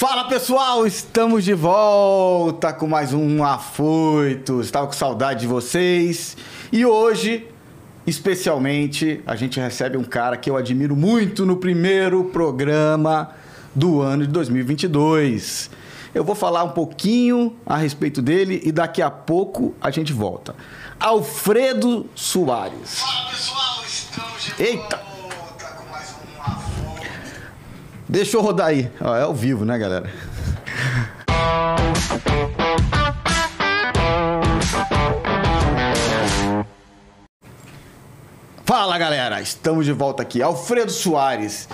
Fala pessoal, estamos de volta com mais um Afoitos. Estava com saudade de vocês e hoje, especialmente, a gente recebe um cara que eu admiro muito no primeiro programa do ano de 2022. Eu vou falar um pouquinho a respeito dele e daqui a pouco a gente volta. Alfredo Soares. Fala pessoal, estamos de Eita. Deixa eu rodar aí. Ó, é ao vivo, né, galera? Fala, galera. Estamos de volta aqui. Alfredo Soares.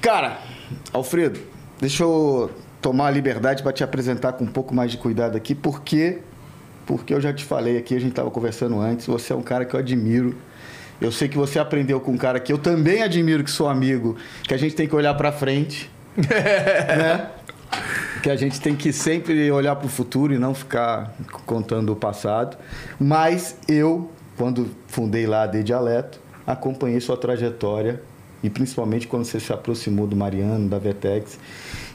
Cara, Alfredo, deixa eu tomar a liberdade para te apresentar com um pouco mais de cuidado aqui, porque porque eu já te falei aqui, a gente estava conversando antes, você é um cara que eu admiro. Eu sei que você aprendeu com um cara que eu também admiro, que sou amigo, que a gente tem que olhar para frente, né? Que a gente tem que sempre olhar para o futuro e não ficar contando o passado. Mas eu, quando fundei lá a De Dialeto, acompanhei sua trajetória e principalmente quando você se aproximou do Mariano, da Vetex.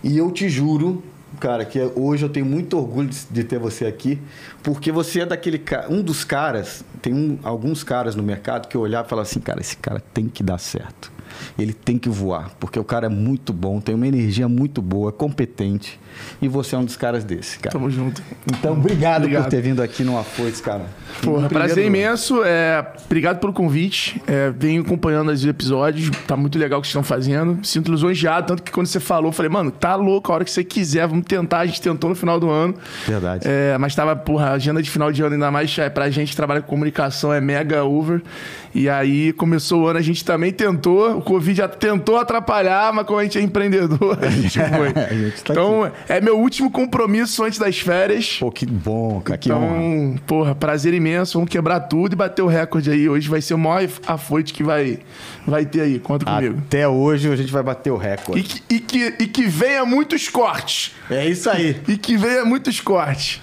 E eu te juro, cara, que hoje eu tenho muito orgulho de, de ter você aqui, porque você é daquele ca- um dos caras, tem um- alguns caras no mercado que eu olhava e falava assim, cara, esse cara tem que dar certo. Ele tem que voar, porque o cara é muito bom, tem uma energia muito boa, competente. E você é um dos caras desse, cara. Tamo junto. Então, obrigado, por Obrigado. ter vindo aqui no Afoites, cara. Porra, prazer imenso. É, obrigado pelo convite. É, venho acompanhando os episódios. Tá muito legal o que vocês estão fazendo. Sinto lisonjeado, tanto que quando você falou, falei, mano, tá louco, a hora que você quiser, vamos tentar. A gente tentou no final do ano. Verdade. É, mas tava, porra, a agenda de final de ano, ainda mais é, pra gente que trabalha com comunicação, é mega over. E aí começou o ano, a gente também tentou. O Covid já tentou atrapalhar, mas como a gente é empreendedor, a gente foi. A gente tá então, é meu último compromisso antes das férias. Pô, que bom, cara, que honra. Então, porra, prazer imenso. Vamos quebrar tudo e bater o recorde aí. Hoje vai ser o maior afoite que vai, vai ter aí. Conta comigo. Até hoje a gente vai bater o recorde. E que, e, que, e que venha muitos cortes. É isso aí. E que venha muitos cortes.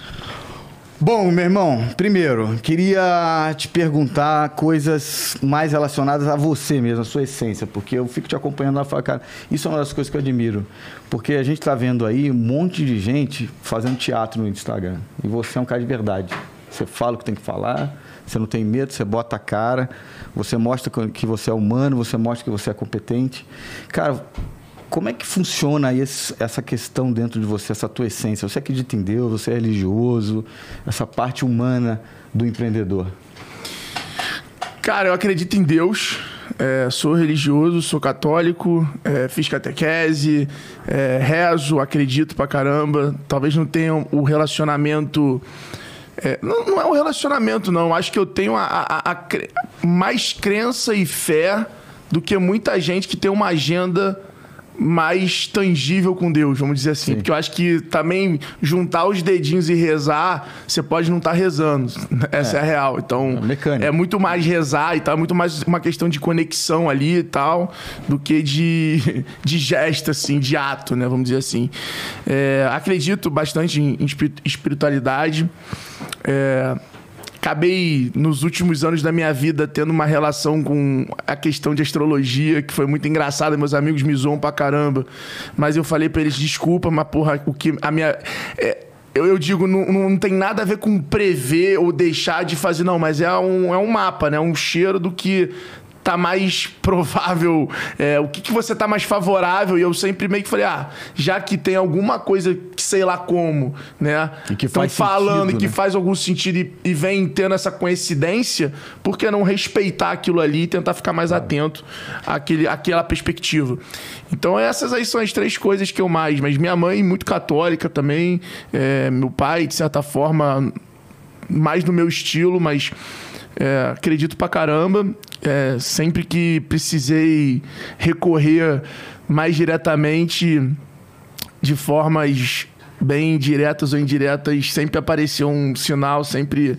Bom, meu irmão, primeiro, queria te perguntar coisas mais relacionadas a você mesmo, a sua essência, porque eu fico te acompanhando lá e falo, cara, isso é uma das coisas que eu admiro. Porque a gente tá vendo aí um monte de gente fazendo teatro no Instagram. E você é um cara de verdade. Você fala o que tem que falar, você não tem medo, você bota a cara, você mostra que você é humano, você mostra que você é competente. Cara, como é que funciona esse- essa questão dentro de você, essa tua essência? Você acredita em Deus, você é religioso, essa parte humana do empreendedor? Cara, eu acredito em Deus. é, sou religioso, sou católico, é, fiz catequese, é, rezo, acredito pra caramba. Talvez não tenha o relacionamento. é, não, não é um relacionamento, não. Acho que eu tenho a, a- a cre- mais crença e fé do que muita gente que tem uma agenda mais tangível com Deus, vamos dizer assim. Porque eu acho que também juntar os dedinhos e rezar, você pode não estar rezando. Essa é, a real. Então, É é muito mais rezar e tal, é muito mais uma questão de conexão ali e tal, do que de, de gesto, assim, de ato, né? Vamos dizer assim. É, acredito bastante em, em espiri- espiritualidade. É, acabei, nos últimos anos da minha vida, tendo uma relação com a questão de astrologia, que foi muito engraçada. Meus amigos me zoam pra caramba. Mas eu falei pra eles, desculpa, mas porra, o que a minha... é, eu, eu digo, não, não tem nada a ver com prever ou deixar de fazer, não, mas é um, é um mapa, né? Um cheiro do que tá mais provável, é, o que, que você tá mais favorável, e eu sempre meio que falei, ah, já que tem alguma coisa que sei lá como, né? E que tão faz falando sentido, e que né? faz algum sentido e, e vem tendo essa coincidência, por que não respeitar aquilo ali e tentar ficar mais atento àquele, àquela perspectiva? Então essas aí são as três coisas que eu mais, mas minha mãe muito católica também, é, meu pai, de certa forma, mais no meu estilo, mas é, acredito pra caramba. É, sempre que precisei recorrer mais diretamente de formas bem diretas ou indiretas, sempre apareceu um sinal, sempre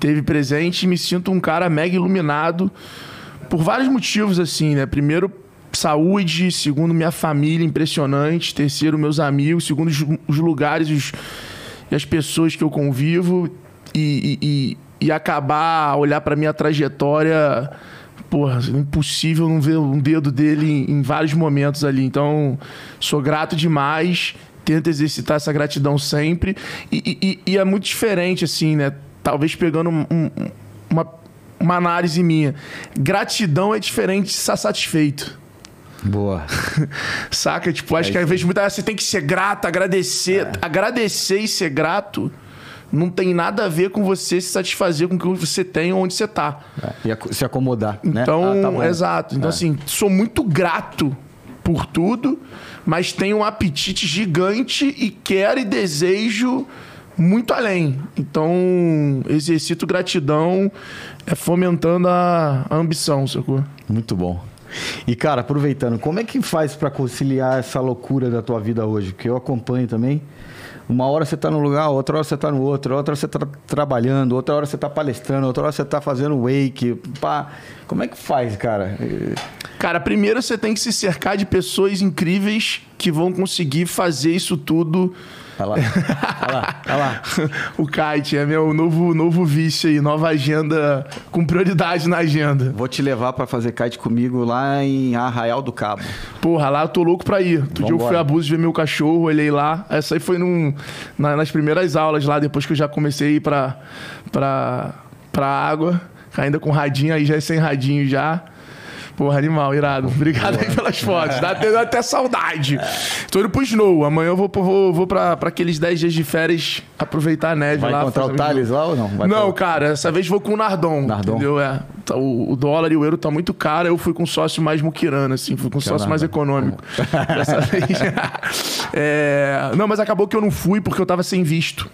teve presente me sinto um cara mega iluminado por vários motivos assim, né? Primeiro saúde, segundo minha família impressionante, terceiro meus amigos, segundo os, os lugares os, e as pessoas que eu convivo e, e, e- acabar olhar para minha trajetória porra, impossível não ver um dedo dele em, em vários momentos ali. Então, sou grato demais tento exercitar essa gratidão sempre. E, e- e é muito diferente, assim, né? Talvez pegando um- um- uma, uma análise minha. Gratidão é diferente de estar satisfeito. Boa. Saca? Tipo, acho que às vezes muitas vezes você tem que ser grato, agradecer. Agradecer e ser grato não tem nada a ver com você se satisfazer com o que você tem onde você tá. É, e se acomodar, né? Então, Ah, tá exato. Então, É. assim, sou muito grato por tudo, mas tenho um apetite gigante e quero e desejo muito além. Então, exercito gratidão é fomentando a, a ambição, sacou? Muito bom. E, cara, aproveitando, como é que faz pra conciliar essa loucura da tua vida hoje? Porque eu acompanho também. Uma hora você tá num lugar, outra hora você tá no outro, outra hora você tá trabalhando, outra hora você tá palestrando, outra hora você tá fazendo wake. Pá. Como é que faz, cara? Cara, primeiro você tem que se cercar de pessoas incríveis que vão conseguir fazer isso tudo. Olha lá, olha lá, olha lá. o kite é meu novo, novo vício aí, nova agenda com prioridade na agenda. Vou te levar pra fazer kite comigo lá em Arraial do Cabo. Porra, lá eu tô louco pra ir. Outro dia eu fui a Búzios ver meu cachorro, olhei lá. Essa aí foi num, na- nas primeiras aulas lá, depois que eu já comecei a ir pra, pra, pra água. Ainda com radinho, aí já é sem radinho já. Porra, animal, irado. Obrigado aí pelas fotos. Dá até, dá até saudade. Tô indo pro Snow. Amanhã eu vou, vou, vou pra, pra aqueles 10 dias de férias aproveitar a neve Vai lá. encontrar fazer o um- Thales lá ou não? Vai não, pra- cara, essa vez vou com o Nardon. Nardon. Entendeu? É. Tá, O, o dólar e o euro tá muito caro, eu fui com sócio mais muquirana, assim, fui com sócio mais econômico. Dessa vez. É, Não, mas acabou que eu não fui porque eu tava sem visto.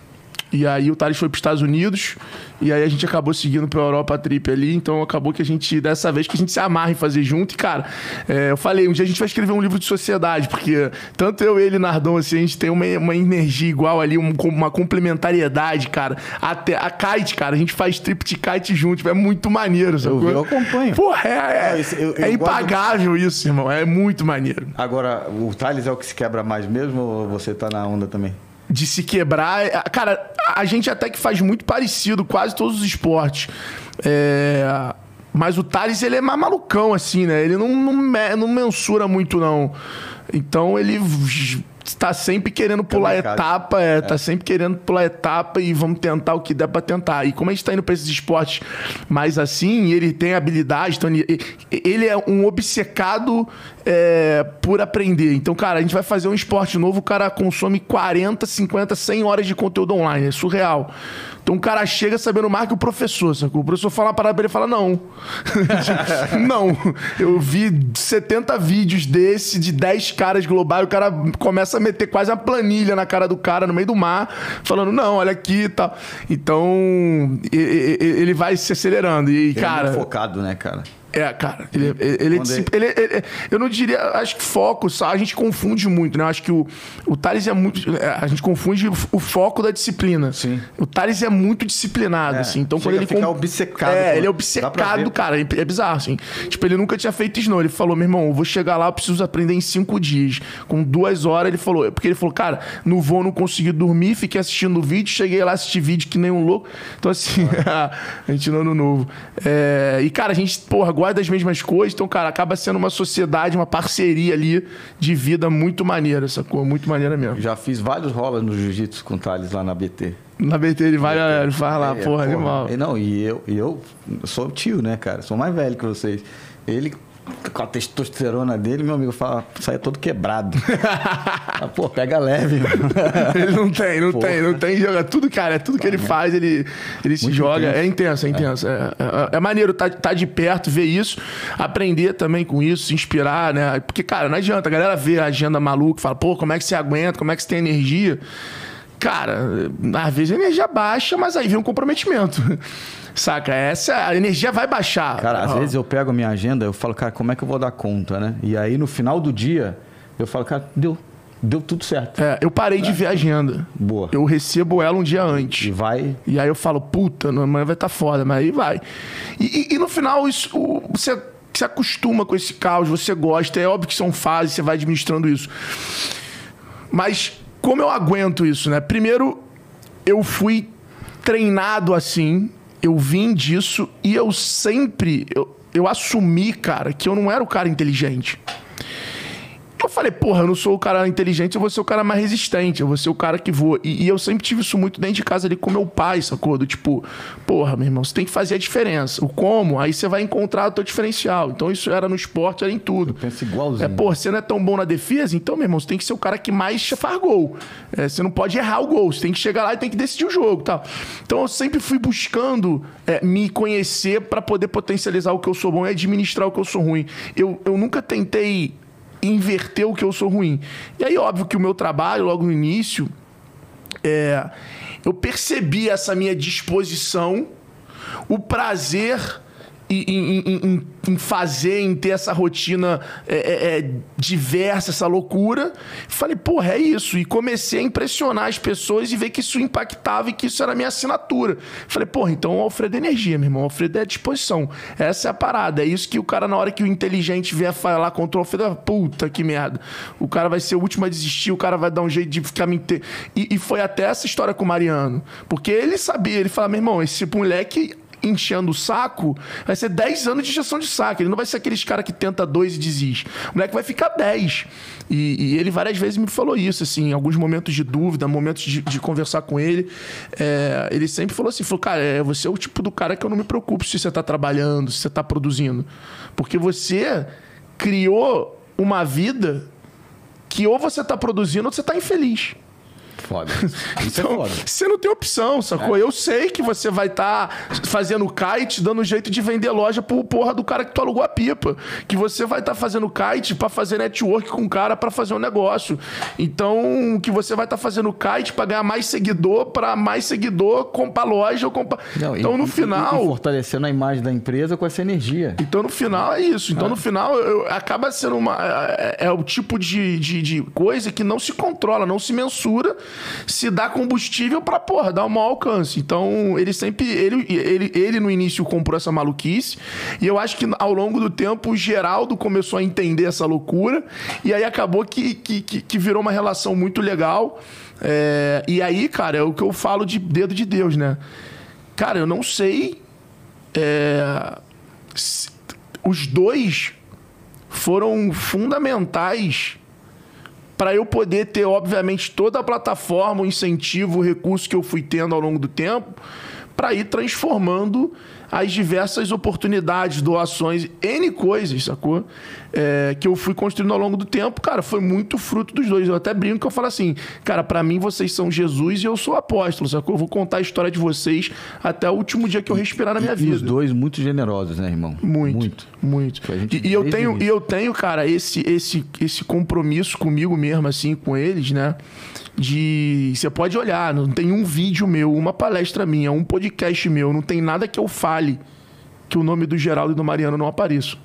E aí o Thales foi pros Estados Unidos, e aí a gente acabou seguindo Europa a trip ali, então acabou que a gente, dessa vez, que a gente se amarra em fazer junto. E, cara, é, eu falei, um dia a gente vai escrever um livro de sociedade, porque tanto eu, ele e Nardon, assim, a gente tem uma, uma energia igual ali, um- uma complementariedade, cara. Até a kite, cara, a gente faz trip de kite junto, é muito maneiro, sacou? vi, eu acompanho. Porra, é, é, eu- eu é impagável isso, irmão, é muito maneiro. Agora, o Thales é o que se quebra mais mesmo ou você tá na onda também? De se quebrar. é- Cara, a gente até que faz muito parecido, quase todos os esportes. É, Mas o Thales, ele é mais malucão, assim, né? Ele não, não, não mensura muito, não. Então ele v- tá sempre querendo pular etapa, é, tá sempre querendo pular etapa e vamos tentar o que der pra tentar. E como a gente tá indo pra esses esportes mais assim, ele tem habilidade, então ele, ele é um obcecado é, por aprender. Então, cara, a gente vai fazer um esporte novo, o cara consome 40, 50, 100 horas de conteúdo online, é surreal. Então o cara chega sabendo mais que o professor, sacou? O professor fala uma parada pra ele e fala, não. não. Eu vi 70 vídeos desse, de 10 caras globais, o cara começa a meter quase uma planilha na cara do cara no meio do mar, falando, não, olha aqui e tal. Então, ele vai se acelerando. E, Ele é cara. muito focado, né, cara? É, cara, ele, ele, ele, é ele- ele- Eu não diria. Acho que foco, só, a gente confunde muito, né? Eu acho que o, o Thales é muito. é, A gente confunde o, foco da disciplina. Sim. O Thales é muito disciplinado, É, assim. Então, quando ele. a ficar com- obcecado É, ele é obcecado, cara. É é bizarro, assim. Tipo, ele nunca tinha feito snow. Ele falou, meu irmão, eu vou chegar lá, eu preciso aprender em cinco dias. Com duas horas, ele falou. Porque ele falou, cara, no voo não consegui dormir, fiquei assistindo o vídeo, cheguei lá, assisti vídeo que nem um louco. Então, assim, a gente no ano novo. É, e, cara, a gente, porra, gosta das mesmas coisas. Então, cara, acaba sendo uma sociedade, uma parceria ali de vida muito maneira, sacou? Muito maneira mesmo. Já fiz vários rolas no jiu-jitsu com o Thales lá na BT. Na BT ele vai, ele faz lá, É, porra, animal. E Não, e eu, e eu sou tio, né, cara? Sou mais velho que vocês. Ele, com a testosterona dele, meu amigo fala, sai todo quebrado. Ah, Pô, pega leve, mano. Ele não tem, não Porra. tem, não tem. Joga tudo, cara. É tudo que ele faz, ele, ele se Muito joga. intenso. É intenso, é intenso. É, é, é maneiro tá, tá de perto, ver isso, aprender também com isso, se inspirar, né? Porque, cara, não adianta. A galera vê a agenda maluca, fala, pô, como é que você aguenta, como é que você tem energia. Cara, às vezes a energia baixa, mas aí vem um comprometimento. Saca? Essa, a energia vai baixar. Cara, às vezes eu pego a minha agenda, eu falo, cara, como é que eu vou dar conta, né? E aí no final do dia, eu falo, cara, deu, deu tudo certo. É, eu parei de ver a agenda. Boa. Eu recebo ela um dia antes. E vai. E aí eu falo, puta, amanhã vai estar foda, mas aí vai. E, e- e no final, isso, o- você se acostuma com esse caos, você gosta, é óbvio que são fases, você vai administrando isso. Mas como eu aguento isso, né? Primeiro, eu fui treinado assim, eu vim disso e eu sempre, eu, eu assumi, cara, que eu não era o cara inteligente. Eu, falei, porra, eu não sou o cara inteligente, eu vou ser o cara mais resistente, eu vou ser o cara que voa. E, e eu sempre tive isso muito dentro de casa ali com meu pai, sacou? Do tipo, porra, meu irmão, você tem que fazer a diferença. O como, aí você vai encontrar o teu diferencial. Então isso era no esporte, era em tudo. Pensa igualzinho. É, pô, você não é tão bom na defesa, então, meu irmão, você tem que ser o cara que mais faz gol. É, você não pode errar o gol, você tem que chegar lá e tem que decidir o jogo tal. Então eu sempre fui buscando é, me conhecer para poder potencializar o que eu sou bom e administrar o que eu sou ruim. Eu, eu nunca tentei inverter o que eu sou ruim. E aí, óbvio que o meu trabalho, logo no início, é, eu percebi essa minha disposição, o prazer em, em- em- fazer, em ter essa rotina é, é, é, diversa, essa loucura. Falei, porra, é isso. E comecei a impressionar as pessoas e ver que isso impactava e que isso era minha assinatura. Falei, porra, então o Alfredo é energia, meu irmão. O Alfredo é disposição. Essa é a parada. É isso que o cara, na hora que o inteligente vier falar contra o Alfredo, puta que merda. O cara vai ser o último a desistir, o cara vai dar um jeito de ficar me. E, e foi até essa história com o Mariano. Porque ele sabia, ele fala, meu irmão, esse moleque enchendo o saco, vai ser 10 anos de gestão de saco. Ele não vai ser aqueles cara que tenta dois e desiste. O moleque vai ficar 10. E, e ele várias vezes me falou isso, assim, em alguns momentos de dúvida, momentos de, de conversar com ele. é, ele sempre falou assim: falou, cara, é, você é o tipo do cara que eu não me preocupo se você tá trabalhando, se você tá produzindo. Porque você criou uma vida que ou você tá produzindo ou você tá infeliz. Foda. Isso é Então, foda. você não tem opção, sacou? Eu sei que você vai estar fazendo kite, dando jeito de vender loja pro porra do cara que tu alugou a pipa. Que você vai estar fazendo kite pra fazer network com o cara pra fazer um negócio. Então, que você vai estar fazendo kite pra ganhar mais seguidor, pra mais seguidor comprar loja ou comprar. Não, e- então, no e- final. E fortalecendo a imagem da empresa com essa energia. Então, no final, é isso. Então, no final, eu- acaba sendo uma. É, é o tipo de, de, de coisa que não se controla, não se mensura, se dá combustível pra, porra, dar um maior alcance. Então, ele sempre. Ele, ele, ele no início comprou essa maluquice. E eu acho que ao longo do tempo, o Geraldo começou a entender essa loucura. E aí acabou que, que, que, que virou uma relação muito legal. É, e aí, cara, é o que eu falo de dedo de Deus, né? Cara, eu não sei. é, se- os dois foram fundamentais para eu poder ter, obviamente, toda a plataforma, o incentivo, o recurso que eu fui tendo ao longo do tempo, para ir transformando as diversas oportunidades, doações, N coisas, sacou? É, que eu fui construindo ao longo do tempo, cara, foi muito fruto dos dois. Eu até brinco que eu falo assim, cara, para mim vocês são Jesus e eu sou apóstolo, sacou? Eu vou contar a história de vocês até o último dia que eu respirar na minha E vida. os dois muito generosos, né, irmão? Muito, Muito. muito. E, e eu tenho, e eu tenho, cara, esse, esse, esse compromisso comigo mesmo, assim, com eles, né? De. Você pode olhar, não tem um vídeo meu, uma palestra minha, um podcast meu, não tem nada que eu fale que o nome do Geraldo e do Mariano não apareçam.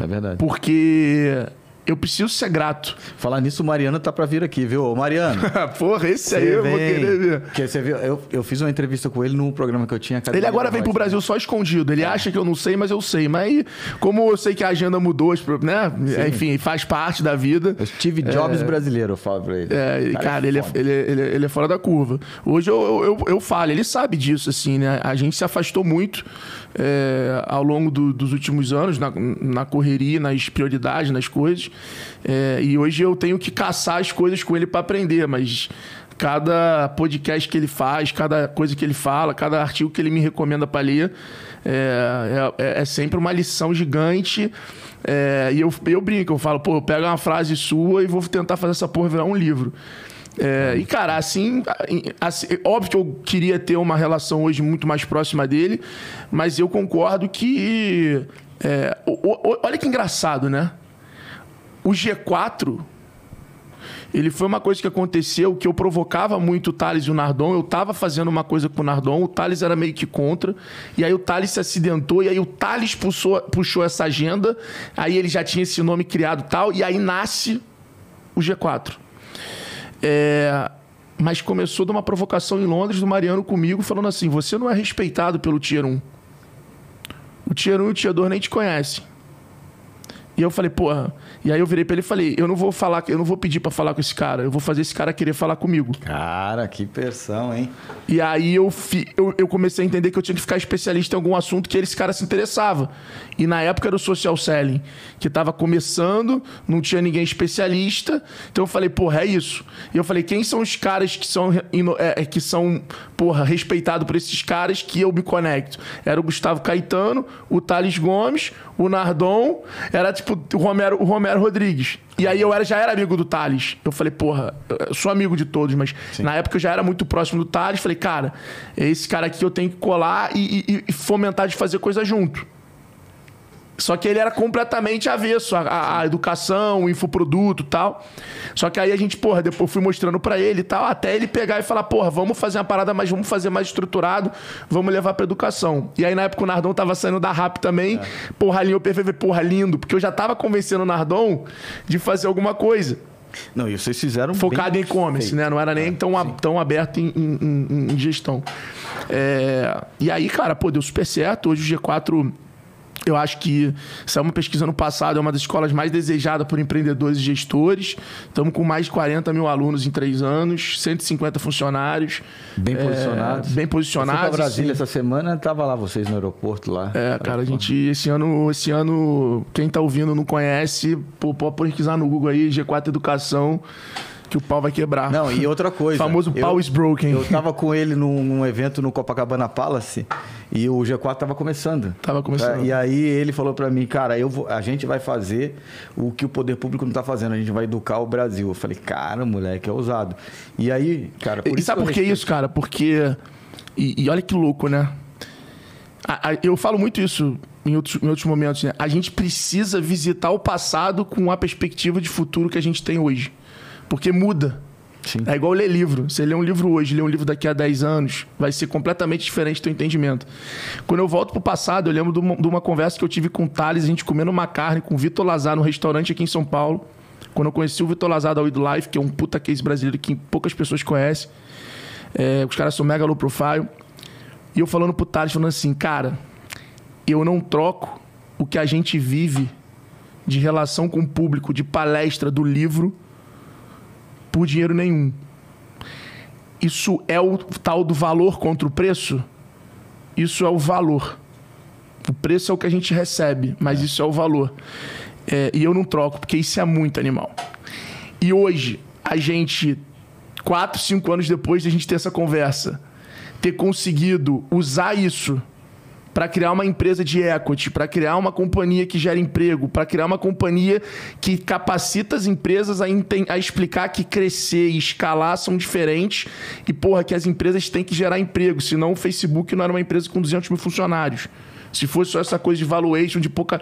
É verdade. Porque eu preciso ser grato. Falar nisso, o Mariano tá pra vir aqui, viu? Ô, Mariano. Porra, esse aí eu vou vem- querer ver. Porque você viu, eu, eu fiz uma entrevista com ele num programa que eu tinha. Ele agora vem pro. Brasil só escondido. Ele acha que eu não sei, mas eu sei. Mas aí, como eu sei que a agenda mudou, pro- né? Enfim, faz parte da vida. Eu tive Jobs brasileiro, eu falo pra ele. É, cara, ele, é, ele, é, ele, é, ele é fora da curva. Hoje eu, eu, eu, eu falo, ele sabe disso, assim, né? A gente se afastou muito é, ao longo do- dos últimos anos, na, na correria, nas prioridades, nas coisas. É, e hoje eu tenho que caçar as coisas com ele para aprender, mas cada podcast que ele faz, cada coisa que ele fala, cada artigo que ele me recomenda para ler, é, é, é sempre uma lição gigante. É, e eu, eu brinco, eu falo, pô, eu pego uma frase sua e vou tentar fazer essa porra virar um livro. É, e, cara, assim, assim, Óbvio que eu queria ter uma relação hoje muito mais próxima dele, mas eu concordo que. é, o- o- olha que engraçado, né? O G4. Ele foi uma coisa que aconteceu que eu provocava muito o Thales e o Nardon. Eu tava fazendo uma coisa com o Nardon, o Thales era meio que contra. E aí o Thales se acidentou, e aí o Thales puxou, puxou essa agenda. Aí ele já tinha esse nome criado tal. E aí nasce o G4. É, mas começou de uma provocação em Londres do Mariano comigo, falando assim: você não é respeitado pelo Tier 1. O Tier 1 e o Tier 2 nem te conhecem. E eu falei, porra. E aí eu virei pra ele e falei, eu não vou falar, eu não vou pedir pra falar com esse cara, eu vou fazer esse cara querer falar comigo. Cara, que pressão, hein? E aí eu, fi- eu, eu comecei a entender que eu tinha que ficar especialista em algum assunto que esse cara se interessava. E na época era o social selling, que tava começando, não tinha ninguém especialista. Então eu falei, porra, é isso. E eu falei, quem são os caras que são, é, é, que são porra, respeitados por esses caras que eu me conecto? Era o Gustavo Caetano, o Thales Gomes, o Nardon, era tipo o Romero, o Romero Rodrigues. E aí eu era, já era amigo do Thales. Eu falei, porra, eu sou amigo de todos, mas na época eu já era muito próximo do Thales. Falei, cara, esse cara aqui eu tenho que colar e, e- e fomentar de fazer coisa junto. Só que ele era completamente avesso à, educação, o infoproduto e tal. Só que aí a gente, porra, depois fui mostrando pra ele e tal, até ele pegar e falar, porra, vamos fazer uma parada mais, vamos fazer mais estruturado, vamos levar pra educação. E aí na época o Nardon tava saindo da RAP também, porra, linha, o PVV, porra, lindo, porque eu já tava convencendo o Nardon de fazer alguma coisa. Não, e vocês fizeram Focado em e-commerce, né? Não era nem tão, a- tão aberto em, em- em- em gestão. É, e aí, cara, pô, deu super certo. Hoje o G4, eu acho que saiu uma pesquisa no passado, é uma das escolas mais desejadas por empreendedores e gestores. Estamos com mais de 40 mil alunos em três anos, 150 funcionários. Bem É, posicionados. bem Eu fui posicionados. pra Brasília sim. essa semana, tava lá vocês no aeroporto lá. É, cara, a gente, esse ano, esse ano, quem tá ouvindo não conhece, pode pesquisar no Google aí, G4 Educação, que o pau vai quebrar. Não, e outra coisa. famoso eu- pau is broken. Eu tava com ele num, num evento no Copacabana Palace e o G4 tava começando. Tava começando. E aí ele falou pra mim, cara, eu vou- a gente vai fazer o que o poder público não tá fazendo, a gente vai educar o Brasil. Eu falei, cara, moleque, é ousado. E aí, cara, por e sabe eu por que respeito- isso, cara? Porque. E, e olha que louco, né? A- a- eu falo muito isso em outros, em outros momentos, né? A gente precisa visitar o passado com a perspectiva de futuro que a gente tem hoje. Porque muda. Sim. É igual ler livro. Você lê um livro hoje, lê um livro daqui a 10 anos, vai ser completamente diferente do teu entendimento. Quando eu volto pro passado, eu lembro de uma, de uma conversa que eu tive com o Thales, a gente comendo uma carne com o Vitor Lazar no restaurante aqui em São Paulo. Quando eu conheci o Vitor Lazar da We Do Life, que é um puta case brasileiro que poucas pessoas conhecem. É, os caras são mega low profile. E eu falando pro Thales, falando assim, cara, eu não troco o que a gente vive de relação com o público, de palestra, do livro, por dinheiro nenhum. Isso é o tal do valor contra o preço? Isso é o valor. O preço é o que a gente recebe, mas isso é o valor. É, e eu não troco, porque isso é muito animal. E hoje, a gente, quatro, cinco anos depois de a gente ter essa conversa, ter conseguido usar isso para criar uma empresa de equity, para criar uma companhia que gera emprego, para criar uma companhia que capacita as empresas a, a explicar que crescer e escalar são diferentes e, porra, que as empresas têm que gerar emprego, senão o Facebook não era uma empresa com 200 mil funcionários. Se fosse só essa coisa de valuation, de pouca...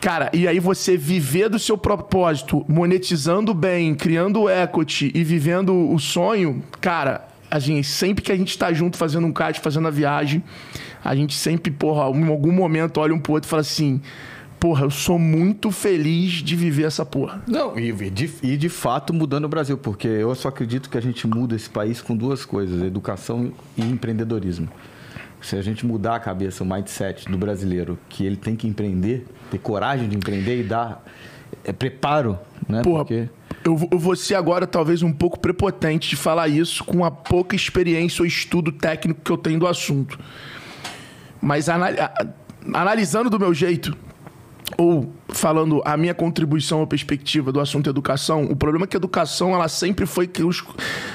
Cara, e aí você viver do seu propósito, monetizando bem, criando equity e vivendo o sonho, cara, a gente, sempre que a gente tá junto fazendo um kart, fazendo a viagem, a gente sempre, porra, em algum momento olha um pro outro e fala assim: porra, eu sou muito feliz de viver essa porra. Não, e de, e de fato mudando o Brasil, porque eu só acredito que a gente muda esse país com duas coisas: educação e empreendedorismo. Se a gente mudar a cabeça, o mindset do brasileiro, que ele tem que empreender, ter coragem de empreender e dar é, preparo, né? Porra, Porque eu, vou- eu vou ser agora talvez um pouco prepotente de falar isso com a pouca experiência ou estudo técnico que eu tenho do assunto. Mas anali- a- analisando do meu jeito, ou falando a minha contribuição ou perspectiva do assunto educação, o problema é que a educação ela sempre foi cons-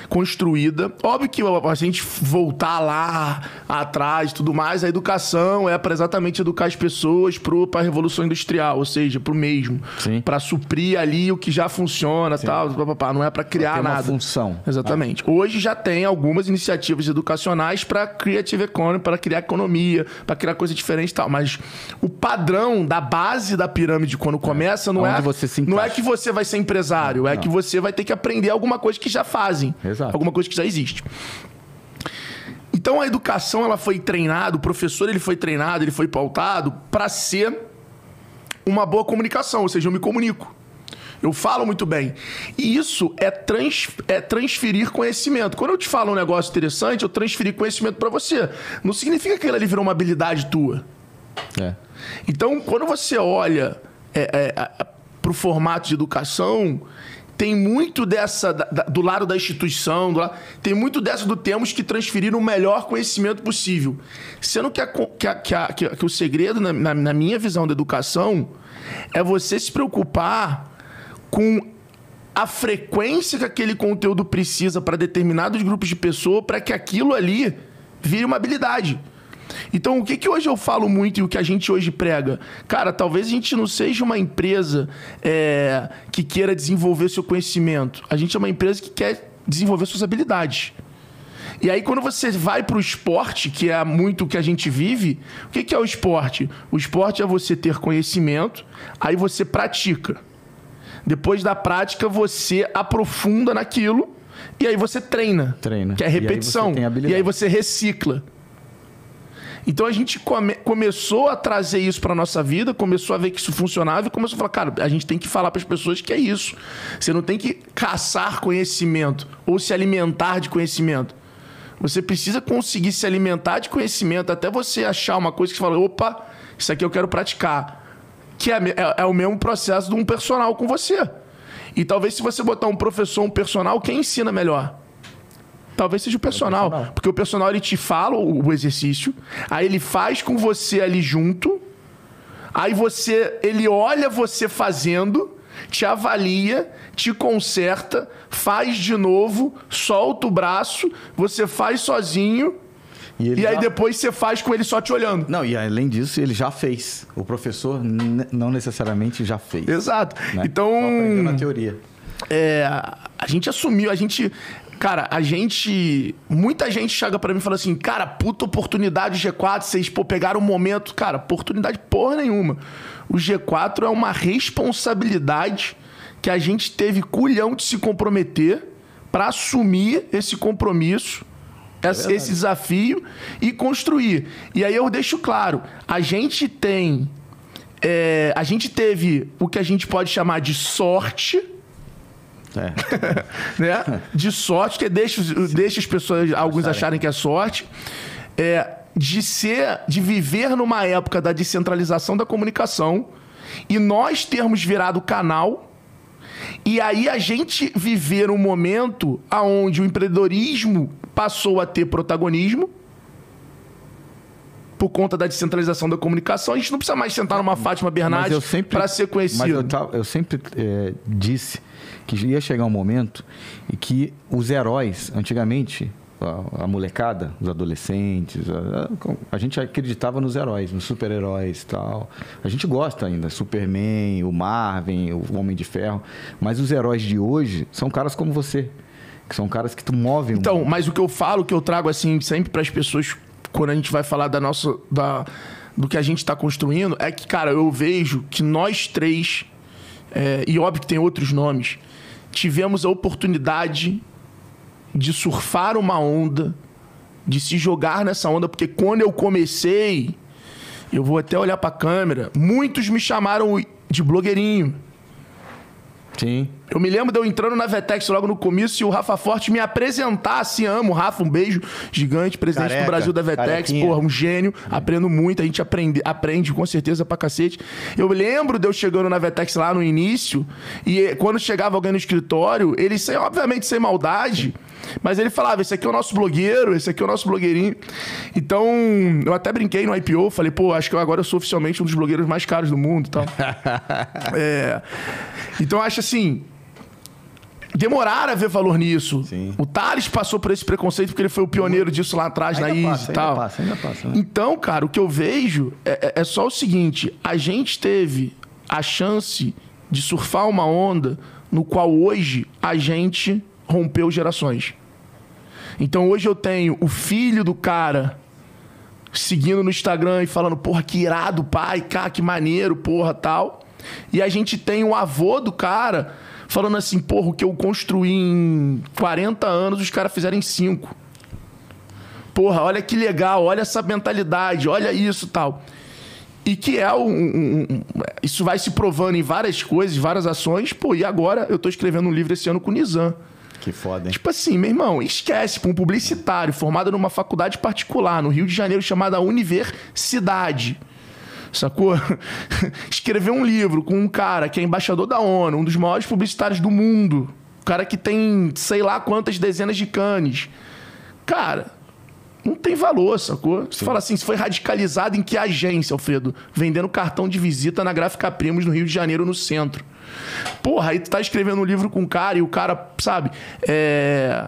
construída. Óbvio que a gente voltar lá atrás e tudo mais, a educação é para exatamente educar as pessoas para a revolução industrial, ou seja, para o mesmo, para suprir ali o que já funciona, tal, papapá, não é para criar ter uma nada. função. Exatamente. Hoje já tem algumas iniciativas educacionais para creative economy, para criar economia, para criar coisa diferente e tal. Mas o padrão da base da pirâmide quando começa não é, Onde se não é que você vai ser empresário, é que você vai ter que aprender alguma coisa que já fazem, Exato. Alguma coisa que já existe. Então a educação ela foi treinada, o professor ele foi treinado, ele foi pautado para ser uma boa comunicação, ou seja, eu me comunico. Eu falo muito bem. E isso é, trans, é transferir conhecimento. Quando eu te falo um negócio interessante, eu transferi conhecimento para você. Não significa que aquilo ali virou uma habilidade tua. é. Então, quando você olha é, é, para o formato de educação, tem muito dessa, da- do lado da instituição, do lado- tem muito dessa do temos que transferir o melhor conhecimento possível. Sendo que, a- que a- que a- que o segredo, na, na- na minha visão da educação, é você se preocupar com a frequência que aquele conteúdo precisa para determinados grupos de pessoas para que aquilo ali vire uma habilidade. Então, o que, que hoje eu falo muito e o que a gente hoje prega? Cara, talvez a gente não seja uma empresa é, que queira desenvolver seu conhecimento. A gente é uma empresa que quer desenvolver suas habilidades. E aí, quando você vai para o esporte, que é muito o que a gente vive, o que, que é o esporte? O esporte é você ter conhecimento, aí você pratica. Depois da prática, você aprofunda naquilo e aí você treina. Treina. Que é E aí repetição. você. E aí você recicla. Então a gente come- começou a trazer isso para nossa vida, começou a ver que isso funcionava e começou a falar, cara, a gente tem que falar para as pessoas que é isso. Você não tem que caçar conhecimento ou se alimentar de conhecimento. Você precisa conseguir se alimentar de conhecimento até você achar uma coisa que você fala, opa, isso aqui eu quero praticar. Que é, é- é o mesmo processo de um personal com você. E talvez se você botar um professor, um personal, quem ensina melhor? Talvez seja o personal, personal. Porque o personal ele te fala o, o exercício, aí ele faz com você ali junto, aí você, ele olha você fazendo, te avalia, te conserta, faz de novo, solta o braço, você faz sozinho, E, e aí já- depois você faz com ele só te olhando. Não, e além disso, ele já fez. O professor não necessariamente já fez. Exato. né? Então, Só na teoria. é, a gente assumiu, a gente. Cara, a gente. Muita gente chega pra mim e fala assim: cara, puta oportunidade G4, vocês pô, pegaram um momento. Cara, oportunidade porra nenhuma. O G4 é uma responsabilidade que a gente teve culhão de se comprometer pra assumir esse compromisso. Esse, esse desafio e construir. E aí eu deixo claro: a gente tem. é, a gente teve o que a gente pode chamar de sorte É. né? De sorte, que deixa, deixa as pessoas, alguns acharem que é sorte, é, de ser, de viver numa época da descentralização da comunicação e nós termos virado canal e aí a gente viver um momento aonde o empreendedorismo passou a ter protagonismo por conta da descentralização da comunicação, a gente não precisa mais sentar numa Fátima Mas Bernardes eu para ser Mas conhecido. eu, ta- eu sempre é, disse que ia chegar um momento em que os heróis, antigamente, a, a molecada, os adolescentes, a, a- gente acreditava nos heróis, nos super-heróis e tal. A gente gosta ainda, Superman, o Marvel, o Homem de Ferro. Mas os heróis de hoje são caras como você, que são caras que tu movem Então, mas o que eu falo, o que eu trago assim sempre para as pessoas quando a gente vai falar da nossa da do que a gente está construindo é que, cara, eu vejo que nós três é, e óbvio que tem outros nomes tivemos a oportunidade de surfar uma onda, de se jogar nessa onda, porque quando eu comecei, eu vou até olhar para a câmera, muitos me chamaram de blogueirinho. Sim. Eu me lembro de eu entrando na Vetex logo no começo e o Rafa Forte me apresentar, assim, amo Rafa, um beijo gigante, presidente Careca, do Brasil da Vetex, carequinha. porra, um gênio, aprendo muito, a gente aprende, aprende com certeza pra cacete. Eu lembro de eu chegando na Vetex lá no início e quando chegava alguém no escritório, ele, sem, obviamente sem maldade, mas ele falava, esse aqui é o nosso blogueiro, esse aqui é o nosso blogueirinho. Então, eu até brinquei no IPO, falei, pô, acho que eu agora eu sou oficialmente um dos blogueiros mais caros do mundo e tal. É, então eu acho assim. Demoraram a ver valor nisso. Sim. O Thales passou por esse preconceito porque ele foi o pioneiro disso lá atrás na Ainda Easy passa, e tal. ainda passa, ainda passa. né? Então, cara, o que eu vejo é, é- é só o seguinte: a gente teve a chance de surfar uma onda no qual hoje a gente rompeu gerações. Então hoje eu tenho o filho do cara seguindo no Instagram e falando, porra, que irado, pai, cara, que maneiro, porra, tal. E a gente tem o avô do cara falando assim, porra, o que eu construí em 40 anos, os caras fizeram em 5. Porra, olha que legal, olha essa mentalidade, olha isso tal. E que é um, um- um- Isso vai se provando em várias coisas, várias ações. Pô, e agora eu tô escrevendo um livro esse ano com o Nizam. Que foda, hein? Tipo assim, meu irmão, esquece, pra um publicitário formado numa faculdade particular no Rio de Janeiro chamada Universidade. sacou? Escrever um livro com um cara que é embaixador da ONU, um dos maiores publicitários do mundo, um cara que tem sei lá quantas dezenas de canes. Cara, não tem valor, sacou? Você fala assim, se foi radicalizado em que agência, Alfredo? Vendendo cartão de visita na Gráfica Primos no Rio de Janeiro, no centro. Porra, aí tu tá escrevendo um livro com um cara e o cara, sabe, é.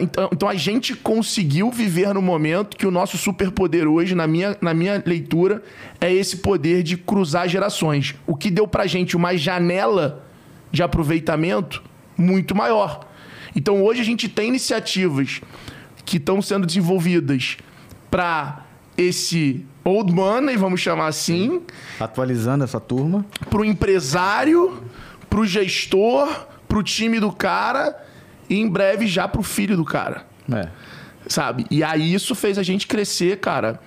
Então, então a gente conseguiu viver no momento que o nosso superpoder hoje, na minha, na minha leitura, é esse poder de cruzar gerações. O que deu pra gente uma janela de aproveitamento muito maior. Então hoje a gente tem iniciativas que estão sendo desenvolvidas para esse old money, vamos chamar assim, Atualizando essa turma. pro empresário, pro gestor, pro time do cara e em breve já pro filho do cara, É. sabe? E aí isso fez a gente crescer, cara.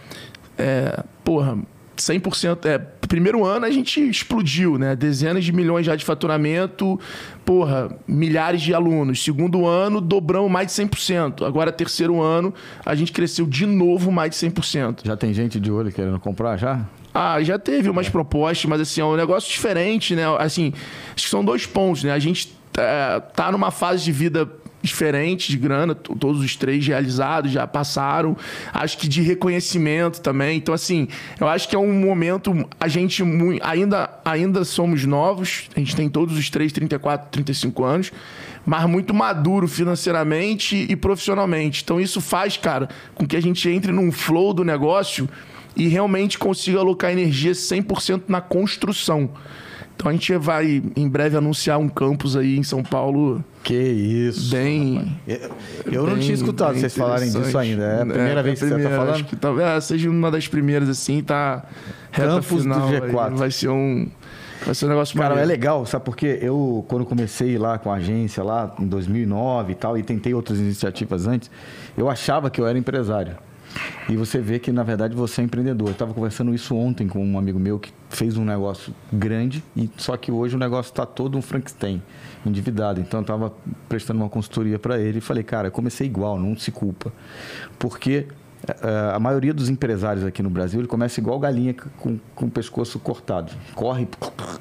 É, porra, 100%. É, primeiro ano a gente explodiu, né? Dezenas de milhões já de faturamento, porra, milhares de alunos. Segundo ano, dobramos mais de 100%. Agora, terceiro ano, a gente cresceu de novo mais de 100%. Já tem gente de olho querendo comprar já? Ah, já teve umas propostas, mas assim, é um negócio diferente, né? Assim, acho que são dois pontos, né? A gente é, tá numa fase de vida diferente de grana, todos os três realizados já passaram, acho que de reconhecimento também. Então, assim, eu acho que é um momento, a gente ainda, ainda somos novos, a gente tem todos os três, 34, 35 anos, mas muito maduro financeiramente e profissionalmente. Então, isso faz, cara, com que a gente entre num flow do negócio e realmente consiga alocar energia 100% na construção. Então a gente vai em breve anunciar um campus aí em São Paulo Que isso. bem. Eu, eu não bem- tinha escutado vocês falarem disso ainda. É a primeira vez que você primeira, tá falando? Que talvez seja uma das primeiras assim, tá Campus do final. aí, G4. Vai ser um vai ser um negócio Cara, é maneiro. legal, sabe por quê? Eu, quando comecei lá com a agência, lá em 2009 e tal, e tentei outras iniciativas antes, eu achava que eu era empresário. E você vê que, na verdade, você é empreendedor. Eu estava conversando isso ontem com um amigo meu que fez um negócio grande, e só que hoje o negócio está todo um Frankenstein, endividado. Então, eu estava prestando uma consultoria para ele e falei, cara, comecei igual, não se culpa. Porque a maioria dos empresários aqui no Brasil, ele começa igual galinha com, com o pescoço cortado. Corre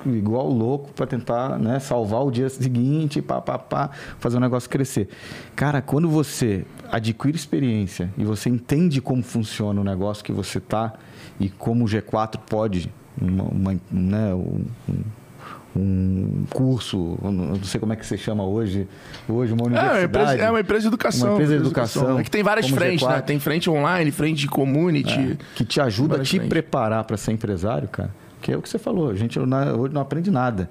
igual louco para tentar né, salvar o dia seguinte, pá, pá, pá, fazer o negócio crescer. Cara, quando você adquire experiência e você entende como funciona o negócio que você tá e como o G4 pode, uma, uma, né, um, um curso, não sei como é que você chama hoje, hoje uma É, universidade. uma empresa, é uma empresa de educação. Uma empresa de educação, É que tem várias frentes, G4. né? Tem frente online, frente de community. que te ajuda a te frentes. preparar para ser empresário, cara. Que é o que você falou. A gente não- hoje não aprende nada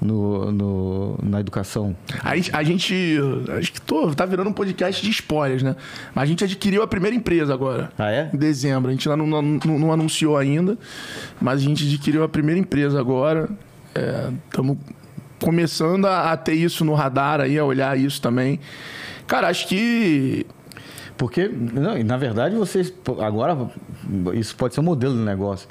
no, no- na educação. A gente, a gente. Acho que tô, tá virando um podcast de spoilers, né? Mas a gente adquiriu a primeira empresa agora. Ah, é? Em dezembro. A gente lá não, não, não anunciou ainda, mas a gente adquiriu a primeira empresa agora. Estamos começando a, a ter isso no radar aí, a olhar isso também. Cara, acho que. Porque, não, na verdade, vocês. Agora, isso pode ser um modelo de negócio.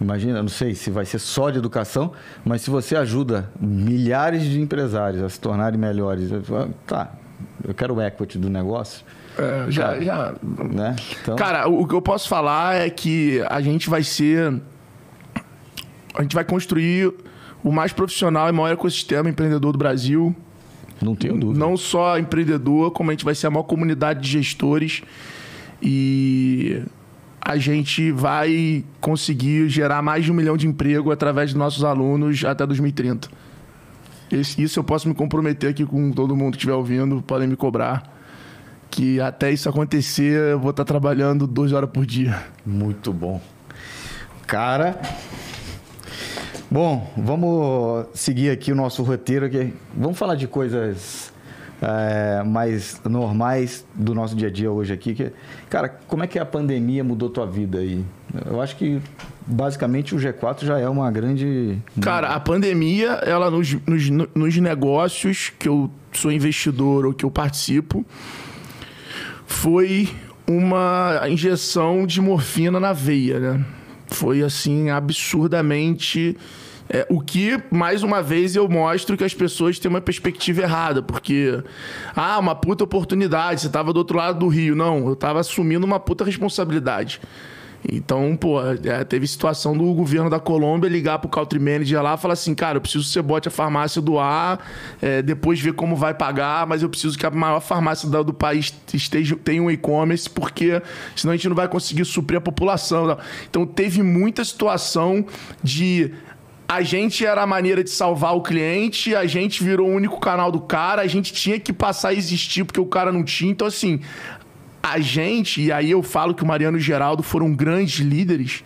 Imagina, não sei se vai ser só de educação, mas se você ajuda milhares de empresários a se tornarem melhores, tá, eu quero o equity do negócio, é, já, já. né? Então, Cara, o que eu posso falar é que a gente vai ser. A gente vai construir o mais profissional e maior ecossistema empreendedor do Brasil. não tenho dúvida. Não só empreendedor, como a gente vai ser a maior comunidade de gestores. E a gente vai conseguir gerar mais de um milhão de emprego através dos nossos alunos até 2030. Esse- isso eu posso me comprometer aqui com todo mundo que estiver ouvindo, podem me cobrar. Que até isso acontecer, eu vou estar trabalhando 12 horas por dia. Muito bom. Cara. Bom, vamos seguir aqui o nosso roteiro aqui. Vamos falar de coisas é, mais normais do nosso dia a dia hoje aqui. Que, cara, como é que a pandemia mudou tua vida aí? Eu acho que basicamente o G4 já é uma grande. Cara, a pandemia, ela nos, nos, nos negócios que eu sou investidor ou que eu participo, foi uma injeção de morfina na veia, né? Foi assim, absurdamente. É, o que, mais uma vez, eu mostro que as pessoas têm uma perspectiva errada, porque. Ah, uma puta oportunidade, você tava do outro lado do rio. Não, eu tava assumindo uma puta responsabilidade. Então, pô, é, teve situação do governo da Colômbia ligar pro country manager lá e falar assim, cara, eu preciso que você bote a farmácia do ar, é, depois ver como vai pagar, mas eu preciso que a maior farmácia do, do país esteja, tenha um e-commerce, porque senão a gente não vai conseguir suprir a população. Então teve muita situação de a gente era a maneira de salvar o cliente, a gente virou o único canal do cara, a gente tinha que passar a existir porque o cara não tinha. Então, assim, a gente, e aí eu falo que o Mariano e o Geraldo foram grandes líderes,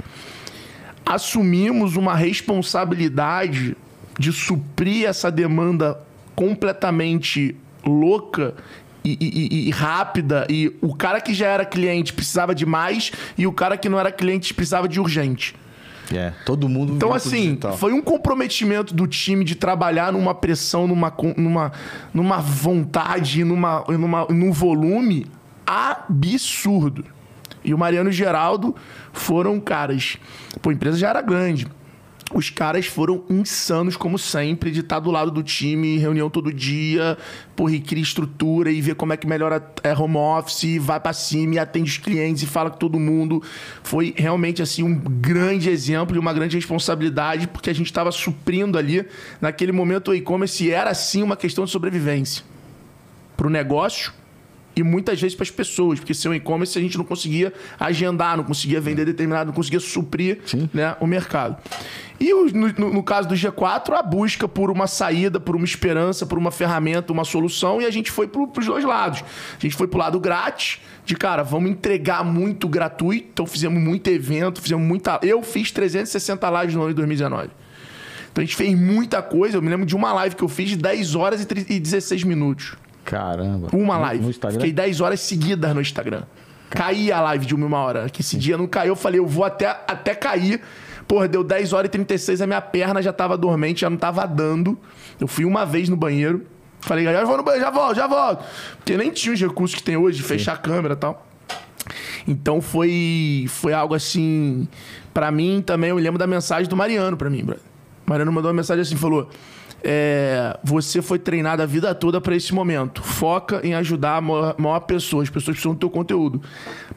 assumimos uma responsabilidade de suprir essa demanda completamente louca e, e- e rápida. E o cara que já era cliente precisava de mais, e o cara que não era cliente precisava de urgente. É, todo mundo. Então, assim, digital. foi um comprometimento do time de trabalhar numa pressão, numa, numa, numa vontade, numa, numa, num volume absurdo. E o Mariano e o Geraldo foram caras. Pô, a empresa já era grande. Os caras foram insanos, como sempre, de estar do lado do time, reunião todo dia, porra, e cria estrutura e vê como é que melhora é, home office, vai pra cima e atende os clientes e fala com todo mundo. Foi realmente, assim, um grande exemplo e uma grande responsabilidade, porque a gente estava suprindo ali, naquele momento, o e-commerce era, sim, uma questão de sobrevivência para o negócio e muitas vezes para as pessoas, porque sem o e-commerce a gente não conseguia agendar, não conseguia vender determinado, não conseguia suprir né, o mercado. E no, no- no caso do G4, a busca por uma saída, por uma esperança, por uma ferramenta, uma solução, e a gente foi para os dois lados. A gente foi para o lado grátis, de cara, vamos entregar muito gratuito, então fizemos muito evento, fizemos muita. Eu fiz 360 lives no ano de 2019. Então a gente fez muita coisa. Eu me lembro de uma live que eu fiz de 10 horas e 16 minutos. Caramba. Uma live. No Instagram. Fiquei 10 horas seguidas no Instagram. Caía a live de uma, hora. Que esse dia não caiu. Eu falei, eu vou até, até cair. Porra, deu 10 horas e 36, a minha perna já tava dormente, já não tava dando. Eu fui uma vez no banheiro. Falei, já vou no banheiro, já volto, já volto. Porque nem tinha os recursos que tem hoje, de fechar a câmera e tal. Então foi, foi algo assim. Pra mim também, eu lembro da mensagem do Mariano pra mim, brother. Mariano mandou uma mensagem assim: falou. É, você foi treinado a vida toda pra esse momento. Foca em ajudar a maior, maior pessoa. As pessoas precisam do teu conteúdo.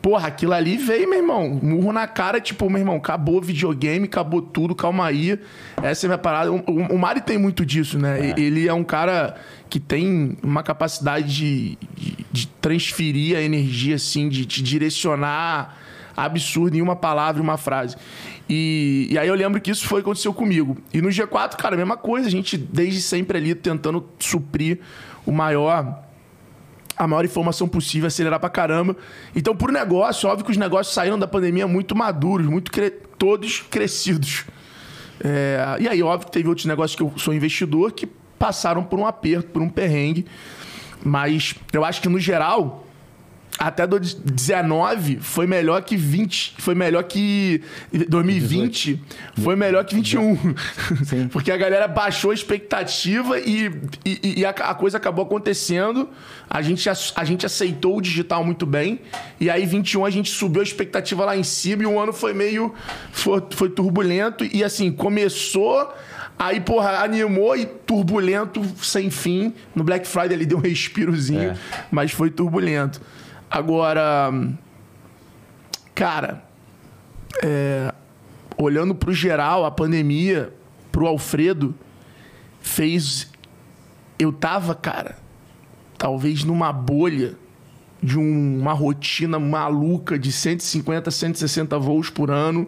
Porra, aquilo ali veio, meu irmão. Murro na cara, tipo, meu irmão, acabou o videogame, acabou tudo, calma aí. Essa é a minha parada. O, o, o Mari tem muito disso, né? Ele é um cara que tem uma capacidade de, de, de transferir a energia, assim, de te direcionar absurdo em uma palavra, uma frase. E, e aí eu lembro que isso foi aconteceu comigo. E no G4, cara, a mesma coisa. A gente, desde sempre ali, tentando suprir o maior a maior informação possível, acelerar pra caramba. Então, por negócio, óbvio que os negócios saíram da pandemia muito maduros, muito cre- todos crescidos. É, e aí, óbvio que teve outros negócios que eu sou investidor que passaram por um aperto, por um perrengue. Mas eu acho que, no geral, até 2019 foi melhor que 20. Foi melhor que. 2020 foi melhor que 21. Porque a galera baixou a expectativa e, e, e a, a coisa acabou acontecendo. A gente, ace- a gente aceitou o digital muito bem. E aí, 21, a gente subiu a expectativa lá em cima e o ano foi meio. Foi, foi turbulento. E assim, começou. Aí, porra, animou e turbulento sem fim. No Black Friday ele deu um respirozinho, É. mas foi turbulento. Agora, cara, é, olhando pro geral, a pandemia, pro Alfredo, fez. Eu tava, cara, talvez numa bolha de um- uma rotina maluca de 150, 160 voos por ano,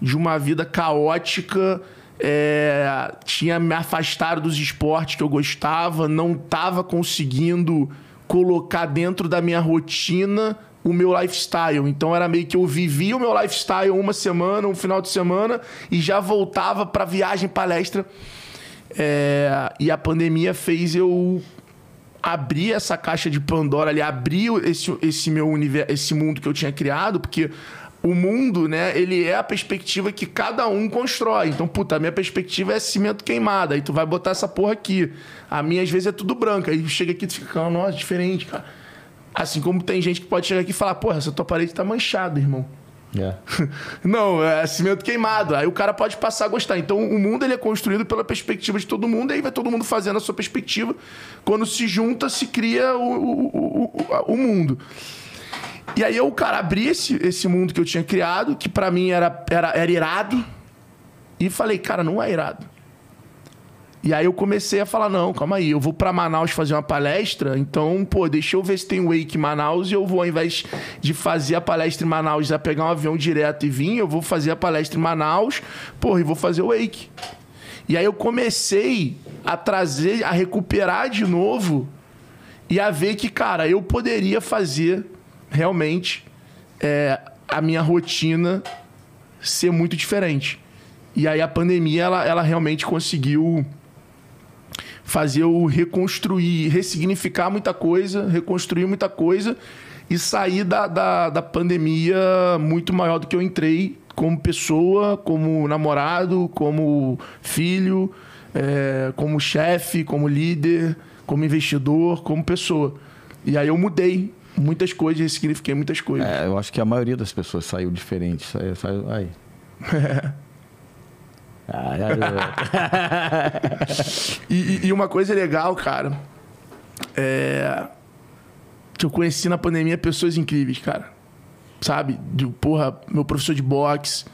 de uma vida caótica. é, tinha me afastado dos esportes que eu gostava, não tava conseguindo colocar dentro da minha rotina o meu lifestyle. Então era meio que eu vivia o meu lifestyle uma semana, um final de semana e já voltava para viagem, palestra. É, e a pandemia fez eu abrir essa caixa de Pandora ali, abrir esse, esse meu universo, esse mundo que eu tinha criado, porque o mundo, né, ele é a perspectiva que cada um constrói. Então, puta, a minha perspectiva é cimento queimado. Aí tu vai botar essa porra aqui. A minha, às vezes, é tudo branco. Aí chega aqui e tu fica, nossa, diferente, cara. Assim como tem gente que pode chegar aqui e falar, porra, essa tua parede tá manchada, irmão. É. Não, é cimento queimado. Aí o cara pode passar a gostar. Então o mundo ele é construído pela perspectiva de todo mundo, e aí vai todo mundo fazendo a sua perspectiva. Quando se junta, se cria o, o, o- o mundo. E aí eu, cara, abri esse, esse mundo que eu tinha criado, que pra mim era, era, era irado, e falei, cara, não é irado. E aí eu comecei a falar, não, calma aí, eu vou pra Manaus fazer uma palestra, então, pô, deixa eu ver se tem wake Manaus e eu vou, ao invés de fazer a palestra em Manaus, já pegar um avião direto e vir, eu vou fazer a palestra em Manaus, pô, e vou fazer o wake. E aí eu comecei a trazer, a recuperar de novo e a ver que, cara, eu poderia fazer realmente é, a minha rotina ser muito diferente. E aí a pandemia, ela, ela realmente conseguiu fazer eu reconstruir, ressignificar muita coisa, reconstruir muita coisa e sair da, da, da pandemia muito maior do que eu entrei como pessoa, como namorado, como filho, é, como chefe, como líder, como investidor, como pessoa. E aí eu mudei muitas coisas, ressignifiquei muitas coisas. É, eu acho que a maioria das pessoas saiu diferente. Saiu, saiu aí. Ai, ai, ai. E, e- uma coisa legal, cara, é que eu conheci na pandemia pessoas incríveis, cara. Sabe? De, porra, meu professor de boxe,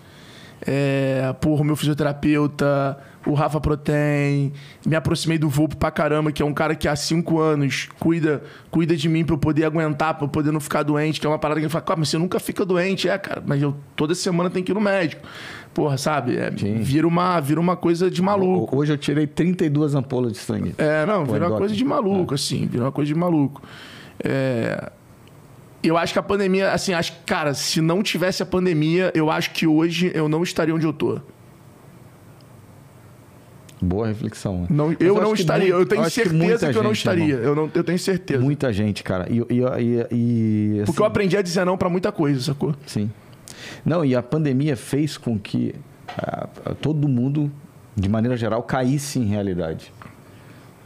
é, porra, meu fisioterapeuta, o Rafa Protem. Me aproximei do Volpo pra caramba, que é um cara que há cinco anos cuida, cuida de mim pra eu poder aguentar, pra eu poder não ficar doente, que é uma parada que ele fala, cara, mas você nunca fica doente. É, cara, mas eu toda semana tenho que ir no médico. Porra, sabe? É, vira, uma, vira uma coisa de maluco. Hoje eu tirei 32 ampolas de sangue. É, não, virou uma coisa de maluco, assim, virou uma coisa de maluco. É, Eu acho que a pandemia, assim, acho que, cara, se não tivesse a pandemia, eu acho que hoje eu não estaria onde eu tô. Boa reflexão. né? Não, Mas eu não que estaria, muito- eu tenho que certeza que, muita eu não gente, estaria. irmão, Eu, não, eu tenho certeza. Muita gente, cara. E, e, e, e, Porque eu assim, aprendi a dizer não pra muita coisa, sacou? Sim. Não, e a pandemia fez com que ah, todo mundo, de maneira geral, caísse em realidade.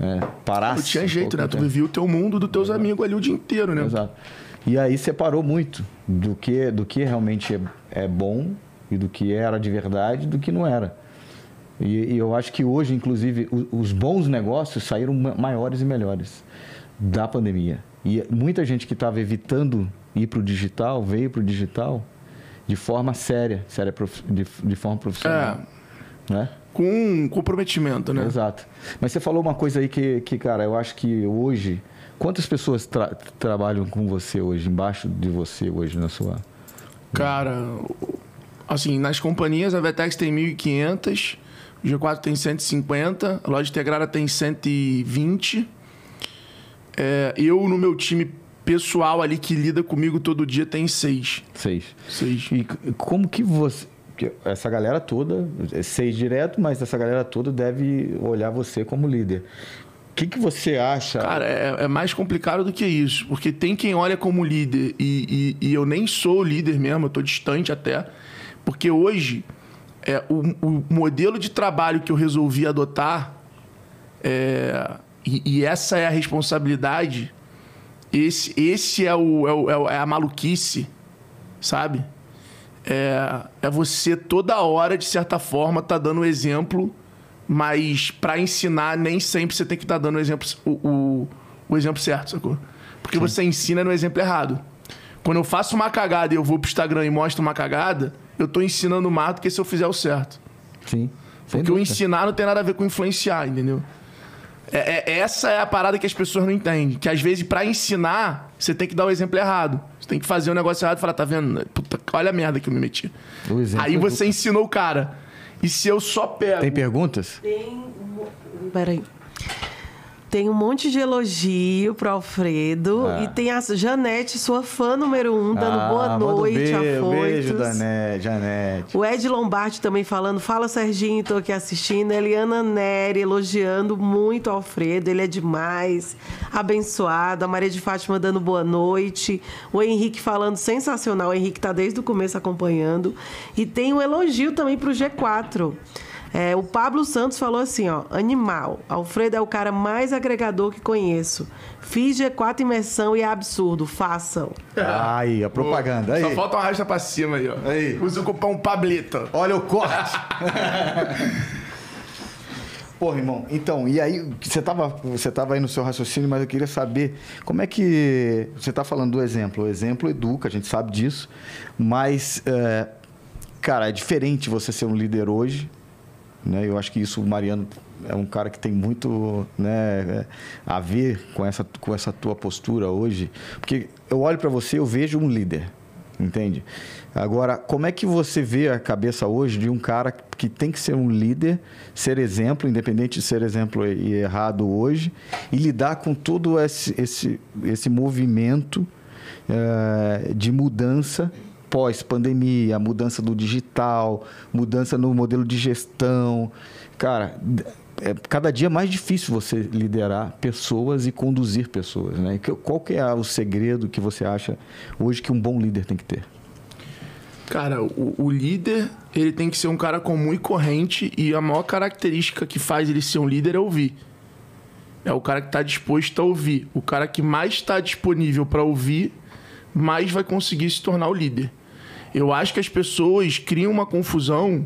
É, parasse. Não tinha um jeito, pouco né? Tu vivia o teu mundo dos teus amigos ali o dia inteiro, né? Exato. E aí separou muito do que, do que realmente é, é bom e do que era de verdade e do que não era. E, e eu acho que hoje, inclusive, o- os bons negócios saíram ma- maiores e melhores da pandemia. E muita gente que estava evitando ir para o digital veio para o digital de forma séria, séria de, de forma profissional. Né? Com um comprometimento, né? Exato. Mas você falou uma coisa aí que, que cara, eu acho que hoje. Quantas pessoas tra- trabalham com você hoje, embaixo de você hoje na sua. Cara, assim, nas companhias a Vetex tem 1.500, o G4 tem 150, a loja integrada tem 120. É, eu, no meu time pessoal ali que lida comigo todo dia, tem 6. Seis. 6. E como que você. Essa galera toda, é seis direto, mas essa galera toda deve olhar você como líder. O que, que você acha? Cara, é, é mais complicado do que isso, porque tem quem olha como líder e, e- e eu nem sou líder mesmo, eu tô distante até, porque hoje é, o, o modelo de trabalho que eu resolvi adotar é, e, e essa é a responsabilidade, esse, esse é, o, é, o- é é a maluquice, sabe? É, é você toda hora, de certa forma, tá dando o exemplo, mas para ensinar, nem sempre você tem que estar dando o exemplo, o, o, exemplo certo, sacou? Porque você ensina no exemplo errado. Quando eu faço uma cagada e eu vou pro Instagram e mostro uma cagada, eu tô ensinando mais do que se eu fizer o certo. Sim. Porque o ensinar não tem nada a ver com influenciar, entendeu? É- é- essa é a parada que as pessoas não entendem. Que às vezes, pra ensinar, você tem que dar o exemplo errado. Você tem que fazer o negócio errado e falar, tá vendo? Puta, olha a merda que eu me meti. Aí é você ensinou o cara. E se eu só pego. Tem perguntas? Tem. um Peraí. Tem um monte de elogio pro Alfredo. Ah. E tem a Janete, sua fã número um, dando Ah, boa manda um noite, beijo, afoitos. Beijo, Danete, Janete. O Ed Lombardi também falando, fala Serginho, tô aqui assistindo. Eliana Neri elogiando muito o Alfredo, ele é demais, abençoado. A Maria de Fátima dando boa noite. O Henrique falando sensacional, o Henrique tá desde o começo acompanhando. E tem um elogio também pro G4. É, o Pablo Santos falou assim, ó, animal. Alfredo é o cara mais agregador que conheço. Fiz G4 imersão e é absurdo, façam. Aí, a propaganda. Aí. Só falta uma racha pra cima aí, ó. Aí. Usa o cupom Pablito. Olha o corte. Porra, irmão, então, e aí, você tava, você tava aí no seu raciocínio, mas eu queria saber como é que. Você tá falando do exemplo. O exemplo educa, a gente sabe disso, mas, é, cara, é diferente você ser um líder hoje, né? Eu acho que isso o Mariano é um cara que tem muito né, a ver com essa, com essa tua postura hoje, porque eu olho para você, eu vejo um líder, entende? Agora, como é que você vê a cabeça hoje de um cara que tem que ser um líder, ser exemplo, independente de ser exemplo e errado hoje, e lidar com todo esse, esse, esse movimento eh, de mudança pós-pandemia, mudança do digital, mudança no modelo de gestão. Cara, é cada dia mais difícil você liderar pessoas e conduzir pessoas, né? Qual que é o segredo que você acha hoje que um bom líder tem que ter? Cara, o, o líder, ele tem que ser um cara comum e corrente e a maior característica que faz ele ser um líder é ouvir. É o cara que está disposto a ouvir. O cara que mais está disponível para ouvir, mais vai conseguir se tornar o líder. Eu acho que as pessoas criam uma confusão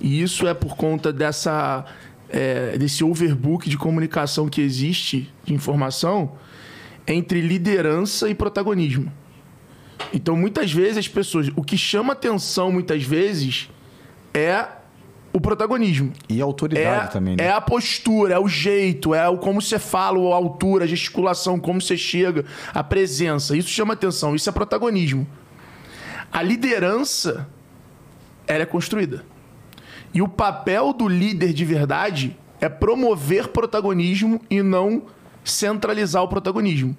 e isso é por conta dessa é, desse overbook de comunicação que existe de informação entre liderança e protagonismo. Então, muitas vezes, as pessoas. O que chama atenção, muitas vezes, é o protagonismo. E a autoridade É, também, né? é a postura, é o jeito, é o como você fala, a altura, a gesticulação, como você chega, a presença. Isso chama atenção, isso é protagonismo. A liderança, ela é construída. E o papel do líder de verdade é promover protagonismo e não centralizar o protagonismo.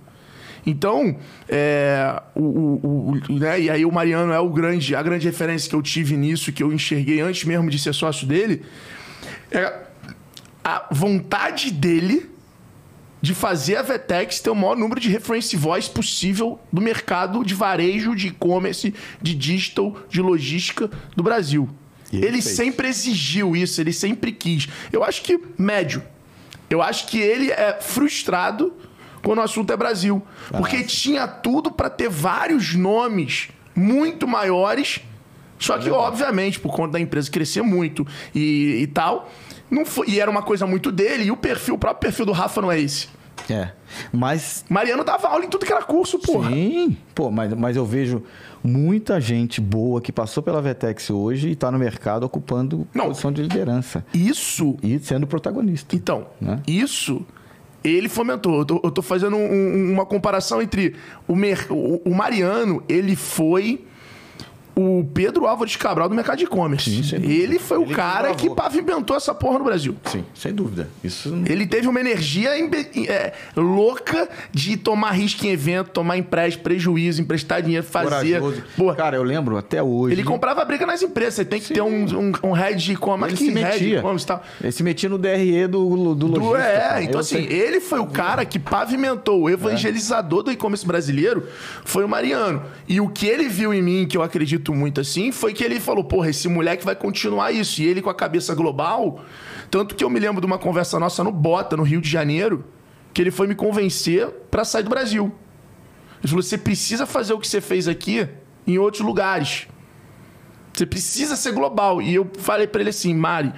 Então, é, o, o- o- né, e aí o Mariano é o grande, a grande referência que eu tive nisso, que eu enxerguei antes mesmo de ser sócio dele, é a vontade dele de fazer a Vetex ter o maior número de reference voice possível do mercado de varejo, de e-commerce, de digital, de logística do Brasil. Ele sempre exigiu isso, ele sempre quis. Eu acho que médio. Eu acho que ele é frustrado quando o assunto é Brasil. Porque tinha tudo para ter vários nomes muito maiores. Só que, obviamente, por conta da empresa crescer muito e, e tal, não foi, e era uma coisa muito dele, e o perfil, o próprio perfil do Rafa não é esse. É. Mas Mariano dava aula em tudo que era curso, porra. Sim, pô, mas, mas eu vejo muita gente boa que passou pela Vetex hoje e está no mercado ocupando Não. posição de liderança Isso e sendo protagonista. Então, Né? isso ele fomentou. Eu tô, eu tô fazendo um- um- uma comparação entre o, mer- o, o Mariano, ele foi o Pedro Álvares Cabral do mercado de e-commerce. Sim. Ele foi o Ele que cara que pavimentou essa porra no Brasil. Sim, sem dúvida. Isso Ele teve uma energia é, louca de tomar risco em evento, tomar empréstimo, prejuízo, emprestar dinheiro, fazer. Pô, Cara, eu lembro até hoje. ele comprava briga nas empresas. Você tem que ter um, um, um head de e-commerce. Ele se metia. e-commerce e tal. Ele se metia no DRE do, do Do- é, cara. então Eu assim, sei- ele foi o cara que pavimentou, o evangelizador do e-commerce brasileiro foi o Mariano. E o que ele viu em mim, que eu acredito muito assim, foi que ele falou, porra, esse moleque vai continuar isso. E ele com a cabeça global, tanto que eu me lembro de uma conversa nossa no Bota, no Rio de Janeiro, que ele foi me convencer pra sair do Brasil. Ele falou, você precisa fazer o que você fez aqui em outros lugares. Você precisa ser global. E eu falei pra ele assim, Mari,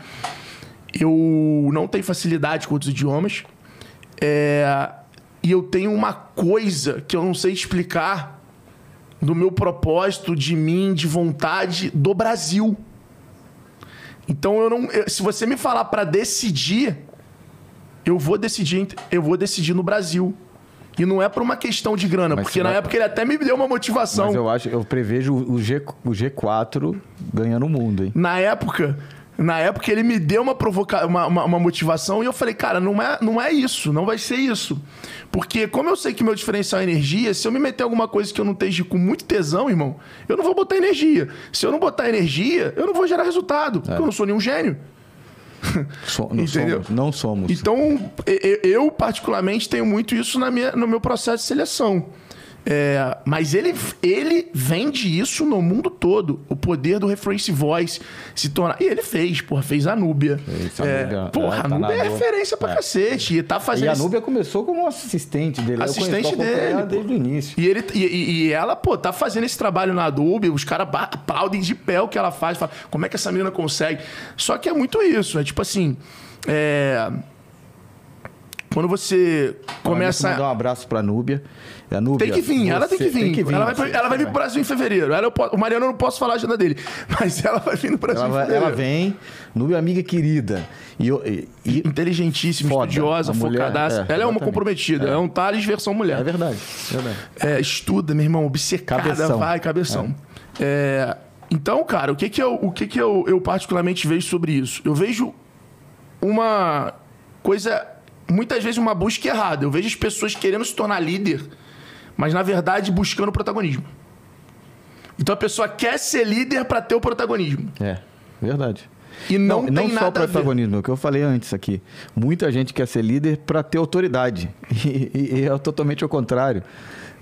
eu não tenho facilidade com outros idiomas. É, e eu tenho uma coisa que eu não sei explicar do meu propósito, de mim, de vontade do Brasil. Então eu não. eu- se você me falar pra decidir, eu vou decidir, eu vou decidir no Brasil. E não é por uma questão de grana, Mas porque na vai- época ele até me deu uma motivação. Mas eu acho, eu prevejo o, G, o G4 ganhando o mundo, hein? Na época, na época ele me deu uma, provoca uma, uma, uma motivação e eu falei, cara, não é, não é isso, não vai ser isso. Porque como eu sei que meu diferencial é energia, se eu me meter em alguma coisa que eu não esteja com muito tesão, irmão, eu não vou botar energia. Se eu não botar energia, eu não vou gerar resultado, porque eu não sou nenhum gênio. So- não, Entendeu? somos, não somos. Então, eu particularmente tenho muito isso na minha, no meu processo de seleção. É, mas ele, ele vende isso no mundo todo. O poder do reference voice se tornar. E ele fez, porra, fez a Núbia. Fez É, Núbia, porra, é, a tá Núbia é referência pra É. cacete. E tá fazendo. E a Núbia começou como assistente dele. Assistente dele, desde o início. E, ele, e, e- ela, pô, tá fazendo esse trabalho na Adobe, os caras aplaudem de pé o que ela faz, fala, como é que essa menina consegue? Só que é muito isso, é tipo assim, é... Quando você Começa mandar um abraço pra Núbia. A Núbia Tem que vir, ela tem que você- vir. ela, vai, pro- ela vai vir pro Brasil em fevereiro. Ela, eu po- o Mariano eu não posso falar a agenda dele, mas ela vai vir no Brasil Ela, em fevereiro. ela vem, Núbia é amiga querida. E, eu- e- Inteligentíssima, Foda. estudiosa, focadaça. é, ela é uma comprometida. É, um Thales versão mulher. é verdade, é verdade. É, estuda, meu irmão, obcecada, Cabeção. vai, cabeção. É, então, cara, o que que, eu, o que, que eu, eu particularmente vejo sobre isso? Eu vejo uma coisa, muitas vezes uma busca errada. Eu vejo as pessoas querendo se tornar líder, mas na verdade buscando protagonismo. Então a pessoa quer ser líder pra ter o protagonismo. É, verdade. E não, tem não nada só ver. protagonismo, é o que eu falei antes aqui. Muita gente quer ser líder para ter autoridade. E, e- e é totalmente ao contrário.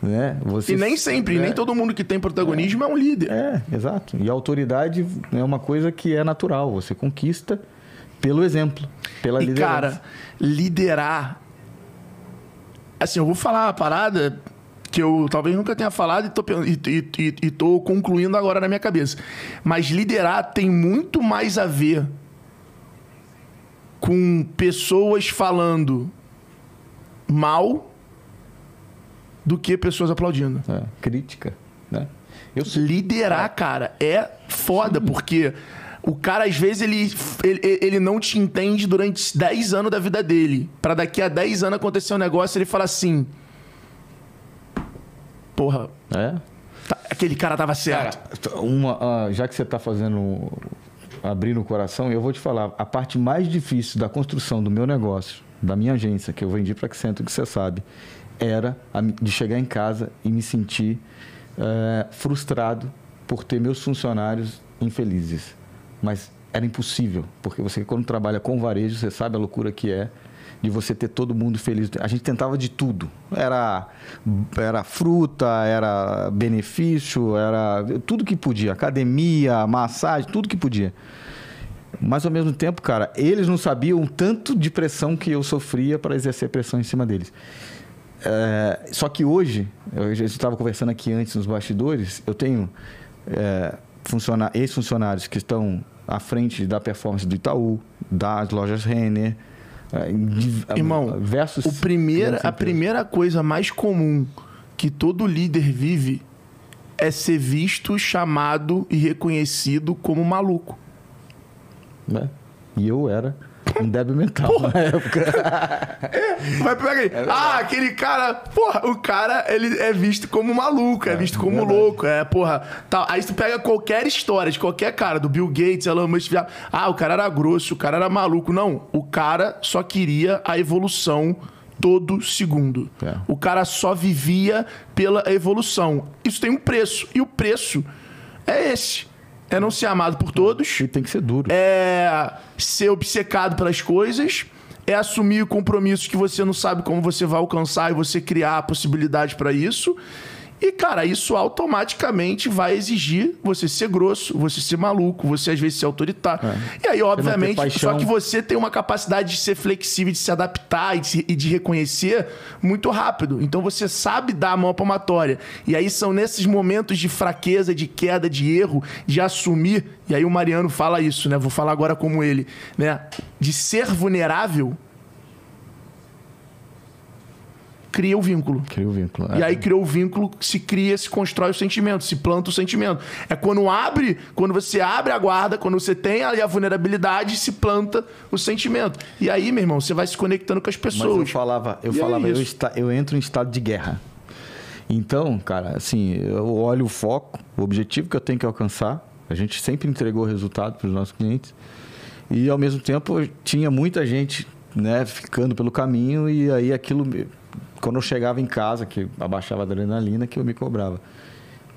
Né? Você, E nem sempre, é, nem todo mundo que tem protagonismo é, um líder. É, exato. E a autoridade é uma coisa que é natural. Você conquista pelo exemplo, pela E, liderança. cara, liderar. Assim, eu vou falar uma parada que eu talvez nunca tenha falado e tô, e, e, e, tô concluindo agora na minha cabeça. Mas liderar tem muito mais a ver com pessoas falando mal do que pessoas aplaudindo. É, crítica, né? Eu Liderar, cara, é foda, porque o cara, às vezes, ele, ele, ele não te entende durante 10 anos da vida dele. Pra daqui a 10 anos acontecer um negócio, ele fala assim. Porra, é. tá- aquele cara tava certo. Uma, ah, já que você está fazendo abrindo o coração, eu vou te falar a parte mais difícil da construção do meu negócio, da minha agência que eu vendi para Accenture, que você sabe, era a de chegar em casa e me sentir eh, frustrado por ter meus funcionários infelizes. Mas era impossível, porque você quando trabalha com varejo, você sabe a loucura que é de você ter todo mundo feliz. A gente tentava de tudo. Era, era fruta, era benefício, era tudo que podia. Academia, massagem, tudo que podia. Mas ao mesmo tempo, cara, eles não sabiam o tanto de pressão que eu sofria para exercer pressão em cima deles. É, só que hoje, eu estava conversando aqui antes nos bastidores, eu tenho é, ex-funcionários que estão à frente da performance do Itaú, das lojas Renner, Irmão, versus o primeira, a primeira coisa mais comum que todo líder vive é ser visto, chamado e reconhecido como maluco. né? E eu era um débil mental na época. Vai pegar aí. ah, aquele cara. Porra, o cara, ele é visto como maluco, é, visto como verdade. louco. É, porra. Tal. Aí tu pega qualquer história de qualquer cara, do Bill Gates, Elon Musk. Ah, o cara era grosso, o cara era maluco. Não, o cara só queria a evolução todo segundo. É. O cara só vivia pela evolução. Isso tem um preço. E o preço é esse. É não ser amado por todos E tem que ser duro. é ser obcecado pelas coisas, é assumir compromissos que você não sabe como você vai alcançar e você criar a possibilidade pra isso. E, cara, isso automaticamente vai exigir você ser grosso, você ser maluco, você às vezes ser autoritário. E aí, obviamente, só que você tem uma capacidade de ser flexível, de se adaptar e de, e de reconhecer muito rápido. Então você sabe dar a mão palmatória. E aí são nesses momentos de fraqueza, de queda, de erro, de assumir. E aí o Mariano fala isso, né? Vou falar agora como ele, né? De ser vulnerável. Cria o vínculo. Cria o vínculo. E é. aí criou o vínculo, se cria, se constrói o sentimento, se planta o sentimento. É quando abre, quando você abre a guarda, quando você tem ali a vulnerabilidade, se planta o sentimento. E aí, meu irmão, você vai se conectando com as Mas eu pessoas. falava, eu E é falava, eu, isso. esta- eu entro em estado de guerra. Então, cara, assim, eu olho o foco, o objetivo que eu tenho que alcançar. A gente sempre entregou resultado para os nossos clientes. E ao mesmo tempo tinha muita gente, né, ficando pelo caminho e aí aquilo quando eu chegava em casa, que abaixava a adrenalina, que eu me cobrava.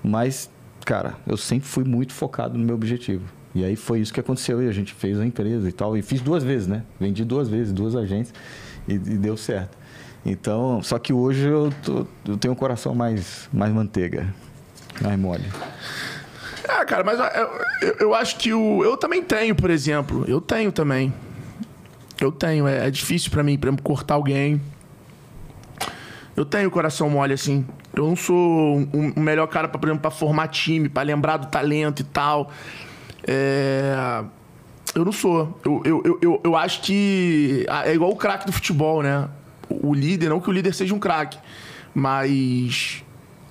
Mas, cara, eu sempre fui muito focado no meu objetivo. E aí foi isso que aconteceu e a gente fez a empresa e tal. E fiz duas vezes, né? Vendi duas vezes, duas agências e, e deu certo. Então, só que hoje eu, tô- eu tenho um coração mais, mais manteiga, mais mole. Ah, cara, mas eu, eu- acho que o. Eu também tenho, por exemplo. Eu tenho também. Eu tenho. É, é difícil pra mim, exemplo, cortar alguém. Eu tenho coração mole, assim. Eu não sou um- o melhor cara, pra, por exemplo, pra formar time, pra lembrar do talento e tal. É. Eu não sou. Eu, eu, eu, eu, eu acho que. É igual o craque do futebol, né? O o líder, não que o líder seja um craque, mas.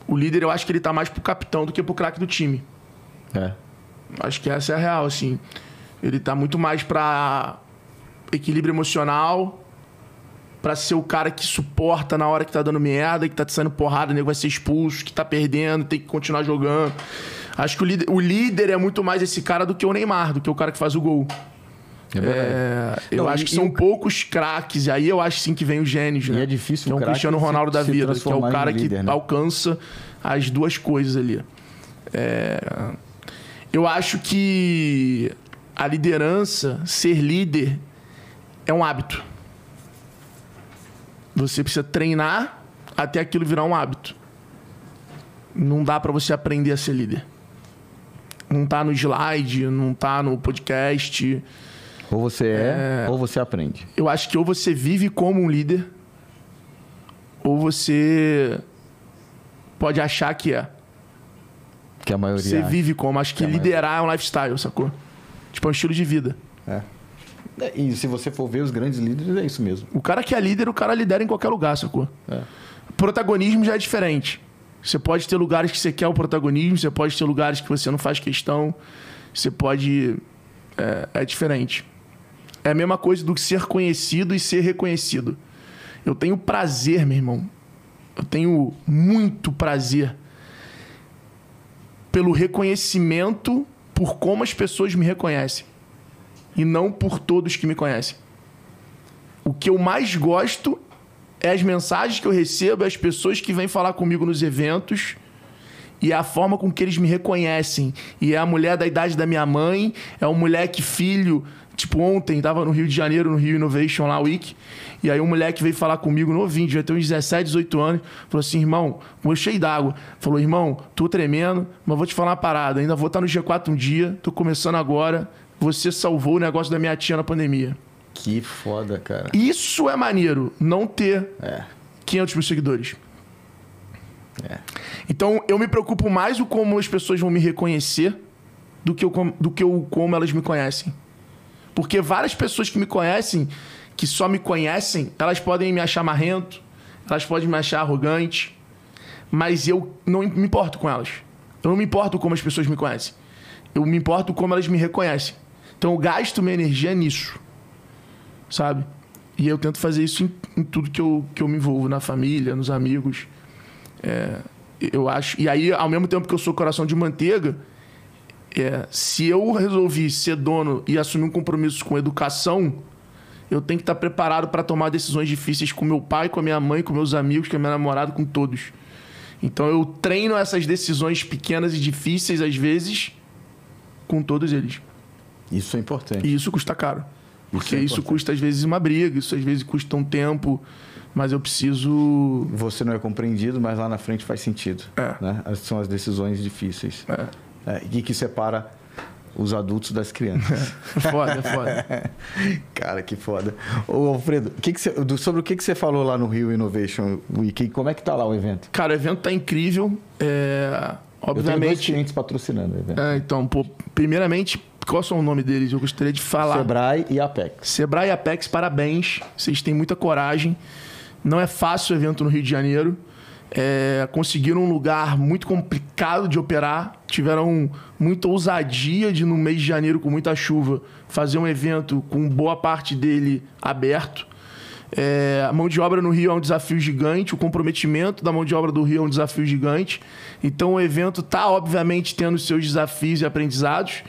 O líder eu acho que ele tá mais pro capitão do que pro craque do time. É. Acho que essa é a real, assim. Ele tá muito mais pra equilíbrio emocional, pra ser o cara que suporta na hora que tá dando merda, que tá te saindo porrada, o nego vai ser expulso, que tá perdendo, tem que continuar jogando. Acho que o líder, o líder é muito mais esse cara do que o Neymar, do que o cara que faz o gol. É. É, eu Não, acho e- que e são o- poucos craques, e aí eu acho sim que vem os gênios, E né? é difícil que é o um Cristiano se- Ronaldo da se vida, que é o cara líder, que né? alcança as duas coisas ali. É, eu acho que a liderança, ser líder, é um hábito. Você precisa treinar até aquilo virar um hábito. Não dá pra você aprender a ser líder. Não tá no slide, não tá no podcast. Ou você é, ou você aprende. Eu acho que ou você vive como um líder, ou você pode achar que é. Que a maioria. Você acha. vive como. Acho que Que maioria- liderar é um lifestyle, sacou? Tipo, é um estilo de vida. É. E se você for ver os grandes líderes, é isso mesmo. O cara que é líder, o cara lidera em qualquer lugar, sacou? É. Protagonismo já é diferente. Você pode ter lugares que você quer o protagonismo, você pode ter lugares que você não faz questão. Você pode. É, é diferente. É a mesma coisa do que ser conhecido e ser reconhecido. Eu tenho prazer, meu irmão. Eu tenho muito prazer pelo reconhecimento por como as pessoas me reconhecem. E não por todos que me conhecem. O que eu mais gosto é as mensagens que eu recebo, é as pessoas que vêm falar comigo nos eventos e é a forma com que eles me reconhecem. E é a mulher da idade da minha mãe, é o moleque filho. Tipo, ontem tava no Rio de Janeiro, no Rio Innovation lá, Week. E aí um moleque veio falar comigo, novinho, já tem uns 17, 18 anos. Falou assim, irmão, um cheio d'água. Falou, irmão, tô tremendo, mas vou te falar uma parada. Ainda vou estar no G4 um dia, tô começando agora. Você salvou o negócio da minha tia na pandemia. Que foda, cara. Isso é maneiro, não ter É. 500 mil seguidores. É. Então eu me preocupo mais o como as pessoas vão me reconhecer do que, com- do que o como elas me conhecem. Porque várias pessoas que me conhecem, que só me conhecem, elas podem me achar marrento, elas podem me achar arrogante, mas eu não me importo com elas. Eu não me importo como as pessoas me conhecem. Eu me importo como elas me reconhecem. Então eu gasto minha energia nisso. Sabe? E eu tento fazer isso em, em tudo que eu, que eu me envolvo, na família, nos amigos. É, eu acho. E aí, ao mesmo tempo que eu sou coração de manteiga, é, se eu resolvi ser dono e assumir um compromisso com educação, eu tenho que estar preparado para tomar decisões difíceis com meu pai, com a minha mãe, com meus amigos, com a minha namorada, com todos. Então eu treino essas decisões pequenas e difíceis, às vezes, com todos eles. Isso é importante. E isso custa caro. Porque é isso, custa, às vezes, uma briga, isso às vezes custa um tempo, mas eu preciso. Você não é compreendido, mas lá na frente faz sentido. É. Né? São as decisões difíceis. É, É, e que separa os adultos das crianças. foda, é foda. Cara, que foda. Ô, Alfredo, que que sobre o que, que você falou lá no Rio Innovation Week? Como é que tá lá o evento? Cara, o evento tá incrível. É, Eu dois obviamente. clientes patrocinando o evento. É, então, pô, primeiramente, qual são o nome deles? Eu gostaria de falar. Sebrae e Apex. Sebrae e Apex, parabéns. Vocês têm muita coragem. Não é fácil o evento no Rio de Janeiro. É, conseguiram um lugar muito complicado de operar. Tiveram muita ousadia de, no mês de janeiro, com muita chuva, fazer um evento com boa parte dele aberto. É, a mão de obra no Rio é um desafio gigante, o comprometimento da mão de obra do Rio é um desafio gigante. Então o evento está, obviamente, tendo seus desafios e aprendizados,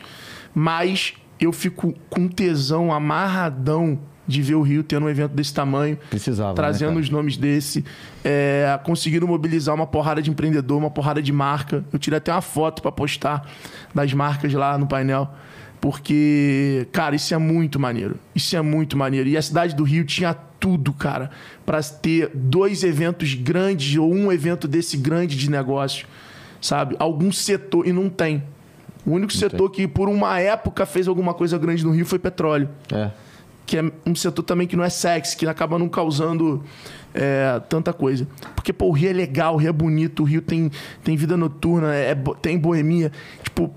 mas eu fico com tesão amarradão de ver o Rio tendo um evento desse tamanho, Precisava, né, trazendo cara? os nomes desse, é, conseguindo mobilizar uma porrada de empreendedor, uma porrada de marca. Eu tirei até uma foto para postar das marcas lá no painel. Porque, cara, isso é muito maneiro. Isso é muito maneiro. E a cidade do Rio tinha tudo, cara, pra ter dois eventos grandes ou um evento desse grande de negócio, sabe? Algum setor e não tem. O único setor que por uma época fez alguma coisa grande no Rio foi petróleo É. que é um setor também que não é sexy, que acaba não causando é, tanta coisa. Porque, pô, o Rio é legal, o Rio é bonito, o Rio tem, tem vida noturna, é, bo- tem boemia. Tipo,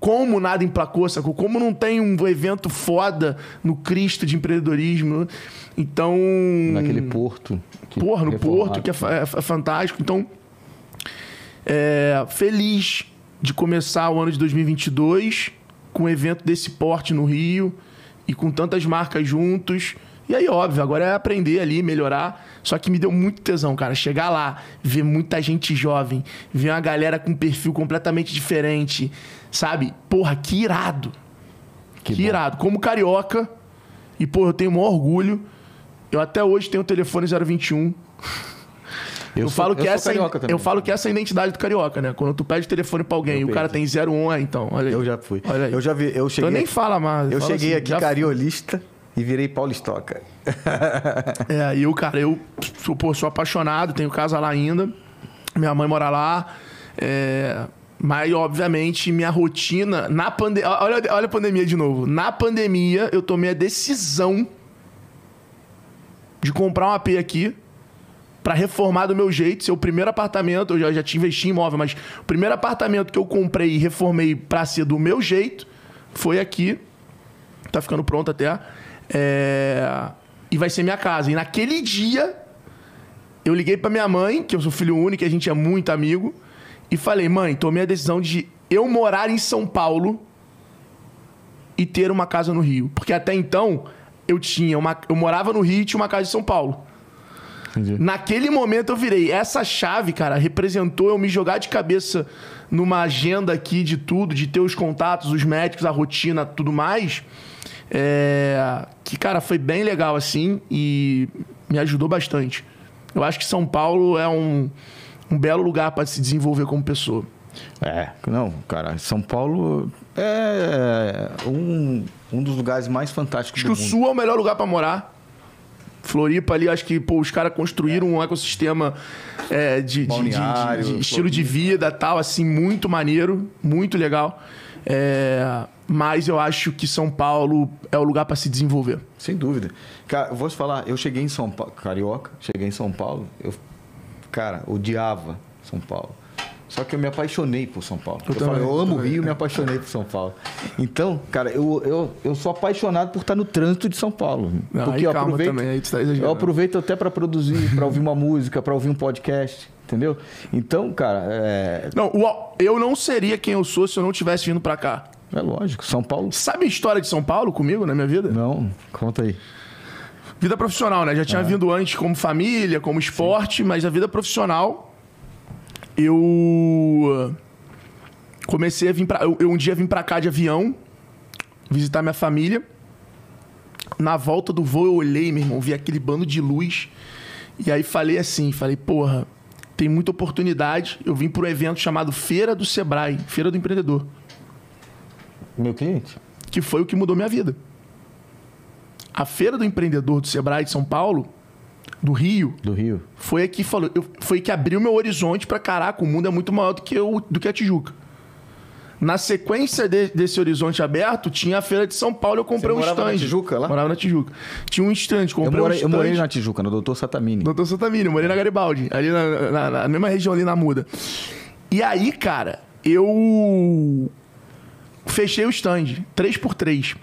como nada emplacou, sacou? Como não tem um evento foda no Cristo de empreendedorismo. Então. Naquele porto. que- Porra, no. Porto, que é, é fa- fantástico. Então, é, feliz de começar o ano de 2022 com um evento desse porte no Rio e com tantas marcas juntos. E aí, óbvio, agora é aprender ali, melhorar. Só que me deu muito tesão, cara. Chegar lá, ver muita gente jovem, ver uma galera com um perfil completamente diferente, sabe? Porra, que irado. Que, bom. irado. Como carioca, e, pô, eu tenho o maior orgulho. Eu até hoje tenho o telefone 021. Eu, sou- falo que sou essa também. eu falo que essa é a identidade do carioca, né? Quando tu pede o telefone pra alguém e o cara tem 01, é, então, olha aí. Eu já fui. Olha aí. Eu já vi, eu Então cheguei. nem aqui- fala mais. eu fala cheguei assim, aqui cariolista e virei paulistoca. É, e eu, cara, eu sou, pô, sou apaixonado, tenho casa lá ainda. Minha mãe mora lá. É, mas, obviamente, minha rotina. Na pandemia. Olha, olha a pandemia de novo. Na pandemia, eu tomei a decisão de comprar um AP aqui pra reformar do meu jeito. Ser o primeiro apartamento. Eu já, já tinha investido em imóvel, mas o primeiro apartamento que eu comprei e reformei pra ser do meu jeito foi aqui. Tá ficando pronto até. É, E vai ser minha casa. E naquele dia, eu liguei pra minha mãe, que eu sou filho único, a gente é muito amigo, e falei: mãe, tomei a decisão de eu morar em São Paulo e ter uma casa no Rio. Porque até então, eu tinha uma. Eu morava no Rio e tinha uma casa em São Paulo. Entendi. Naquele momento eu virei. Essa chave, cara, representou eu me jogar de cabeça numa agenda aqui de tudo, de ter os contatos, os médicos, a rotina, tudo mais. É, que, cara, foi bem legal assim e me ajudou bastante. Eu acho que São Paulo é um, um belo lugar para se desenvolver como pessoa. É, não, cara, São Paulo é um, um dos lugares mais fantásticos Acho do que o mundo. Sul é o melhor lugar para morar. Floripa ali, acho que pô, os caras construíram um ecossistema é, de, de- de- de- estilo de vida tal, assim, muito maneiro, muito legal. É, mas eu acho que São Paulo é o lugar para se desenvolver. Sem dúvida. Cara, eu vou te falar, eu cheguei em São Paulo, carioca, cheguei em São Paulo, eu, cara, odiava São Paulo. Só que eu me apaixonei por São Paulo. Eu, também, falei, eu amo o também. Rio e me apaixonei por São Paulo. Então, cara, eu, eu, eu sou apaixonado por estar no trânsito de São Paulo. Porque eu aproveito, também, tá eu aproveito até para produzir, para ouvir uma música, para ouvir um podcast, entendeu? Então, cara, é, Não, eu não seria quem eu sou se eu não tivesse vindo para cá. é lógico. São Paulo. Sabe a história de São Paulo comigo na minha vida? Não, conta aí. Vida profissional, né? Já tinha vindo antes como família, como esporte, mas a vida profissional. Eu comecei a vir pra. Eu, eu um dia vim pra cá de avião, visitar minha família. Na volta do voo eu olhei, meu irmão, vi aquele bando de luz. E aí falei assim, falei, porra, tem muita oportunidade. Eu vim para um evento chamado Feira do Sebrae, Feira do Empreendedor, Meu cliente? que foi o que mudou minha vida. A Feira do Empreendedor do Sebrae de São Paulo, do Rio, Do Rio. foi que falou, eu- foi que abriu meu horizonte para caraca, o mundo é muito maior do que, eu, do que a Tijuca. Na sequência de- desse horizonte aberto, tinha a feira de São Paulo, eu comprei Você um morava na stand. Tijuca, lá? Morava na Tijuca. Tinha um stand, Eu comprei morei, um eu stand. morei na Tijuca, no Doutor Satamini. Doutor Santamini, morei na Garibaldi, ali na, na- na mesma região ali na Muda. E aí, cara, eu fechei o stand, 3x3.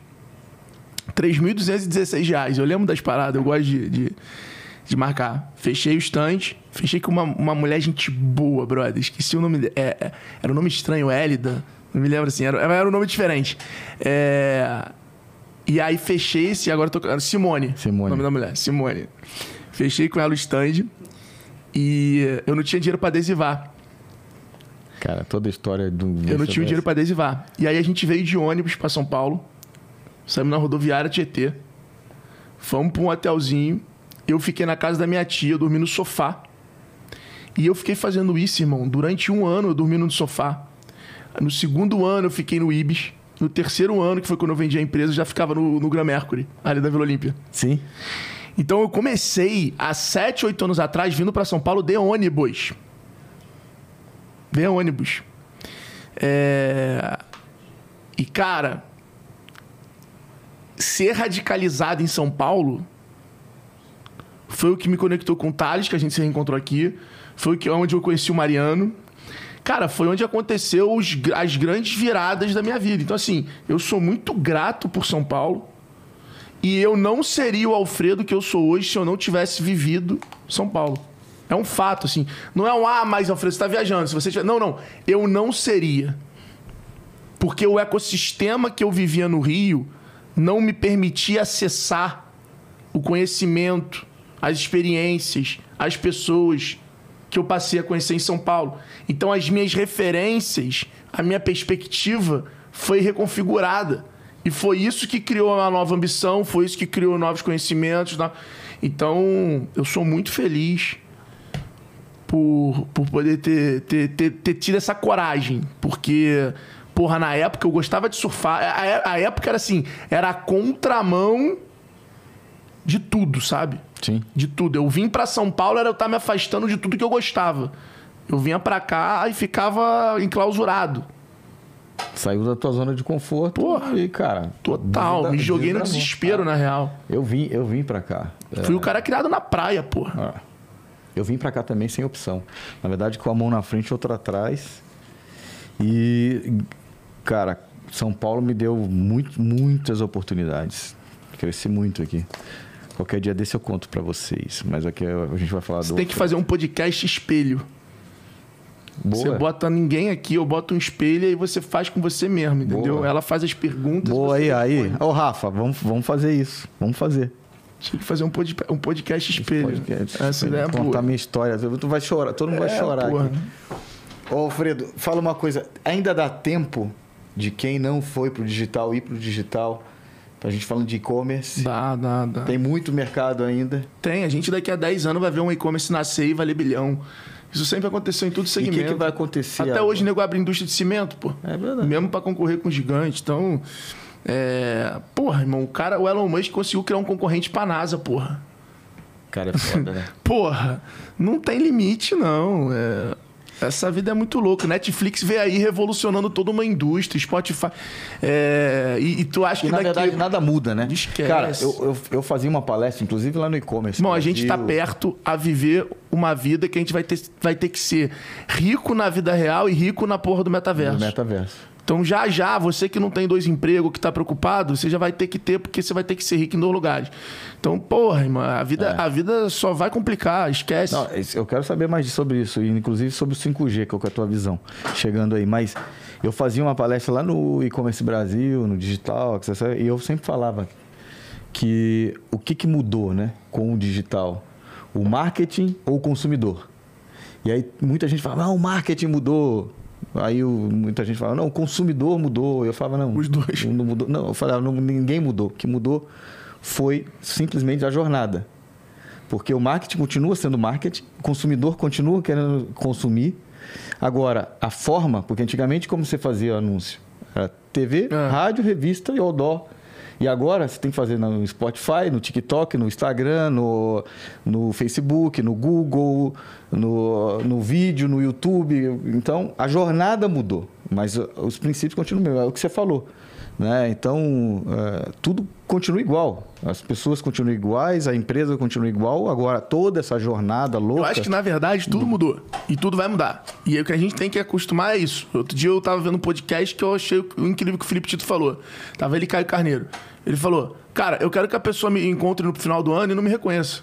3.216 reais. Eu lembro das paradas, eu gosto de, de, de marcar. Fechei o stand, fechei com uma, uma mulher gente boa, brother. Esqueci o nome dela. É, é, era um nome estranho, Hélida. Não me lembro assim, era, era um nome diferente. É, e aí fechei esse, agora eu tô. Simone. Simone. Nome da mulher, Simone. Fechei com ela o stand e eu não tinha dinheiro pra adesivar. Cara, toda a história do. Eu não tinha o dinheiro pra adesivar. E aí a gente veio de ônibus pra São Paulo. Saímos na rodoviária Tietê. Fomos pra um hotelzinho. Eu fiquei na casa da minha tia, eu dormi no sofá. E eu fiquei fazendo isso, irmão. Durante um ano eu dormi no sofá. No segundo ano eu fiquei no Ibis. No terceiro ano, que foi quando eu vendi a empresa, eu já ficava no, no Gran Mercury, ali da Vila Olímpia. Sim. Então eu comecei há 7, 8 anos atrás vindo pra São Paulo de ônibus. De ônibus. É... E cara, ser radicalizado em São Paulo foi o que me conectou com o Thales, que a gente se reencontrou aqui. Foi onde eu conheci o Mariano. Cara, foi onde aconteceu os- as grandes viradas da minha vida. Então, assim, eu sou muito grato por São Paulo. E eu não seria o Alfredo que eu sou hoje se eu não tivesse vivido São Paulo. É um fato, assim. Não é um, ah, mas Alfredo, você tá viajando. Se você tiver... Não, não. Eu não seria. Porque o ecossistema que eu vivia no Rio não me permitia acessar o conhecimento, as experiências, as pessoas que eu passei a conhecer em São Paulo. Então, as minhas referências, a minha perspectiva foi reconfigurada. E foi isso que criou uma nova ambição, foi isso que criou novos conhecimentos. no- Então, eu sou muito feliz por, por poder ter, ter, ter, ter tido essa coragem. Porque, porra, na época eu gostava de surfar. A época era assim, era a contramão de tudo, sabe? Sim. De tudo. Eu vim pra São Paulo, era eu estar me afastando de tudo que eu gostava. Eu vinha pra cá e ficava enclausurado. Saiu da tua zona de conforto. Porra. E, cara. Total. me joguei no desespero, na real. Eu vim, eu vim pra cá. É, Fui o cara criado na praia, porra. ah, eu vim pra cá também sem opção. Na verdade, com a mão na frente e outra atrás. E, cara, São Paulo me deu muito, muitas oportunidades. Cresci muito aqui. Qualquer dia desse eu conto pra vocês. Mas aqui a gente vai falar Você do. tem que fazer um podcast espelho. Boa. Você bota ninguém aqui, eu boto um espelho e você faz com você mesmo, entendeu? Boa. Ela faz as perguntas. Boa você aí, aí. Ô, Rafa, vamos, vamos fazer isso. Vamos fazer. Tinha que fazer um, pod- um podcast espelho. Podcast. Essa ideia é Contar boa. minha história. Tu vai chorar, todo mundo vai É, chorar porra. aqui. Ô, Alfredo, fala uma coisa. Ainda dá tempo de quem não foi pro digital ir pro digital? A gente falando de e-commerce. Dá, dá, dá. Tem muito mercado ainda. Tem, a gente daqui a 10 anos vai ver um e-commerce nascer e valer bilhão. Isso sempre aconteceu em todo E o segmento. que, que vai acontecer? Até agora? hoje, nego abre indústria de cimento, pô. É verdade. Mesmo pra concorrer com os gigantes. Então, é... Porra, irmão, o cara, o Elon Musk conseguiu criar um concorrente pra NASA, porra. Cara, é foda, né? Porra, não tem limite, não. É, Essa vida é muito louca. Netflix veio aí revolucionando toda uma indústria, Spotify. É, E, e tu acha E que na daqui... verdade nada muda, né? Esquece. Cara, eu, eu, eu fazia uma palestra, inclusive lá no e-commerce. Irmão, a gente tá Brasil. perto a viver uma vida que a gente vai ter, vai ter que ser rico na vida real e rico na porra do metaverso. do metaverso. Então já já, você que não tem dois empregos, que tá preocupado, você já vai ter que ter, porque você vai ter que ser rico em dois lugares. Então, porra, irmão, a vida, a vida só vai complicar, esquece. É. Não, eu quero saber mais sobre isso, e inclusive sobre o 5G, que é a tua visão, chegando aí. Mas eu fazia uma palestra lá no e-commerce Brasil, no digital, e eu sempre falava que o que, que mudou né, com o digital? O marketing ou o consumidor? E aí muita gente fala, não, o marketing mudou. Aí o- muita gente fala, não, o consumidor mudou. Eu falava, não. Os dois. Não mudou. Não, eu falava, não, ninguém mudou. O que mudou foi simplesmente a jornada. Porque o marketing continua sendo marketing, o consumidor continua querendo consumir. Agora, a forma, porque antigamente como você fazia anúncio? Era TV, É. rádio, revista e outdoor. E agora você tem que fazer no Spotify, no TikTok, no Instagram, no, no Facebook, no Google, no, no vídeo, no YouTube. Então, a jornada mudou, mas uh, os princípios continuam mesmo. É o que você falou. Né? Então, é, tudo continua igual. As pessoas continuam iguais, a empresa continua igual. Agora, toda essa jornada louca... Eu acho que, na verdade, tudo mudou. E tudo vai mudar. E aí, o que a gente tem que acostumar é isso. Outro dia eu tava vendo um podcast que eu achei o incrível que o Felipe Tito falou. Tava ele e Caio Carneiro. Ele falou: Cara, eu quero que a pessoa me encontre no final do ano e não me reconheça.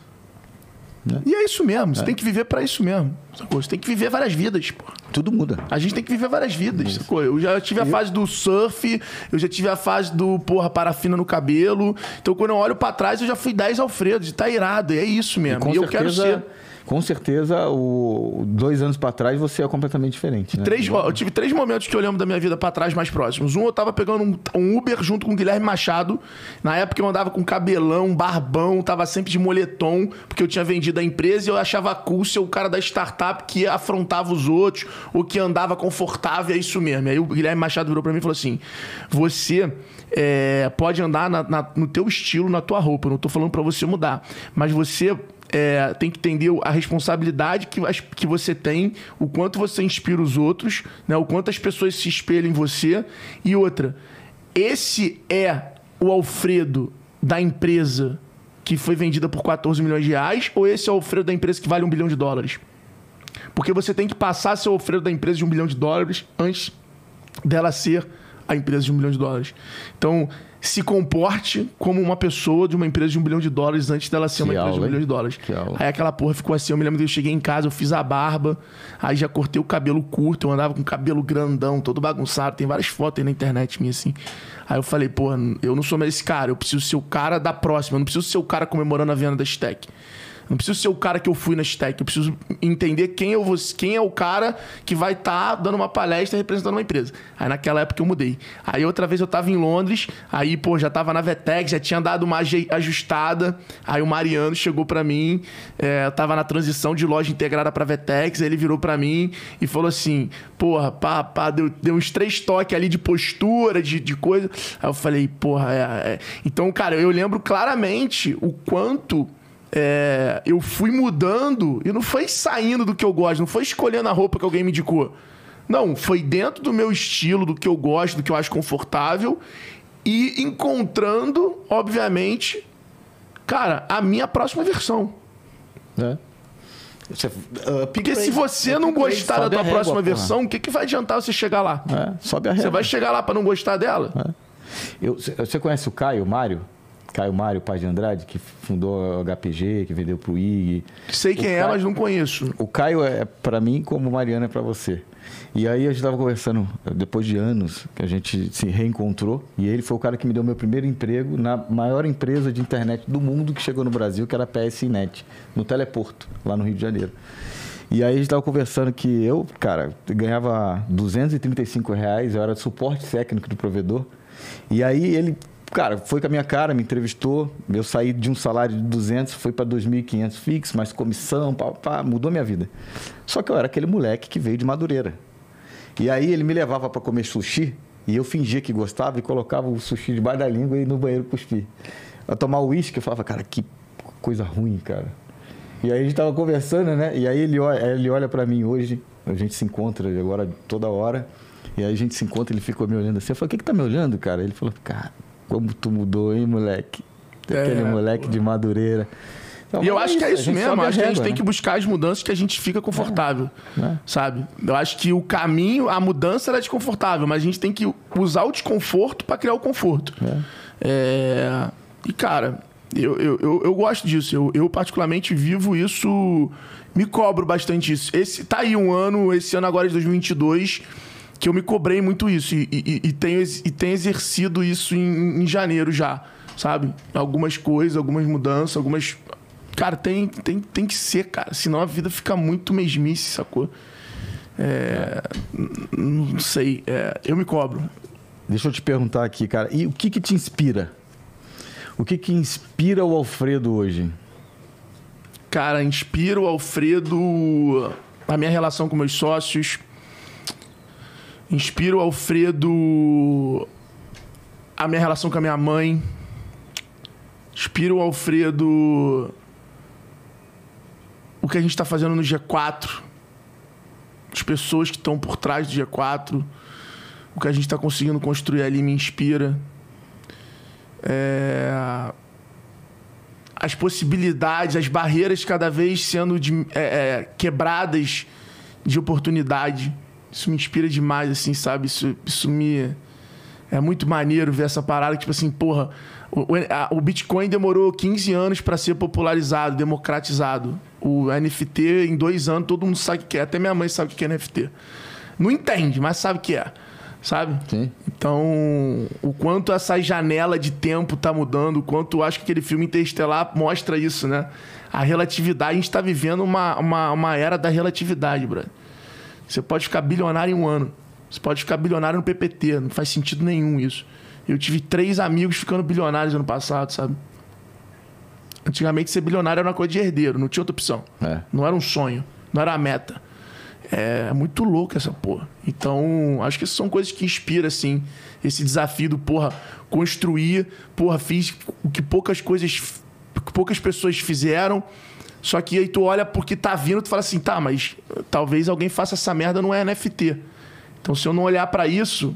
E é isso mesmo. Você tem que viver pra isso mesmo. Sacou? Você tem que viver várias vidas, pô. Tudo muda. A gente tem que viver várias vidas, sacou? Eu já tive a fase do surf, eu já tive a fase do, porra, parafina no cabelo. Então, quando eu olho pra trás, eu já fui 10 Alfredo, tá irado. E é isso mesmo. com E, eu quero ser. Com certeza, o dois anos pra trás você é completamente diferente. Né? Três, eu tive três momentos que eu lembro da minha vida pra trás mais próximos. Um, eu tava pegando um, um Uber junto com o Guilherme Machado. Na época eu andava com cabelão, barbão, tava sempre de moletom, porque eu tinha vendido a empresa e eu achava cool ser o cara da startup que afrontava os outros, ou que andava confortável, é isso mesmo. Aí o Guilherme Machado virou pra mim e falou assim: Você é, pode andar na- na- no teu estilo, na tua roupa. Eu não tô falando pra você mudar. Mas você é, tem que entender a responsabilidade que, que você tem, o quanto você inspira os outros, né? o quanto as pessoas se espelham em você. E outra, esse é o Alfredo da empresa que foi vendida por 14 milhões de reais, ou esse é o Alfredo da empresa que vale um bilhão de dólares? Porque você tem que passar o Alfredo da empresa de um bilhão de dólares antes dela ser a empresa de um bilhão de dólares. Então, se comporte como uma pessoa de uma empresa de um bilhão de dólares antes dela ser uma Que empresa de um aula, bilhão de dólares. Que aula. Aí aquela porra ficou assim. Eu me lembro que eu cheguei em casa, eu fiz a barba, aí já cortei o cabelo curto, eu andava com o cabelo grandão, todo bagunçado. Tem várias fotos aí na internet minha assim. Aí eu falei, porra, eu não sou mais esse cara, eu preciso ser o cara da próxima, eu não preciso ser o cara comemorando a venda da Stack. Não preciso ser o cara que eu fui na Stack, eu preciso entender quem, eu vou, quem é o cara que vai estar dando uma palestra representando uma empresa. Aí naquela época eu mudei. Aí outra vez eu tava em Londres, aí, pô, já tava na Vetex, já tinha dado uma ajustada. Aí o Mariano chegou pra mim, é, eu tava na transição de loja integrada pra Vetex, aí ele virou pra mim e falou assim: porra, pá, pá, deu, deu uns três toques ali de postura, de, de coisa. Aí eu falei, porra, é, é. Então, cara, eu lembro claramente o quanto é, eu fui mudando e não foi saindo do que eu gosto, não foi escolhendo a roupa que alguém me indicou. Não, foi dentro do meu estilo, do que eu gosto, do que eu acho confortável e encontrando, obviamente, cara, a minha próxima versão. né? Você, uh, Porque se você não gostar da tua próxima versão, o que, que vai adiantar você chegar lá? É, sobe a Você régua. vai chegar lá pra não gostar dela? Eu- c- você conhece o Caio Mário? Caio Mário Paz de Andrade, que fundou a HPG, que vendeu pro IG. Sei quem O é, Caio- mas não conheço. O Caio é pra mim como o Mariana é pra você. E aí a gente tava conversando, depois de anos, que a gente se reencontrou, e ele foi o cara que me deu meu primeiro emprego na maior empresa de internet do mundo que chegou no Brasil, que era a PSNet, no Teleporto, lá no Rio de Janeiro. E aí a gente tava conversando que eu, cara, ganhava 235 reais, eu era suporte técnico do provedor. E aí ele, cara, foi com a minha cara, me entrevistou. Eu saí de um salário de 200, foi para 2.500 fixo, mais comissão, pá, pá, mudou minha vida. Só que eu era aquele moleque que veio de Madureira. E aí ele me levava para comer sushi e eu fingia que gostava e colocava o sushi debaixo da língua e no banheiro cuspir. A tomar uísque, eu falava, cara, que coisa ruim, cara. E aí a gente tava conversando, né? E aí ele olha, ele olha para mim hoje, a gente se encontra agora toda hora. E aí a gente se encontra, ele ficou me olhando assim. Eu falei, o que que tá me olhando, cara? Ele falou, cara, como tu mudou, hein, moleque? Aquele É, moleque de Madureira. Então, E eu acho que é isso mesmo. Acho que a gente régua, tem né? que buscar as mudanças que a gente fica confortável. É. Sabe? Eu acho que o caminho, a mudança ela é desconfortável, mas a gente tem que usar o desconforto para criar o conforto. É, E, cara, eu, eu, eu, eu gosto disso. Eu, eu, particularmente, vivo isso. Me cobro bastante isso. Esse, tá aí um ano, esse ano agora de 2022, que eu me cobrei muito isso. E, e, e tenho, e tenho exercido isso em, em janeiro já. Sabe? Algumas coisas, algumas mudanças, algumas. Cara, tem, tem, tem que ser, cara. Senão a vida fica muito mesmice, sacou? É, Não sei. é, eu me cobro. Deixa eu te perguntar aqui, cara. E o que que te inspira? O que que inspira o Alfredo hoje? Cara, inspira o Alfredo a minha relação com meus sócios. Inspira o Alfredo a minha relação com a minha mãe. Inspira o Alfredo o que a gente está fazendo no G4. As pessoas que estão por trás do G4. O que a gente está conseguindo construir ali me inspira. É as possibilidades, as barreiras cada vez sendo de- é, é, quebradas de oportunidade. Isso me inspira demais, assim, sabe? Isso, isso me. É muito maneiro ver essa parada, tipo assim, porra, o, a- o Bitcoin demorou 15 anos para ser popularizado, democratizado. O NFT, em dois anos, todo mundo sabe o que é. Até minha mãe sabe o que é NFT. Não entende, mas sabe o que é. Sabe? Sim. Então, o quanto essa janela de tempo tá mudando, o quanto acho que aquele filme Interestelar mostra isso, né? A relatividade, a gente tá vivendo uma, uma, uma era da relatividade, brother. Você pode ficar bilionário em um ano. Você pode ficar bilionário no PPT. Não faz sentido nenhum isso. Eu tive três amigos ficando bilionários ano passado, sabe? Antigamente ser bilionário era uma coisa de herdeiro, não tinha outra opção. É. Não era um sonho, não era a meta. É muito louco essa porra. Então, acho que são coisas que inspiram, assim, esse desafio do, porra, construir. Porra, fiz o que poucas coisas, que poucas pessoas fizeram. Só que aí tu olha porque tá vindo, tu fala assim, tá, mas talvez alguém faça essa merda no NFT. Então, se eu não olhar pra isso,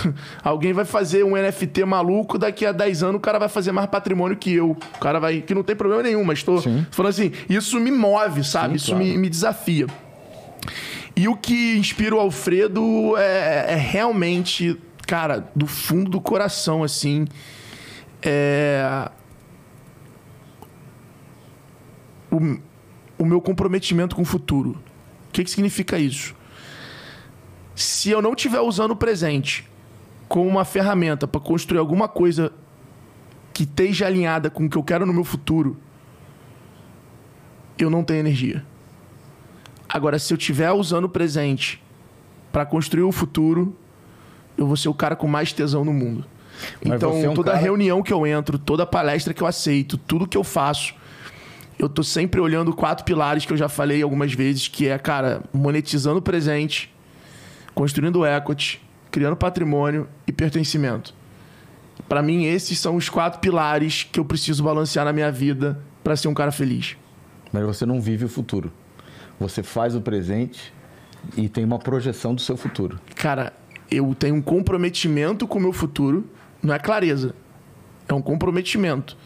alguém vai fazer um NFT maluco, daqui a 10 anos o cara vai fazer mais patrimônio que eu. O cara vai. Que não tem problema nenhum, mas tô Sim. falando assim, isso me move, sabe? Sim, isso claro. me, me desafia. E o que inspira o Alfredo é, é realmente, cara, do fundo do coração, assim. É. O, o meu comprometimento com o futuro. O que, que significa isso? Se eu não estiver usando o presente como uma ferramenta para construir alguma coisa que esteja alinhada com o que eu quero no meu futuro, eu não tenho energia. Agora, se eu estiver usando o presente para construir o futuro, eu vou ser o cara com mais tesão no mundo. Mas então, é um toda cara- reunião que eu entro, toda palestra que eu aceito, tudo que eu faço, eu tô sempre olhando quatro pilares que eu já falei algumas vezes, que é, cara, monetizando o presente, construindo equity, criando patrimônio e pertencimento. Para mim, esses são os quatro pilares que eu preciso balancear na minha vida para ser um cara feliz. Mas você não vive o futuro. Você faz o presente e tem uma projeção do seu futuro. Cara, eu tenho um comprometimento com o meu futuro, não é clareza, é um comprometimento.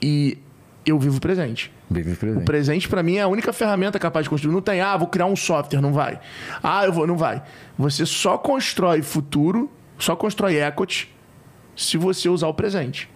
E eu vivo o presente. Vive o O presente. presente, pra mim, é a única ferramenta capaz de construir. Não tem, ah, vou criar um software, não vai. Ah, eu vou, não vai. Você só constrói futuro, só constrói equity, se você usar o presente.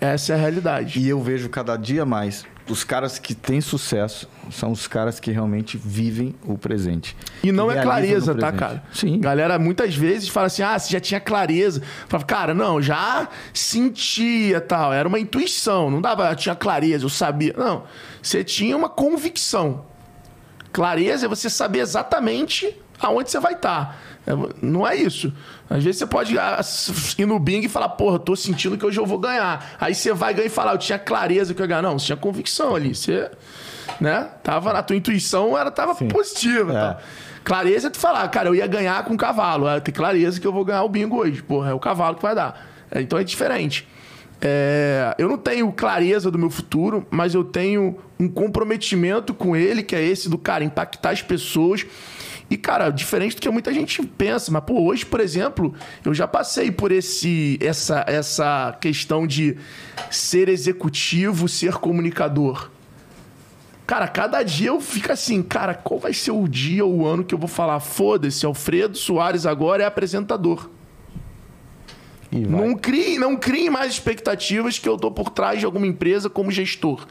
Essa é a realidade. E eu vejo cada dia mais os caras que têm sucesso são os caras que realmente vivem o presente. E não é clareza, tá, cara? Sim. Galera muitas vezes fala assim: ah, você já tinha clareza. Fala, cara, não, já sentia tal. Era uma intuição. Não dava, tinha clareza, eu sabia. Não. Você tinha uma convicção. Clareza é você saber exatamente aonde você vai estar. É, Não é isso. Às vezes você pode ah, ir no Bing e falar, porra, tô sentindo que hoje eu vou ganhar. Aí você vai ganhar e falar, eu tinha clareza que eu ia ganhar. Não, você tinha convicção ali. Você, né? Tava na tua intuição, ela tava positiva. É. tal. Clareza é tu falar, cara, eu ia ganhar com o cavalo. Eu tenho clareza que eu vou ganhar o bingo hoje. Porra, é o cavalo que vai dar. É, então é diferente. É, eu não tenho clareza do meu futuro, mas eu tenho um comprometimento com ele, que é esse do cara impactar as pessoas. E, cara, diferente do que muita gente pensa, mas, pô, hoje, por exemplo, eu já passei por esse, essa, essa questão de ser executivo, ser comunicador. Cara, cada dia eu fico assim, cara, qual vai ser o dia ou o ano que eu vou falar? Foda-se, Alfredo Soares agora é apresentador. Não crie, não crie mais expectativas que eu tô por trás de alguma empresa como gestor.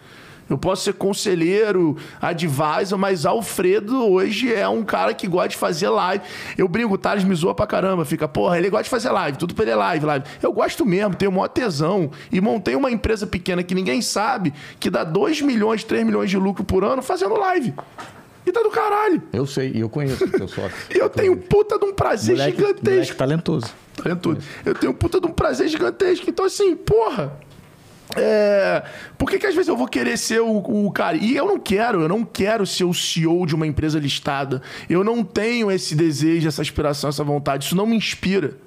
Eu posso ser conselheiro, advisor, mas Alfredo hoje é um cara que gosta de fazer live. Eu brinco, o Thales me zoa pra caramba. Fica, porra, ele gosta de fazer live, tudo pra ele é live, live. Eu gosto mesmo, tenho o maior tesão. E montei uma empresa pequena que ninguém sabe, que dá 2 milhões, 3 milhões de lucro por ano fazendo live. E tá do caralho. Eu sei, e eu conheço o teu sócio. E eu tenho puta de um prazer moleque, gigantesco. moleque talentoso. Talentoso. Eu tenho puta de um prazer gigantesco. Então, assim, porra. É... Por que, que às vezes eu vou querer ser o, o cara? E eu não quero, eu não quero ser o CEO de uma empresa listada. Eu não tenho esse desejo, essa aspiração, essa vontade. Isso não me inspira.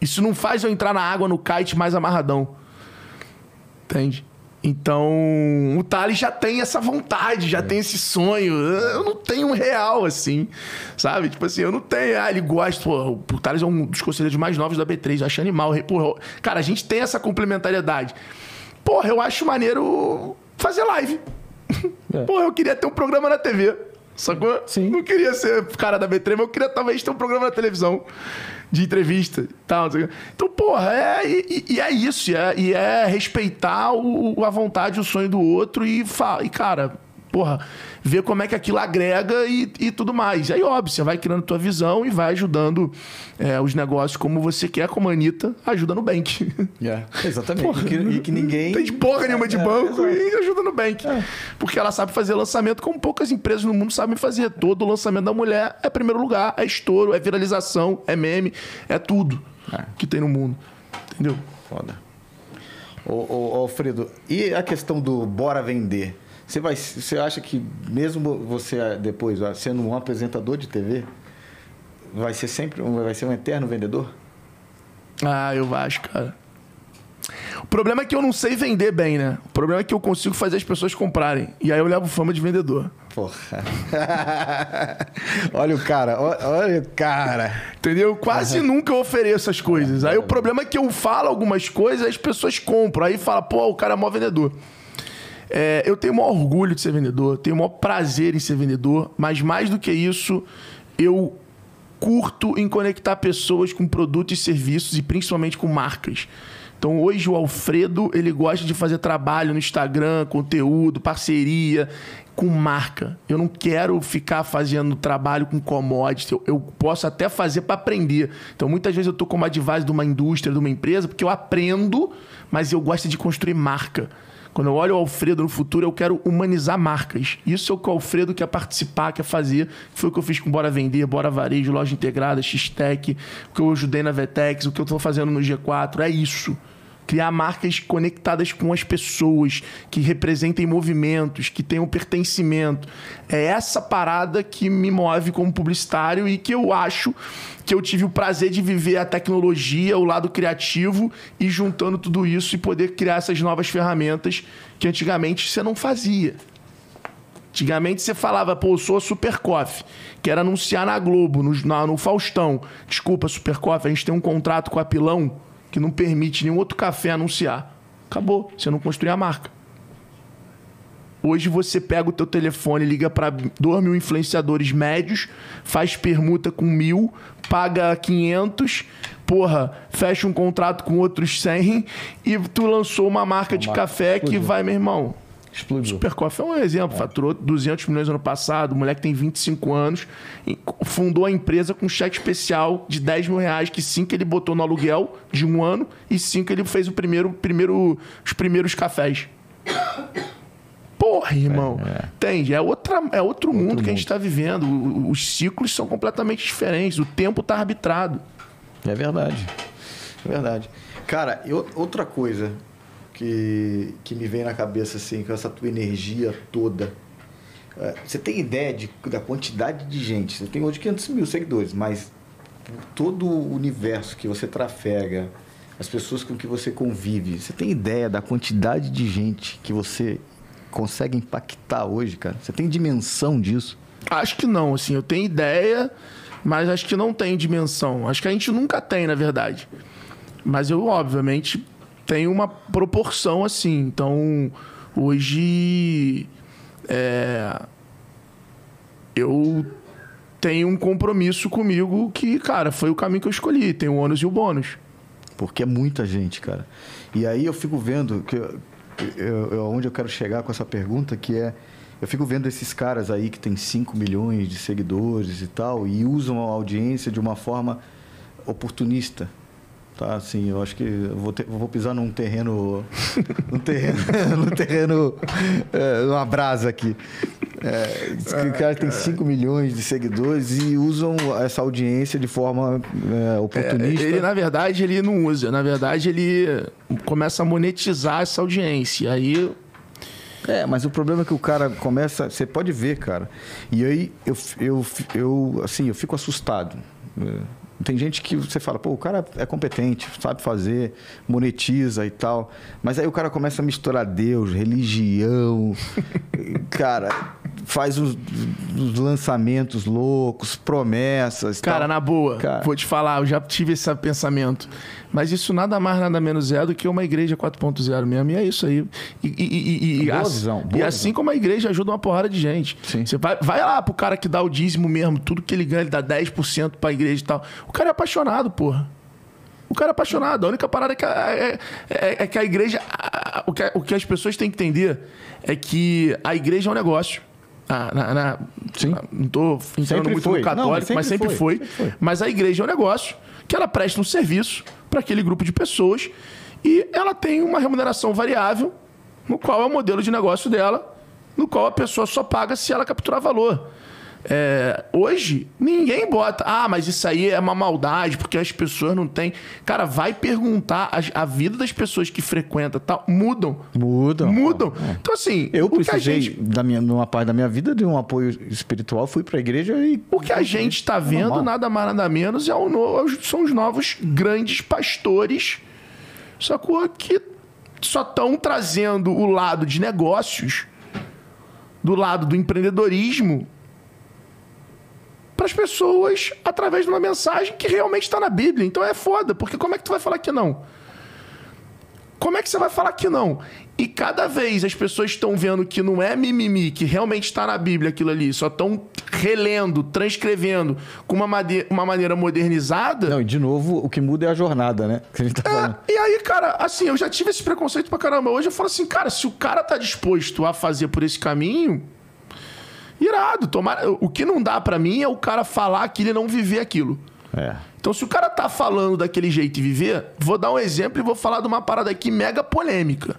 Isso não faz eu entrar na água no kite mais amarradão. Entende? Então, o Thales já tem essa vontade, já tem esse sonho. Eu não tenho um real, assim, sabe? Tipo assim, eu não tenho. Ah, ele gosta. Pô, o Thales é um dos conselheiros mais novos da B3, eu acho animal. Porra, cara, a gente tem essa complementariedade. Porra, eu acho maneiro fazer live. Porra, eu queria ter um programa na TV. Sacou? Sim. Não queria ser cara da B3, mas eu queria talvez ter um programa na televisão de entrevista tal. Então, porra, é, e, e é isso. E é, e é respeitar o, a vontade, o sonho do outro e, e cara, porra, ver como é que aquilo agrega e, e tudo mais. Aí, óbvio, você vai criando tua visão e vai ajudando é, os negócios como você quer, como a Anitta ajuda no Bank. É, exatamente. Porra, e, que, e que ninguém. Não tem de porra nenhuma de É, banco exato. e ajuda no Bank. Porque ela sabe fazer lançamento como poucas empresas no mundo sabem fazer. Todo lançamento da mulher é primeiro lugar, é estouro, é viralização, é meme, é tudo que tem no mundo. Entendeu? Foda. Ô, ô, Alfredo, e a questão do bora vender? Você, vai, você acha que mesmo você depois sendo um apresentador de TV, vai ser sempre um, vai ser um eterno vendedor? Ah, eu acho, cara. O problema é que eu não sei vender bem, né? O problema é que eu consigo fazer as pessoas comprarem. E aí eu levo fama de vendedor. Porra. olha o cara, olha o cara. Entendeu? Eu Quase nunca eu ofereço as coisas. Aí o problema é que eu falo algumas coisas e as pessoas compram. Aí fala, pô, o cara é maior vendedor. É, eu tenho o maior orgulho de ser vendedor, tenho o maior prazer em ser vendedor, mas mais do que isso, eu curto em conectar pessoas com produtos e serviços e principalmente com marcas. Então hoje o Alfredo, ele gosta de fazer trabalho no Instagram, conteúdo, parceria com marca. Eu não quero ficar fazendo trabalho com commodity. Eu, eu posso até fazer para aprender. Então muitas vezes eu tô como advisor de uma indústria, de uma empresa, porque eu aprendo, mas eu gosto de construir marca. Quando eu olho o Alfredo no futuro, eu quero humanizar marcas. Isso é o que o Alfredo quer participar, quer fazer. Foi o que eu fiz com Bora Vender, Bora Varejo, Loja Integrada, X-Tech, o que eu ajudei na Vetex, o que eu estou fazendo no G4. É isso. Criar marcas conectadas com as pessoas, que representem movimentos, que tenham pertencimento. É essa parada que me move como publicitário e que eu acho que eu tive o prazer de viver a tecnologia, o lado criativo e juntando tudo isso e poder criar essas novas ferramentas que antigamente você não fazia. Antigamente você falava, pô, eu sou a Super Coffee. Quero anunciar na Globo, no, na- no Faustão. Desculpa, Super Coffee, a gente tem um contrato com a Pilão que não permite nenhum outro café anunciar. Acabou, você não construiu a marca. Hoje você pega o teu telefone, liga para dois mil influenciadores médios, faz permuta com mil, paga 500, porra, fecha um contrato com outros 100 e tu lançou uma marca de marca café que vai, meu irmão. Explodiu. Super Coffee é um exemplo. Faturou 200 milhões no ano passado. O moleque tem 25 anos. Fundou a empresa com um cheque especial de 10 mil reais, que cinco ele botou no aluguel de um ano e cinco ele fez o primeiro, primeiro, os primeiros cafés. Porra, irmão. Entende? É, outra, é outro, mundo que a gente está vivendo. Os ciclos são completamente diferentes. O tempo está arbitrado. É verdade. É verdade. Cara, e o- outra coisa que, que me vem na cabeça, assim, com essa tua energia toda. É, Você tem ideia de, da quantidade de gente? Você tem hoje 500 mil seguidores, mas todo o universo que você trafega, as pessoas com que você convive, você tem ideia da quantidade de gente que você consegue impactar hoje, cara? Você tem dimensão disso? Acho que não, assim, eu tenho ideia, mas acho que não tem dimensão. Acho que a gente nunca tem, na verdade. Mas eu, obviamente, tenho uma proporção assim. Então, hoje. é, eu tenho um compromisso comigo que, cara, foi o caminho que eu escolhi. Tem o ônus e o bônus. Porque é muita gente, cara. E aí eu fico vendo que eu- eu- onde eu quero chegar com essa pergunta, que é eu fico vendo esses caras aí que tem 5 milhões de seguidores e tal e usam a audiência de uma forma oportunista. Tá, assim, eu acho que eu vou, ter- vou pisar num terreno. num terreno. num terreno. É, uma brasa aqui. É, o cara tem 5 milhões de seguidores e usam essa audiência de forma é, oportunista. Ele, na verdade, ele não usa. Na verdade, ele começa a monetizar essa audiência. Aí É, mas o problema é que o cara começa. Você pode ver, cara. E aí eu, eu, eu assim, eu fico assustado. Tem gente que você fala, pô, o cara é competente, sabe fazer, monetiza e tal. Mas aí o cara começa a misturar Deus, religião. cara, faz os, os lançamentos loucos, promessas. Cara, tal. na boa, Cara. vou te falar, eu já tive esse pensamento. Mas isso nada mais, nada menos é do que uma igreja 4.0 mesmo. E é isso aí. E, e- e- e- Boa e assim visão. como a igreja ajuda uma porrada de gente. Sim. Você vai, vai lá pro cara que dá o dízimo mesmo, tudo que ele ganha, ele dá 10% pra igreja e tal. O cara é apaixonado, porra. O cara é apaixonado. A única parada é que a, é, é- é que a igreja. a- o, que, o que as pessoas têm que entender é que a igreja é um negócio. Ah, na- na- Sim. Não tô entrando Sempre muito foi. no católico, Não, mas mas sempre, sempre foi. foi. Sempre foi. Mas a igreja é um negócio que ela presta um serviço para aquele grupo de pessoas e ela tem uma remuneração variável, no qual é o modelo de negócio dela, no qual a pessoa só paga se ela capturar valor. É, hoje, ninguém bota, ah, mas isso aí é uma maldade, porque as pessoas não têm. Cara, vai perguntar, as- a, vida das pessoas que frequentam tal, mudam. Mudam. Mudam. Então, assim, Eu o que a precisei, gente da minha, numa parte da minha vida, de um apoio espiritual, fui pra igreja e. O que a gente está vendo, normal. nada mais nada menos, é o no- são os novos grandes pastores, sacou? Que só estão trazendo o lado de negócios, do lado do empreendedorismo, para as pessoas através de uma mensagem que realmente está na Bíblia. Então é foda, porque como é que tu vai falar que não? Como é que você vai falar que não? E cada vez as pessoas estão vendo que não é mimimi, que realmente está na Bíblia aquilo ali, só estão relendo, transcrevendo com uma, uma maneira modernizada. Não, e de novo, o que muda é a jornada, né? Que a gente tá falando. É, e aí, cara, assim, eu já tive esse preconceito pra caramba. Hoje eu falo assim, cara, se o cara tá disposto a fazer por esse caminho, irado. Tomara, o que não dá pra mim é o cara falar que ele não viver aquilo. É. Então, se o cara tá falando daquele jeito e viver, vou dar um exemplo e vou falar de uma parada aqui mega polêmica.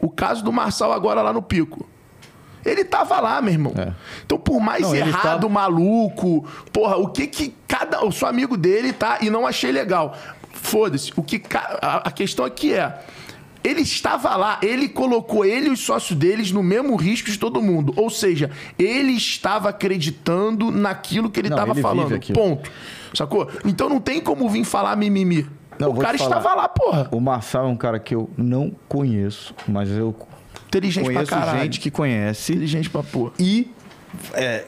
O caso do Marçal agora lá no Pico. Ele tava lá, meu irmão. É. Então, por mais Não, ele errado, tá- maluco, porra, o que que cada. Eu sou amigo dele, tá? E não achei legal. Foda-se. O que. ca- a questão aqui é. Ele estava lá, ele colocou ele e os sócios deles no mesmo risco de todo mundo. Ou seja, ele estava acreditando naquilo que ele estava falando. Ponto. Sacou? Então não tem como vir falar mimimi. Não, o cara estava lá, porra. O Marçal é um cara que eu não conheço, mas eu Inteligente conheço pra caralho. gente que conhece. Inteligente pra porra. E é,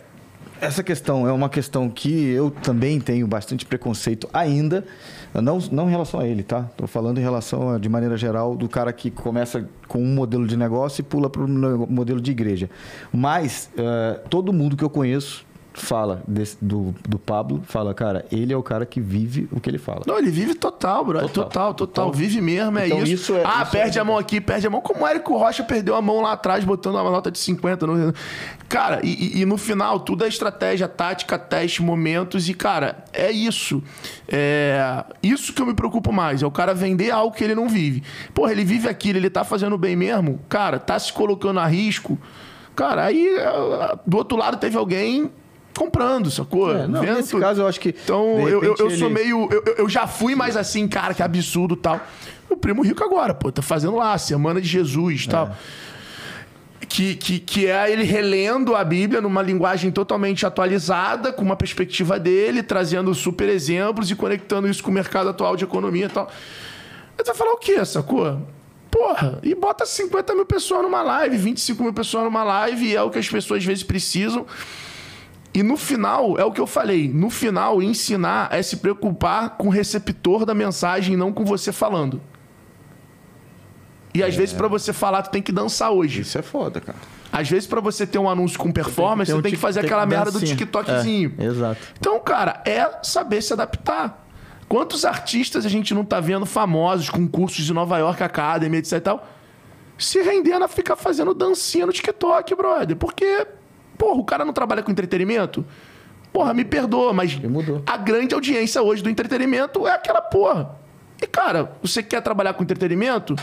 essa questão é uma questão que eu também tenho bastante preconceito ainda. Não, não em relação a ele, tá? Tô falando em relação, a, de maneira geral, do cara que começa com um modelo de negócio e pula para o modelo de igreja. Mas é, todo mundo que eu conheço fala desse- do, do Pablo, fala, cara, ele é o cara que vive o que ele fala. Não, ele vive total, bro. Total, Total, total. total. Vive mesmo, é Então, isso. isso é- ah, isso perde é- a mão aqui, perde a mão. Como o Érico Rocha perdeu a mão lá atrás, botando uma nota de 50. no- Cara, e, e- e no final, tudo é estratégia, tática, teste, momentos. E, cara, é isso. É isso que eu me preocupo mais. É o cara vender algo que ele não vive. Porra, ele vive aquilo, ele tá fazendo bem mesmo. Cara, tá se colocando a risco. Cara, aí eh, do outro lado teve alguém comprando, sacou? É, não, Vendo nesse caso, eu acho que, Então, eu, eu, eu sou ele- meio. Eu, eu- já fui mais assim, cara, que absurdo e tal. O primo rico agora, pô, tá fazendo lá, Semana de Jesus e tal. Que, que, que é ele relendo a Bíblia numa linguagem totalmente atualizada, com uma perspectiva dele, trazendo super exemplos e conectando isso com o mercado atual de economia e tal. Aí tu vai falar o quê, sacou? Porra, e bota 50 mil pessoas numa live, 25 mil pessoas numa live, e é o que as pessoas às vezes precisam. E no final, é o que eu falei, no final, ensinar é se preocupar com o receptor da mensagem, não com você falando. E às vezes, pra você falar, tu tem que dançar hoje. Isso é foda, cara. Às vezes, pra você ter um anúncio com performance, você um tem que tic- fazer tem aquela que merda do. TikTokzinho. É, exato. Então, cara, é saber se adaptar. Quantos artistas a gente não tá vendo famosos com cursos de Nova York Academy, etc e tal, se rendendo a ficar fazendo dancinha no TikTok, brother? Porque, porra, o cara não trabalha com entretenimento? Porra, me perdoa, mas a grande audiência hoje do entretenimento é aquela porra. E, cara, você quer trabalhar com entretenimento?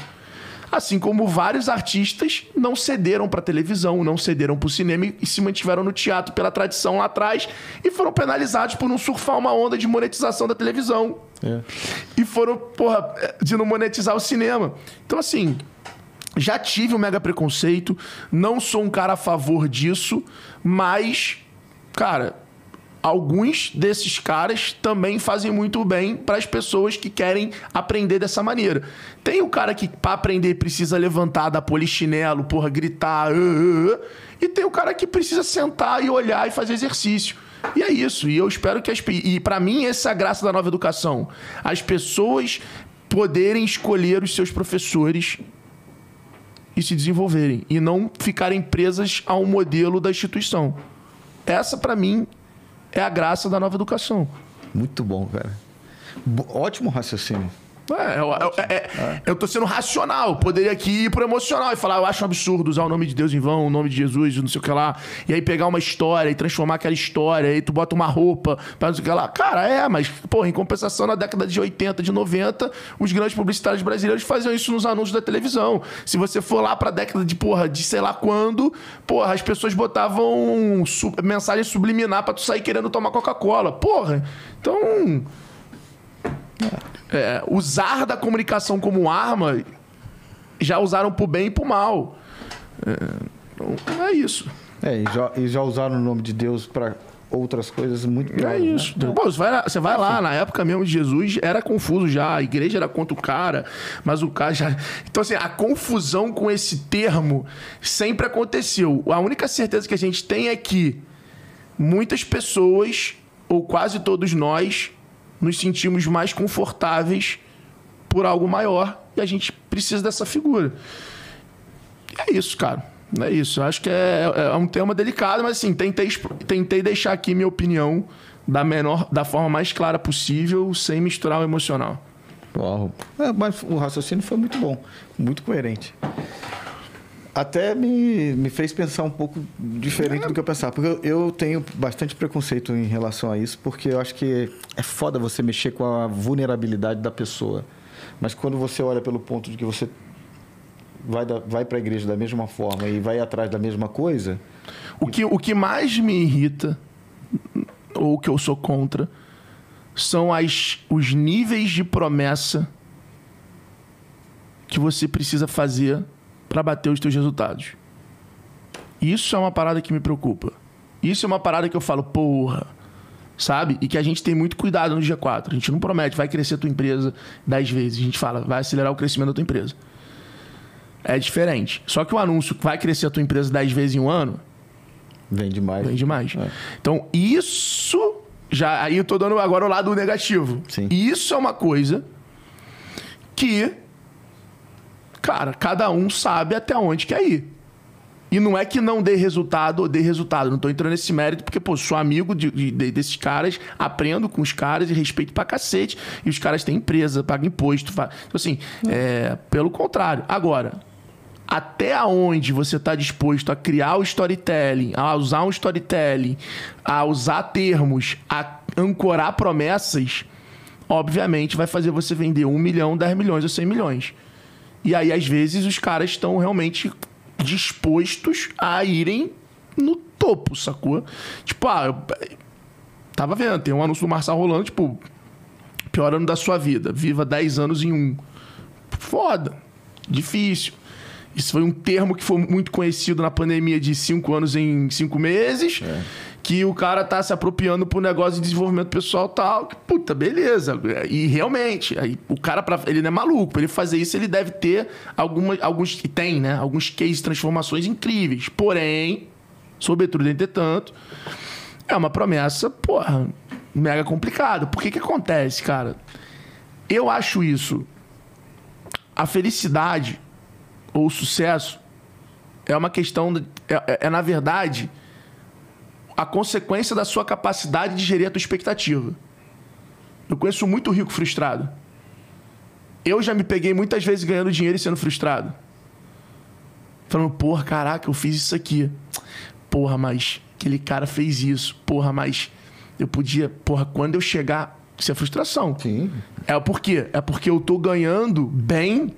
Assim como vários artistas não cederam pra televisão, não cederam pro cinema e se mantiveram no teatro pela tradição lá atrás e foram penalizados por não surfar uma onda de monetização da televisão. É. E foram, porra, de não monetizar o cinema. Então, assim, já tive um mega preconceito, não sou um cara a favor disso, mas, cara, alguns desses caras também fazem muito bem para as pessoas que querem aprender dessa maneira. Tem o cara que, para aprender, precisa levantar da polichinelo, porra, gritar, "Ah, ah, ah", e tem o cara que precisa sentar e olhar e fazer exercício. E é isso. E eu espero que as. E para mim, essa é a graça da nova educação. As pessoas poderem escolher os seus professores e se desenvolverem. E não ficarem presas a um modelo da instituição. Essa, para mim, é a graça da nova educação. Muito bom, cara. Ótimo raciocínio. É, eu, eu- é- é- eu tô sendo racional. Poderia aqui ir pro emocional e falar, eu acho um absurdo usar o nome de Deus em vão, o nome de Jesus, não sei o que lá. E aí pegar uma história e transformar aquela história, aí tu bota uma roupa, pra não sei o que lá. Cara, é, mas, porra, em compensação, na década de 80, de 90, os grandes publicitários brasileiros faziam isso nos anúncios da televisão. Se você for lá pra década de, porra, de sei lá quando, porra, as pessoas botavam su- mensagem subliminar pra tu sair querendo tomar Coca-Cola. Porra, então é, usar da comunicação como arma já usaram pro bem e pro mal. É, então, é isso. É, e já, e já usaram o nome de Deus para outras coisas muito É piores. né? isso. Pô, você vai, lá, você vai lá, na época mesmo de Jesus, era confuso já. A igreja era contra o cara, mas o cara já. Então, assim, a confusão com esse termo sempre aconteceu. A única certeza que a gente tem é que muitas pessoas, ou quase todos nós, nos sentimos mais confortáveis por algo maior e a gente precisa dessa figura. É isso, cara. É isso. Acho que é, é um tema delicado, mas assim, tentei, tentei deixar aqui minha opinião da menor, da forma mais clara possível, sem misturar o emocional. Uau. É, mas o raciocínio foi muito bom, muito coerente. Até me, me fez pensar um pouco diferente do que eu pensava. Porque eu, tenho bastante preconceito em relação a isso, porque eu acho que é foda você mexer com a vulnerabilidade da pessoa. Mas quando você olha pelo ponto de que você vai, vai para a igreja da mesma forma e vai atrás da mesma coisa, O que, o que mais me irrita, ou que eu sou contra, são as, os níveis de promessa que você precisa fazer para bater os teus resultados. Isso é uma parada que me preocupa. Isso é uma parada que eu falo, porra, sabe? E que a gente tem muito cuidado no G4. A gente não promete, vai crescer a tua empresa 10 vezes. A gente fala, vai acelerar o crescimento da tua empresa. É diferente. Só que o anúncio que vai crescer a tua empresa 10 vezes em um ano, vende mais. Vende mais. Então, isso. Já, aí eu tô dando agora o lado negativo. Sim. Isso é uma coisa que. Cara, cada um sabe até onde quer ir. E não é que não dê resultado ou dê resultado. Não tô entrando nesse mérito, porque, pô, sou amigo de, de- de- desses caras, aprendo com os caras e respeito pra cacete. E os caras têm empresa, pagam imposto. Fa... Então, assim, é, pelo contrário. Agora, até onde você está disposto a criar o storytelling, a usar um storytelling, a usar termos, a ancorar promessas, obviamente vai fazer você vender um milhão, 10 milhões ou 100 milhões. E aí, às vezes, os caras estão realmente dispostos a irem no topo, sacou? Tipo, ah, eu tava vendo, tem um anúncio do Marçal rolando, tipo, pior ano da sua vida, viva 10 anos em um. Foda, difícil. Isso foi um termo que foi muito conhecido na pandemia de cinco anos em cinco meses. Que o cara tá se apropriando pro negócio de desenvolvimento pessoal tal. Que, puta, beleza. E realmente, aí, o cara, pra, ele não é maluco. Pra ele fazer isso, ele deve ter alguma, alguns. Tem, né? Alguns cases de transformações incríveis. Porém, sobretudo, entretanto, é uma promessa, porra, mega complicada. Por que que acontece, cara? Eu acho isso. A felicidade ou o sucesso é uma questão. é, é- é, na verdade, a consequência da sua capacidade de gerir a tua expectativa. Eu conheço muito rico frustrado. Eu já me peguei muitas vezes ganhando dinheiro e sendo frustrado. Falando, porra, caraca, eu fiz isso aqui. Porra, mas aquele cara fez isso. Porra, mas eu podia. Porra, quando eu chegar. Isso é frustração. Sim. É por quê? É porque eu tô ganhando bem,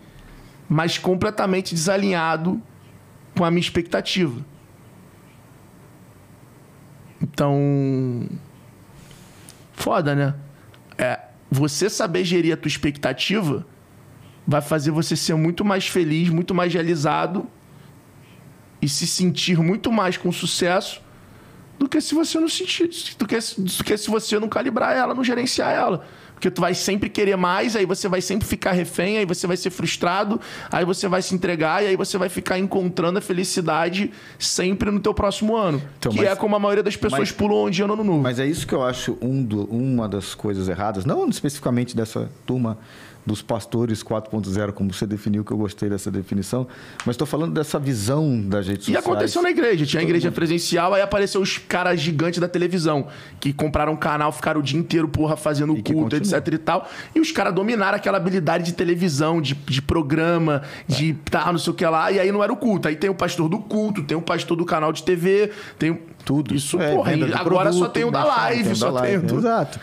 mas completamente desalinhado com a minha expectativa. Então. Foda, né? É, você saber gerir a tua expectativa vai fazer você ser muito mais feliz, muito mais realizado e se sentir muito mais com sucesso do que se você não sentir, do que, do que se você não calibrar ela, não gerenciar ela. Porque tu vai sempre querer mais, aí você vai sempre ficar refém, aí você vai ser frustrado, aí você vai se entregar e aí você vai ficar encontrando a felicidade sempre no teu próximo ano. Então, que mas- é como a maioria das pessoas mas- pulam de ano novo. Mas é isso que eu acho um do- uma das coisas erradas, não especificamente dessa turma dos pastores 4.0, como você definiu, que eu gostei dessa definição, mas estou falando dessa visão das redes E aconteceu na igreja. Tinha a igreja presencial, aí apareceu os caras gigantes da televisão, que compraram um canal, ficaram o dia inteiro, porra, fazendo E culto, etc e tal. E os caras dominaram aquela habilidade de televisão, de, de programa, de tal, não sei o que lá. E aí não era o culto. Aí tem o pastor do culto, tem o pastor do canal de TV, tem tudo. Isso, É, porra. agora só produto, tem o da live, só da tem live. Exato.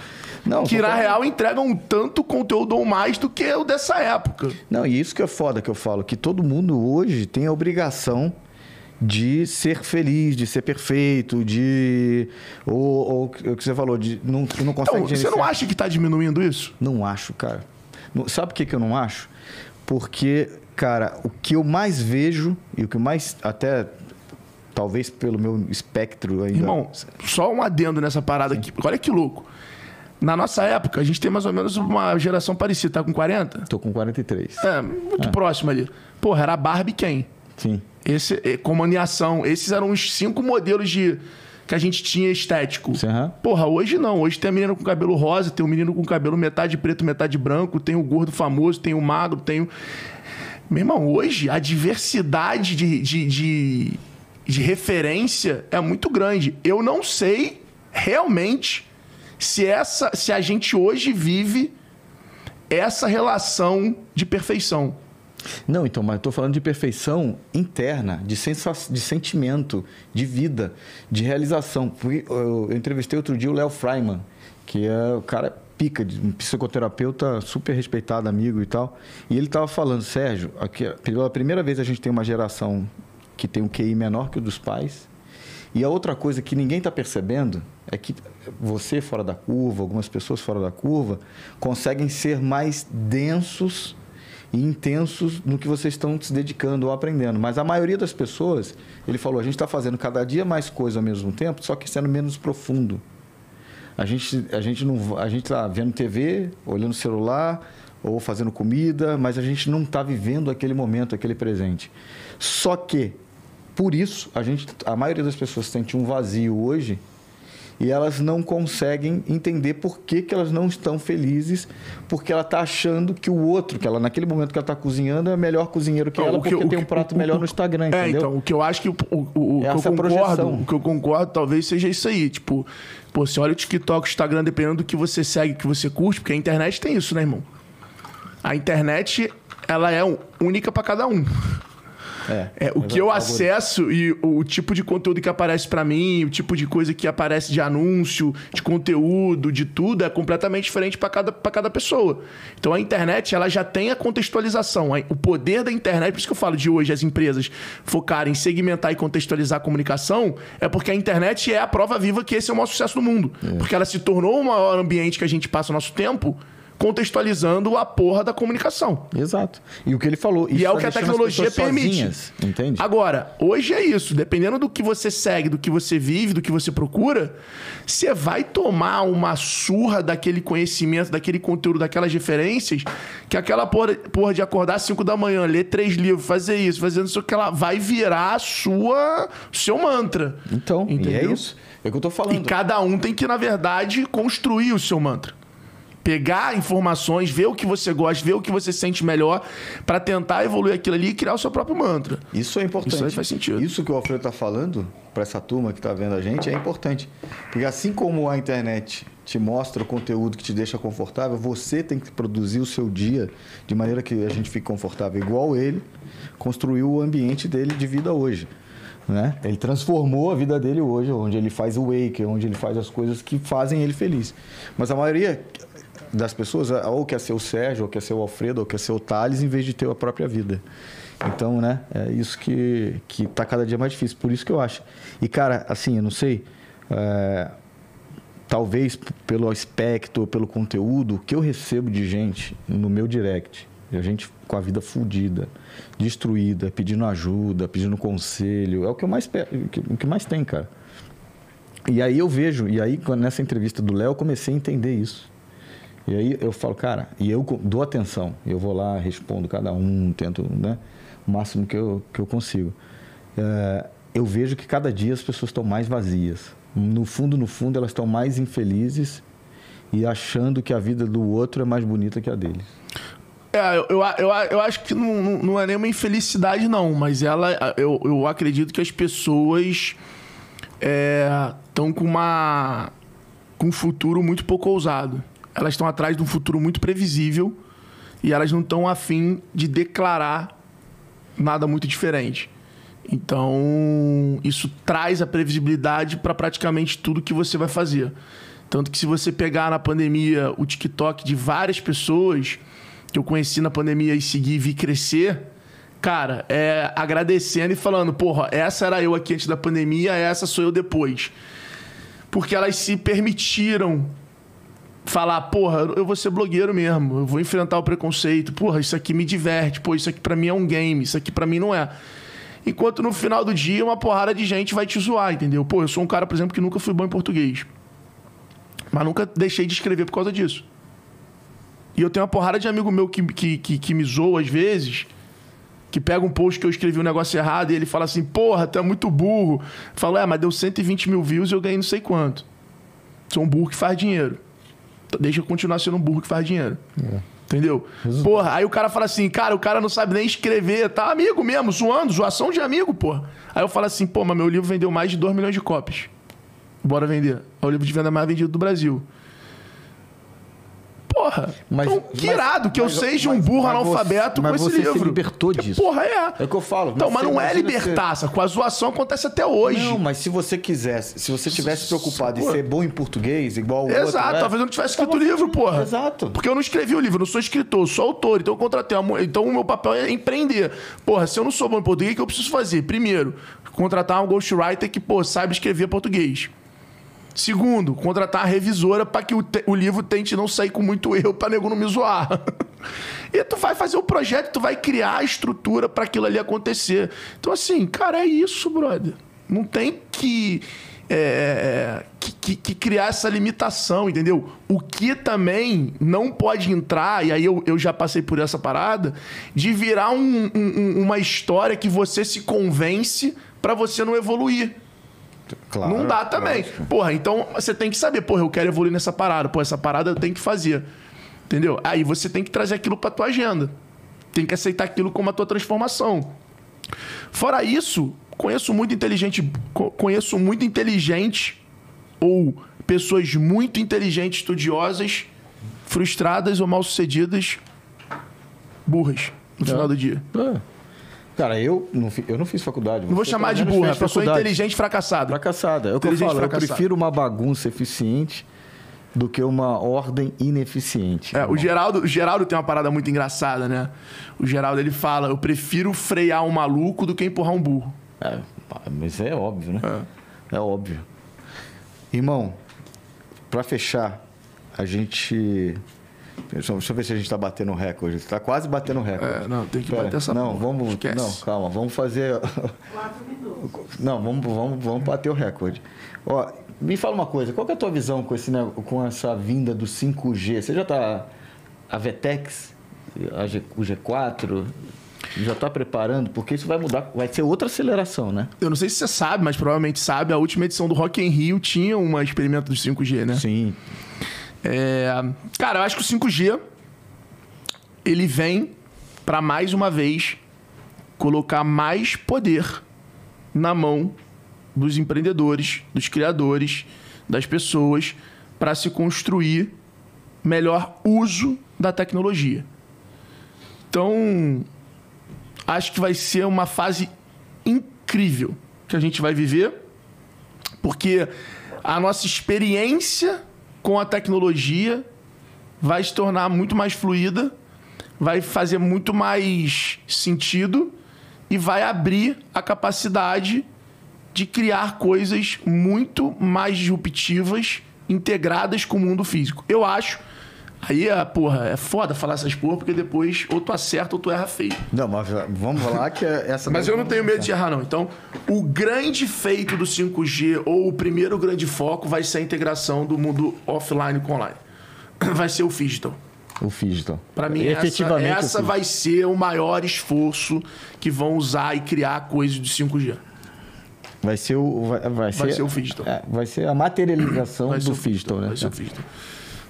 Não, Que na real entregam tanto conteúdo ou mais do que o dessa época. Não, e isso que é foda que eu falo, que todo mundo hoje tem a obrigação de ser feliz, de ser perfeito, de. Ou, ou o que você falou, de não, não consegue Então, você não acha que tá diminuindo isso? Não acho, cara. Não- Sabe por que, que eu não acho? Porque, cara, o que eu mais vejo e o que mais. Até. Talvez pelo meu espectro ainda. Irmão, só um adendo nessa parada aqui. Olha que louco. Na nossa época, a gente tem mais ou menos uma geração parecida. Tá com 40? Tô com 43. É, muito próximo ali. Porra, era a Barbie quem? Sim. Esse, é, comando em ação. Esses eram os cinco modelos de que a gente tinha estético. Aham. Porra, hoje não. Hoje tem a menina com cabelo rosa, tem o menino com cabelo metade preto, metade branco, tem o gordo famoso, tem o magro, tem o... Meu irmão, hoje a diversidade de, de, de, de referência é muito grande. Eu não sei realmente se, essa, se a gente hoje vive essa relação de perfeição. Não, então, mas eu tô falando de perfeição interna, de, de sentimento, de vida, de realização. Eu, eu entrevistei outro dia o Léo Freiman, que é o cara pica, um psicoterapeuta super respeitado, amigo e tal. E ele tava falando, Sérgio, aqui, pela primeira vez a gente tem uma geração que tem um QI menor que o dos pais. E a outra coisa que ninguém está percebendo é que você fora da curva, algumas pessoas fora da curva, conseguem ser mais densos e intensos no que vocês estão se dedicando ou aprendendo. Mas a maioria das pessoas, ele falou, a gente está fazendo cada dia mais coisa ao mesmo tempo, só que sendo menos profundo. A gente, a gente não, a gente está vendo TV, olhando celular ou fazendo comida, mas a gente não está vivendo aquele momento, aquele presente. Só que por isso a gente, a maioria das pessoas sente um vazio hoje e elas não conseguem entender por que, que elas não estão felizes, porque ela está achando que o outro, que ela naquele momento que ela está cozinhando, é melhor cozinheiro que Não, ela, o que- porque tem que- um prato o- melhor o- no Instagram, É, entendeu? então, o que eu acho que o, o, que eu Essa concordo, projeção. o que eu concordo talvez seja isso aí, tipo, pô, você olha o TikTok, o Instagram, dependendo do que você segue, que você curte, porque a internet tem isso, né, irmão? A internet, ela é única pra cada um. É, o que eu acesso e o, o tipo de conteúdo que aparece pra mim, o tipo de coisa que aparece de anúncio, de conteúdo, de tudo, é completamente diferente pra cada, pra cada pessoa. Então a internet, ela já tem a contextualização. O poder da internet, por isso que eu falo de hoje as empresas focarem em segmentar e contextualizar a comunicação, é porque a internet é a prova viva que esse é o maior sucesso do mundo. Porque ela se tornou o maior ambiente que a gente passa o nosso tempo contextualizando a porra da comunicação. Exato. E o que ele falou. E é o tá que a tecnologia permite. sozinhas, entende? Agora, hoje é isso. Dependendo do que você segue, do que você vive, do que você procura, você vai tomar uma surra daquele conhecimento, daquele conteúdo, daquelas referências, que aquela porra, porra de acordar às 5 da manhã, ler três livros, fazer isso, fazer isso, que ela vai virar a sua seu mantra. Então, e é Entendeu? isso. É o que eu tô E falando. cada um tem que, na verdade, construir o seu mantra. Pegar informações, ver o que você gosta, ver o que você sente melhor, pra tentar evoluir aquilo ali e criar o seu próprio mantra. Isso é importante. Isso aí faz sentido. Isso que o Alfredo está falando para essa turma que está vendo a gente é importante. Porque assim como a internet te mostra o conteúdo que te deixa confortável, você tem que produzir o seu dia de maneira que a gente fique confortável. Igual ele construiu o ambiente dele de vida hoje. Né? Ele transformou a vida dele hoje, onde ele faz o wake, onde ele faz as coisas que fazem ele feliz. Mas a maioria das pessoas ou quer ser o Sérgio, ou quer ser o Alfredo, ou quer ser o Thales, em vez de ter a própria vida. Então, né, é isso que, que tá cada dia mais difícil. Por isso que eu acho. E, cara, assim, eu não sei, é, talvez pelo aspecto, pelo conteúdo que eu recebo de gente no meu direct, a gente com a vida fodida, destruída, pedindo ajuda, pedindo conselho, é o que eu mais o que- mais tem, cara. E aí eu vejo, e aí nessa entrevista do Léo eu comecei a entender isso. E aí eu falo, cara, e eu dou atenção. Eu vou lá, respondo cada um, tento, né? O máximo que eu, que eu consigo. É, eu vejo que cada dia as pessoas estão mais vazias. No fundo, no fundo, elas estão mais infelizes e achando que a vida do outro é mais bonita que a deles. É, eu, eu, eu, eu acho que não, não- é nenhuma infelicidade, não. Mas ela, eu, eu acredito que as pessoas estão com uma com um futuro muito pouco ousado. Elas estão atrás de um futuro muito previsível e elas não estão afim de declarar nada muito diferente. Então, isso traz a previsibilidade para praticamente tudo que você vai fazer. Tanto que se você pegar na pandemia o TikTok de várias pessoas que eu conheci na pandemia e segui e vi crescer, cara, é agradecendo e falando, porra, essa era eu aqui antes da pandemia, essa sou eu depois. Porque elas se permitiram falar, porra, eu vou ser blogueiro mesmo, eu vou enfrentar o preconceito, porra, isso aqui me diverte, pô, isso aqui pra mim é um game, isso aqui pra mim não é. Enquanto no final do dia uma porrada de gente vai te zoar, entendeu? Pô, eu sou um cara, por exemplo, que nunca fui bom em português. Mas nunca deixei de escrever por causa disso. E eu tenho uma porrada de amigo meu que, que, que, que me zoa às vezes, que pega um post que eu escrevi um negócio errado e ele fala assim, porra, tu é muito burro. Fala, é, mas deu 120 mil views e eu ganhei não sei quanto. Sou um burro que faz dinheiro. Deixa eu continuar sendo um burro que faz dinheiro. Entendeu? Porra, aí o cara fala assim, cara, o cara não sabe nem escrever, tá amigo mesmo, zoando, zoação de amigo, porra. Aí eu falo assim, pô, mas meu livro vendeu mais de 2 milhões de cópias. Bora vender. É o livro de venda mais vendido do Brasil. Porra, Mas- então, que mas- irado que eu mas- seja um mas- burro mas você- analfabeto mas com esse você se livro. libertou Que disso. Porra, é. É o que eu falo. Então, mas Você- não é libertar, sacou? A zoação acontece até hoje. Não, mas se você quisesse, se você tivesse preocupado em Pô. ser bom em português, igual o outro, Exato, né? talvez eu não tivesse escrito o livro, porra. Exato. Porque eu não escrevi o livro, eu não sou escritor, eu sou autor, então eu contratei uma... Então o meu papel é empreender. Porra, se eu não sou bom em português, o que eu preciso fazer? Primeiro, contratar um ghostwriter que, pô, saiba escrever português. Segundo, contratar uma revisora para que o, o livro tente não sair com muito erro pra nego não me zoar. e tu vai fazer o projeto, tu vai criar a estrutura para aquilo ali acontecer. Então, assim, cara, é isso, brother. Não tem que, é, que, que- que criar essa limitação, entendeu? O que também não pode entrar, e aí eu, eu já passei por essa parada, de virar um- um- uma história que você se convence para você não evoluir. Claro, Não dá também. Porra, então você tem que saber, porra, eu quero evoluir nessa parada. Pô, essa parada eu tenho que fazer. Entendeu? Aí você tem que trazer aquilo pra tua agenda. Tem que aceitar aquilo como a tua transformação. Fora isso, conheço muito inteligente, co- conheço muito inteligente ou pessoas muito inteligentes, estudiosas, frustradas ou mal-sucedidas, burras no final do dia. É. Cara, eu não, eu não fiz faculdade. Não vou chamar de burra, fez pessoa faculdade. inteligente fracassada. Fracassada. É o que eu falo. Eu prefiro uma bagunça eficiente do que uma ordem ineficiente. É, o irmão. Geraldo, o Geraldo tem uma parada muito engraçada, né? O Geraldo ele fala: eu prefiro frear um maluco do que empurrar um burro. É, mas é óbvio, né? É, óbvio. Irmão, pra fechar, a gente. Deixa eu ver se a gente tá batendo recorde. Tá quase batendo recorde. É, não, tem que Pera, bater essa Não, porra. vamos. Esquece. Não, calma, vamos fazer. Não, vamos, vamos, vamos bater o recorde. Ó, me fala uma coisa, qual que é a tua visão com, esse, com essa vinda do 5G? Você já tá. A Vetex, a G- o G4, já tá preparando? Porque isso vai mudar, vai ser outra aceleração, né? Eu não sei se você sabe, mas provavelmente sabe, a última edição do Rock in Rio tinha um experimento do 5G, né? Sim. É, cara, eu acho que o 5G ele vem para mais uma vez colocar mais poder na mão dos empreendedores, dos criadores, das pessoas para se construir melhor uso da tecnologia. Então, acho que vai ser uma fase incrível que a gente vai viver, porque a nossa experiência com a tecnologia vai se tornar muito mais fluida, vai fazer muito mais sentido e vai abrir a capacidade de criar coisas muito mais disruptivas, integradas com o mundo físico. Eu acho. Aí, é, porra, é foda falar essas porra, porque depois ou tu acerta ou tu erra feio. Não, mas vamos falar que é essa. Mas eu não tenho medo de errar, não. Então, o grande feito do 5G, ou o primeiro grande foco, vai ser a integração do mundo offline com online. Vai ser o digital. O Digital. Para mim, efetivamente, essa, essa vai ser o maior esforço que vão usar e criar coisas de 5G. Vai ser o. Vai, vai ser, ser o Digital. é, vai ser a materialização Vai do Digital, né? Vai ser o digital.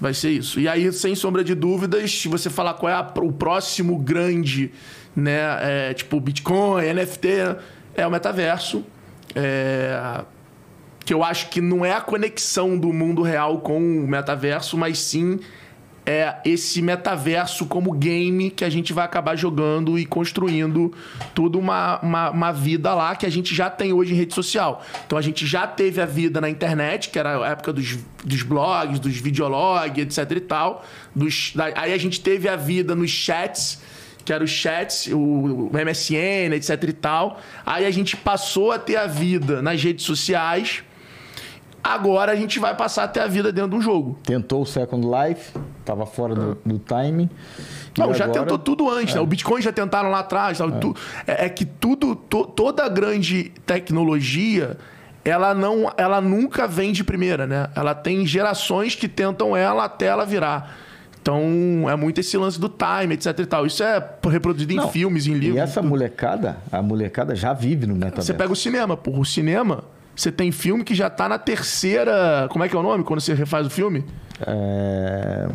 Vai ser isso. E aí, sem sombra de dúvidas, você falar qual é a- o próximo grande, né? É, tipo, Bitcoin, NFT, é o metaverso. É, que eu acho que não é a conexão do mundo real com o metaverso, mas sim é esse metaverso como game que a gente vai acabar jogando e construindo toda uma, uma, uma vida lá que a gente já tem hoje em rede social. Então a gente já teve a vida na internet, que era a época dos, dos blogs, dos videologs, etc e tal. Dos, aí a gente teve a vida nos chats, que era os chats, o, o MSN, etc e tal. Aí a gente passou a ter a vida nas redes sociais. Agora a gente vai passar a ter a vida dentro de um jogo. Tentou o Second Life, tava fora do, do time. E Não, já agora- tentou tudo antes, né? O Bitcoin já tentaram lá atrás. tal, tu- é, é que tudo, to- toda grande tecnologia, ela não, ela nunca vem de primeira, né? Ela tem gerações que tentam ela até ela virar. Então, é muito esse lance do time, etc e tal. Isso é reproduzido em Não, filmes, em E livros. essa molecada, a molecada já vive no metaverso. Você pega o cinema, porra. O cinema, você tem filme que já tá na terceira... Como é que é o nome quando você refaz o filme? É...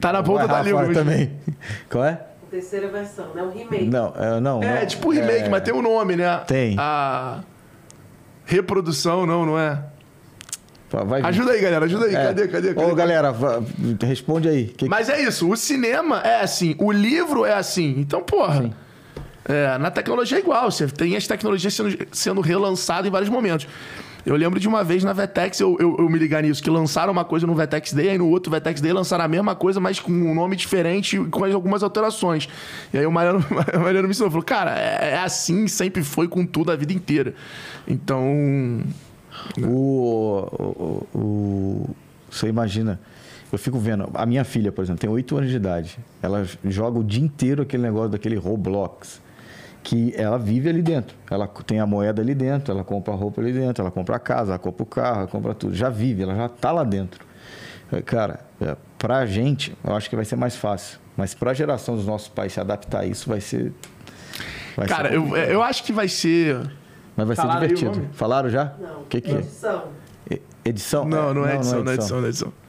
Tá na ponta da língua. também. Qual é? Terceira versão, né? Um remake. Não, é, não. É, não. tipo remake, É, mas tem um nome, né? Tem. A reprodução, não, não é? Ajuda aí, galera, ajuda aí. É. Cadê, cadê, cadê? Ô, galera, va- responde aí. Que- Mas é isso, o cinema é assim, o livro é assim. Então, porra. É, na tecnologia é igual, você tem as tecnologias sendo, sendo relançadas em vários momentos. Eu lembro de uma vez na Vetex, eu, eu, eu me ligar nisso, que lançaram uma coisa no Vetex Day, aí no outro Vetex Day lançaram a mesma coisa, mas com um nome diferente e com algumas alterações. E aí o Mariano, o Mariano me ensinou, falou, cara, é, é assim, sempre foi com tudo a vida inteira. Então, O, o, o- Você imagina. Eu fico vendo. A minha filha, por exemplo, tem 8 anos de idade. Ela joga o dia inteiro aquele negócio daquele Roblox. Que ela vive ali dentro. Ela tem a moeda ali dentro, ela compra a roupa ali dentro, ela compra a casa, ela compra o carro, ela compra tudo. Já vive, ela já tá lá dentro. É, Cara, é, pra gente, eu acho que vai ser mais fácil. Mas pra geração dos nossos pais se adaptar a isso vai ser. vai ser cara, eu, complicado. eu acho que vai ser. Mas vai ser Falaram o divertido. Falaram já? Não. O que, que é? Edição. Edição? Não, não é edição, não é edição, não é edição. É...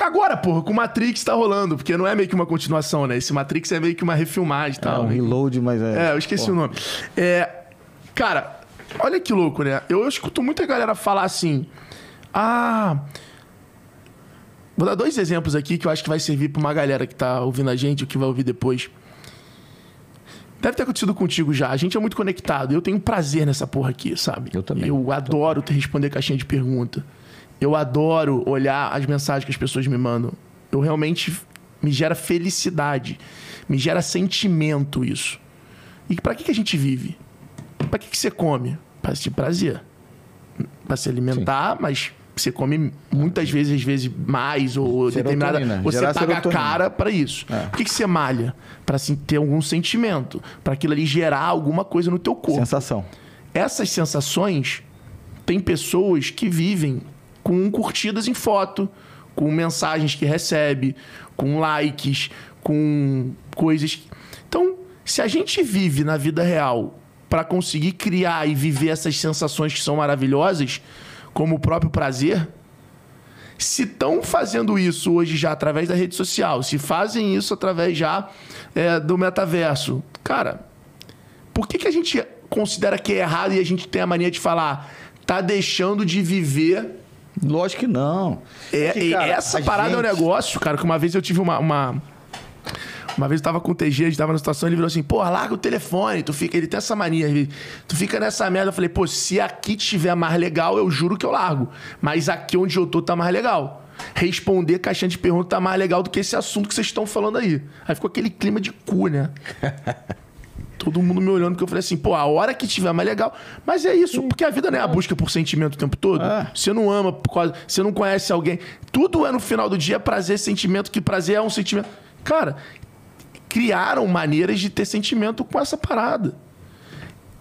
Agora, porra, com Matrix tá rolando, porque não é meio que uma continuação, né? Esse Matrix é meio que uma refilmagem e É tal. um reload, mas é. É, eu esqueci Pô, o nome. É, cara, olha que louco, né? Eu escuto muita galera falar assim: ah. Vou dar dois exemplos aqui que eu acho que vai servir pra uma galera que tá ouvindo a gente ou que vai ouvir depois. Deve ter acontecido contigo já. A gente é muito conectado. Eu tenho prazer nessa porra aqui, sabe? Eu também. Eu adoro te responder caixinha de pergunta. Eu adoro olhar as mensagens que as pessoas me mandam. Eu realmente me gera felicidade, me gera sentimento isso. E pra que, que a gente vive? Pra que, que você come? Pra sentir prazer. Pra se alimentar, mas você come muitas vezes, às vezes mais, ou Serotonina, determinada. Você paga serotonina. cara pra isso. É. Por que, que você malha? Pra assim, ter algum sentimento. Pra aquilo ali gerar alguma coisa no teu corpo Sensação. essas sensações tem pessoas que vivem com curtidas em foto, com mensagens que recebe, com likes, com coisas. Então, se a gente vive na vida real para conseguir criar e viver essas sensações que são maravilhosas, como o próprio prazer, se estão fazendo isso hoje já através da rede social, se fazem isso através já é, do metaverso, cara, por que, que a gente considera que é errado e a gente tem a mania de falar tá deixando de viver? Lógico que não. É, que, cara, essa parada é um gente- negócio, cara, que uma vez eu tive uma. Uma, uma vez eu tava com o TG, a gente tava na situação, ele virou assim, pô, larga o telefone, tu fica. Ele tem essa mania, ele- tu fica nessa merda. Eu falei, pô, se aqui tiver mais legal, eu juro que eu largo. Mas aqui onde eu tô tá mais legal. Responder caixinha de pergunta tá mais legal do que esse assunto que vocês estão falando aí. Aí ficou aquele clima de cu, né? Todo mundo me olhando, porque eu falei assim, pô, a hora que tiver mais legal. Mas é isso, porque a vida não é a busca por sentimento o tempo todo. É. Você não ama, por causa- você não conhece alguém. Tudo é no final do dia prazer, sentimento, que prazer é um sentimento. Cara, criaram maneiras de ter sentimento com essa parada.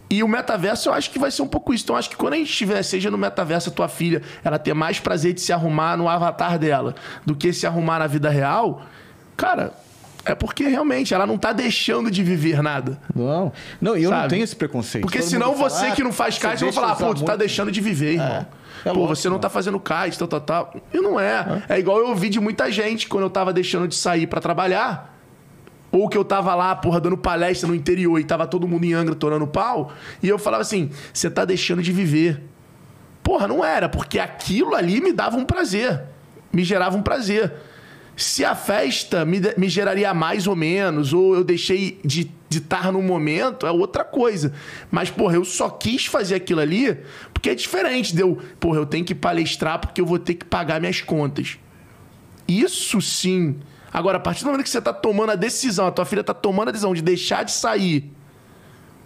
E o metaverso eu acho que vai ser um pouco isso. Então eu acho que quando a gente estiver, seja no metaverso, a tua filha, ela ter mais prazer de se arrumar no avatar dela do que se arrumar na vida real, cara, É porque realmente ela não tá deixando de viver nada. Não, não, e eu não Sabe? tenho esse preconceito. Porque Todo senão mundo fala, você "Ah, que não faz você kite, vão deixa falar, pô, tu tá muito." deixando de viver, irmão. É pô, lógico, você não tá fazendo kite, tal, tal, tal. E não é. É igual eu ouvi de muita gente quando eu tava deixando de sair pra trabalhar. Ou que eu tava lá, porra, dando palestra no interior e tava todo mundo em Angra torando pau. E eu falava assim: você tá deixando de viver. Porra, não era, porque aquilo ali me dava um prazer. Me gerava um prazer. Se a festa me, de- me geraria mais ou menos, ou eu deixei de estar no momento, é outra coisa. Mas, porra, eu só quis fazer aquilo ali porque é diferente de eu, porra, eu tenho que palestrar porque eu vou ter que pagar minhas contas. Isso sim. Agora, a partir do momento que você tá tomando a decisão, a tua filha tá tomando a decisão de deixar de sair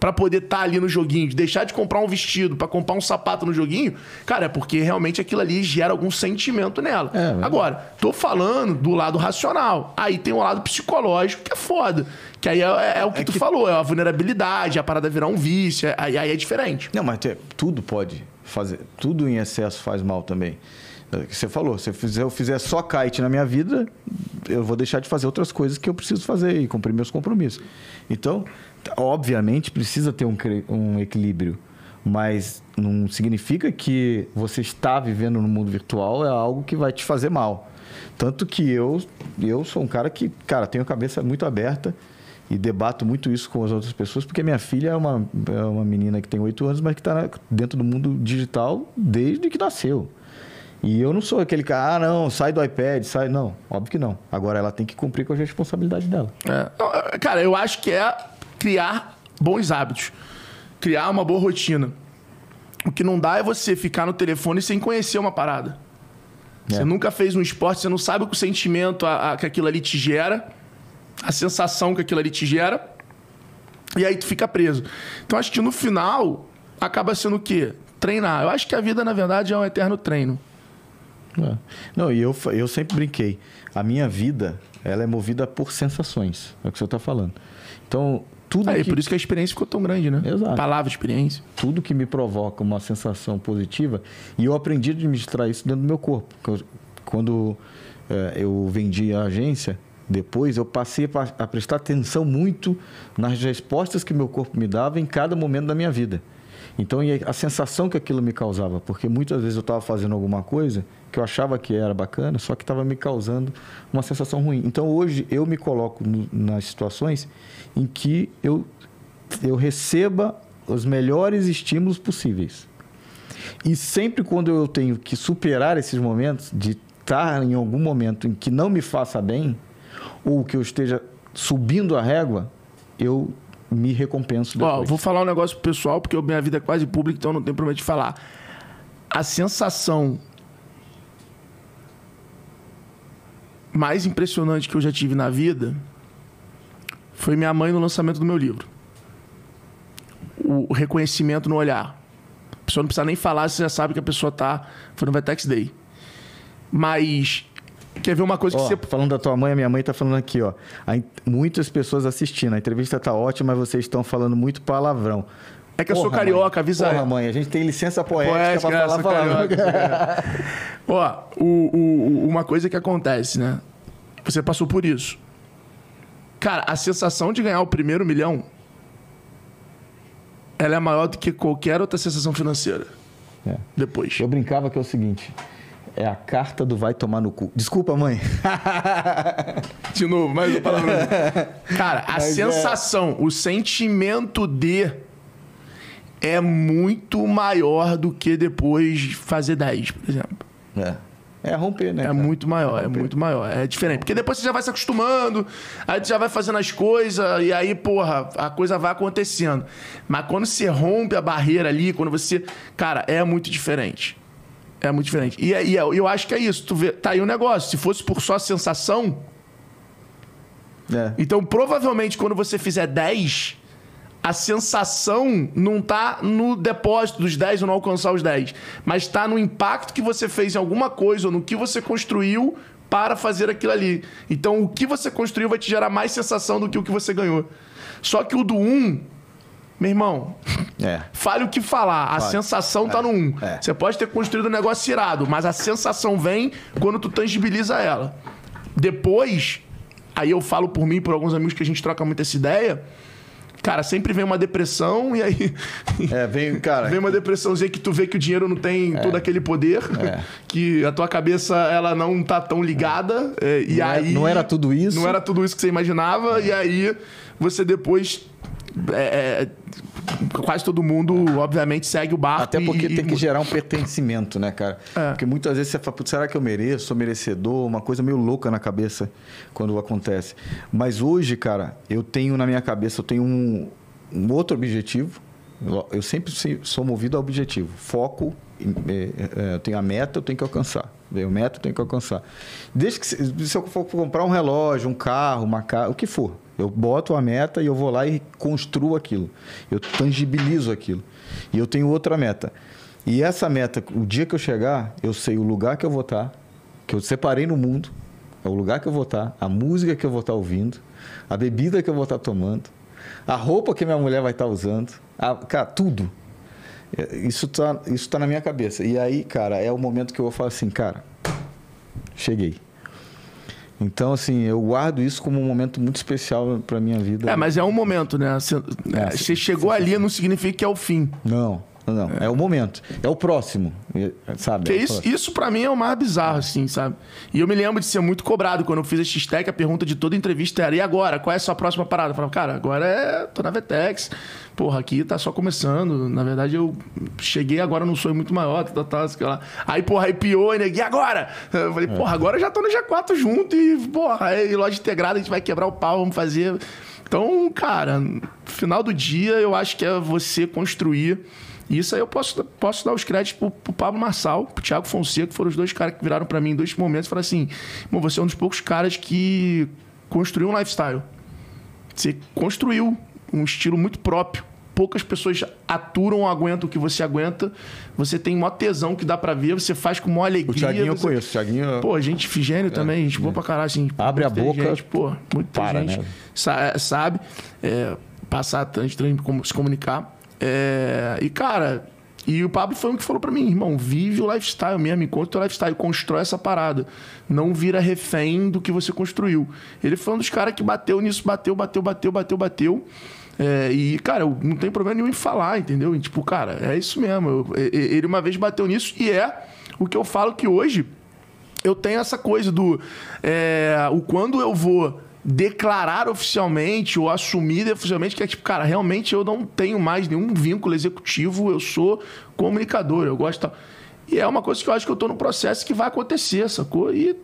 pra poder estar ali no joguinho, de deixar de comprar um vestido pra comprar um sapato no joguinho, cara, é porque realmente aquilo ali gera algum sentimento nela. É, Agora, tô falando do lado racional. Aí tem o lado psicológico que é foda. Que aí é, é o que tu falou, é a vulnerabilidade, a parada virar um vício, é- aí, aí é diferente. Não, mas tudo pode fazer. Tudo em excesso faz mal também. É que Você falou, se eu fizer, eu fizer só kite na minha vida, eu vou deixar de fazer outras coisas que eu preciso fazer e cumprir meus compromissos. Então, obviamente, precisa ter um, um equilíbrio. Mas não significa que você está vivendo no mundo virtual é algo que vai te fazer mal. Tanto que eu, eu sou um cara que, cara, tenho a cabeça muito aberta e debato muito isso com as outras pessoas, porque minha filha é uma, é uma menina que tem oito anos, mas que está dentro do mundo digital desde que nasceu. E eu não sou aquele cara, ah, não, sai do iPad, sai. Não, óbvio que não. Agora ela tem que cumprir com a responsabilidade dela. É, Cara, eu acho que é criar bons hábitos. Criar uma boa rotina. O que não dá é você ficar no telefone sem conhecer uma parada. É. Você nunca fez um esporte, você não sabe o sentimento a- a- que aquilo ali te gera, a sensação que aquilo ali te gera, e aí tu fica preso. Então acho que no final acaba sendo o quê? Treinar. Eu acho que a vida, na verdade, é um eterno treino. É. Não, e eu, eu sempre brinquei. A minha vida, ela é movida por sensações. É o que você está falando. Então, tudo Aí, que... por isso que a experiência ficou tão grande, né? Exato. Palavra, experiência. tudo que me provoca uma sensação positiva e eu aprendi a administrar isso dentro do meu corpo. Quando- eh, eu vendi a agência, depois eu passei a prestar atenção muito nas respostas que meu corpo me dava em cada momento da minha vida. Então, e a sensação que aquilo me causava, porque muitas vezes eu estava fazendo alguma coisa que eu achava que era bacana, só que estava me causando uma sensação ruim. Então, hoje eu me coloco nas situações em que eu eu receba os melhores estímulos possíveis. E sempre quando eu tenho que superar esses momentos, de estar em algum momento em que não me faça bem, ou que eu esteja subindo a régua, eu me recompenso Ó, depois. vou falar um negócio pro pessoal, porque minha vida é quase pública, então não tenho problema de falar. A sensação mais impressionante que eu já tive na vida foi minha mãe no lançamento do meu livro. O reconhecimento no olhar. A pessoa não precisa nem falar, você já sabe que a pessoa tá. Foi no Vetex Day. Mas. Quer ver uma coisa que você. Falando da tua mãe, a minha mãe tá falando aqui, ó. Muitas pessoas assistindo. A entrevista tá ótima, mas vocês estão falando muito palavrão. É que eu sou Porra, carioca, mãe. avisa Porra, mãe, a gente tem licença poética, Poética, pra falar palavrão. carioca, Ó, o, o- o- uma coisa que acontece, né? Você passou por isso. Cara, a sensação de ganhar o primeiro milhão ela é maior do que qualquer outra sensação financeira. É. Depois. Eu brincava que é o seguinte: é a carta do vai tomar no cu. Desculpa, mãe. De novo, mais uma palavra. Cara, a Mas é- sensação, o sentimento de é muito maior do que depois fazer 10, por exemplo. É. É romper, né? É cara? muito maior, é muito maior. É diferente. Porque depois você já vai se acostumando, aí tu já vai fazendo as coisas, e aí, porra, a coisa vai acontecendo. Mas quando você rompe a barreira ali, quando você. Cara, é muito diferente. É muito diferente. E, é- e é- eu acho que é isso. Tu vê, tá aí o negócio. Se fosse por só sensação, É. então provavelmente quando você fizer 10, a sensação não tá no depósito dos 10 ou não alcançar os 10, mas tá no impacto que você fez em alguma coisa ou no que você construiu para fazer aquilo ali. Então o que você construiu vai te gerar mais sensação do que o que você ganhou. Só que o do 1, meu irmão, É. Fale o que falar, a Fale. sensação tá no 1. é. Você pode ter construído um negócio irado, mas a sensação vem quando tu tangibiliza ela. Depois, aí eu falo por mim, por alguns amigos que a gente troca muito essa ideia. Cara, sempre vem uma depressão e aí. É, vem, cara. Vem uma depressãozinha que tu vê que o dinheiro não tem É. todo aquele poder, que a tua cabeça ela não tá tão ligada. é, e Não era- aí. não era tudo isso. Não era tudo isso que você imaginava, e aí você depois. É, é, quase todo mundo, obviamente, segue o barco. Até porque e- tem e- que gerar um pertencimento, né, cara? É. Porque muitas vezes você fala, "Putz, será que eu mereço? Sou merecedor? Uma coisa meio louca na cabeça quando acontece. Mas hoje, cara, eu tenho na minha cabeça, eu tenho um, um outro objetivo. Eu sempre se- sou movido ao objetivo. Foco, eh, eh, eu tenho a meta, eu tenho que alcançar. Meta, eu tenho que alcançar. Desde que se, se eu for comprar um relógio, um carro, uma casa, o que for, eu boto a meta e eu vou lá e construo aquilo. Eu tangibilizo aquilo. E eu tenho outra meta. E essa meta, o dia que eu chegar, eu sei o lugar que eu vou estar, que eu separei no mundo, é o lugar que eu vou estar, a música que eu vou estar ouvindo, a bebida que eu vou estar tomando, a roupa que minha mulher vai estar usando, a, cara, tudo. É, Isso tá, isso tá na minha cabeça. E aí, cara, é o momento que eu vou falar assim, cara, cheguei. Então, assim, eu guardo isso como um momento muito especial pra minha vida. É, mas é um momento, né? Você, É, você chegou ali, não significa que é o fim. Não, não, é. o momento. É o próximo, sabe? É isso, próximo. isso pra mim é o mais bizarro, assim, sabe? E eu me lembro de ser muito cobrado quando eu fiz a X-Tech, a pergunta de toda entrevista era: e agora? Qual é a sua próxima parada? Eu falava, cara, agora é. tô na Vetex. Porra, aqui tá só começando. Na verdade, eu cheguei agora num sonho muito maior, tá, tá, sei lá. Aí, porra, aí piou, né? E agora? Eu falei, É. porra, agora eu já tô no G4 junto e, porra, aí loja integrada, a gente vai quebrar o pau, vamos fazer. Então, cara, no final do dia, eu acho que é você construir. E isso aí eu posso, posso dar os créditos pro, pro Pablo Marçal, pro Thiago Fonseca, que foram os dois caras que viraram pra mim em dois momentos e falaram assim: "Irmão, você é um dos poucos caras que construiu um lifestyle. Você construiu um estilo muito próprio. Poucas pessoas aturam ou aguentam o que você aguenta. Você tem mó tesão que dá pra ver, você faz com maior alegria. O Thiaguinho eu você- conheço. O Thiaguinho. Pô, gente gênio também, gente boa pra caralho, assim. Abre a boca, Pô, muito para, inteligente. né? Sa- sabe é, passar, se comunicar. É, e, cara, e o Pablo foi um que falou pra mim, irmão, vive o lifestyle mesmo, encontra o teu lifestyle, constrói essa parada. Não vira refém do que você construiu. Ele foi um dos caras que bateu nisso, bateu, bateu, bateu, bateu, bateu. É, e, cara, eu não tem problema nenhum em falar, entendeu? E, tipo, cara, é isso mesmo. Eu- ele uma vez bateu nisso e é o que eu falo que hoje eu tenho essa coisa do é, o quando eu vou declarar oficialmente ou assumir oficialmente que é tipo, cara, realmente eu não tenho mais nenhum vínculo executivo, eu sou comunicador, eu gosto. E é uma coisa que eu acho que eu tô no processo que vai acontecer, sacou? E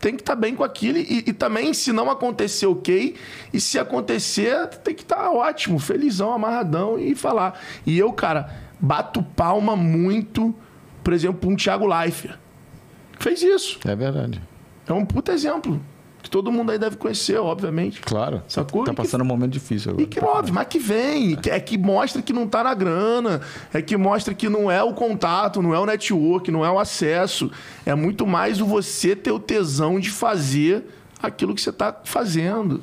tem que estar bem com aquilo e, e também se não acontecer, ok. E se acontecer, tem que estar ótimo, felizão, amarradão e falar. E eu, cara, bato palma muito, por exemplo, um Thiago Leifert. Fez isso. É verdade. É um puta exemplo. Que todo mundo aí deve conhecer, obviamente. Claro. Sacou? Tá que- passando um momento difícil agora. E que óbvio, mas que vem. que- É que mostra que não tá na grana. É que mostra que não é o contato, não é o network, não é o acesso. É muito mais o você ter o tesão de fazer aquilo que você tá fazendo.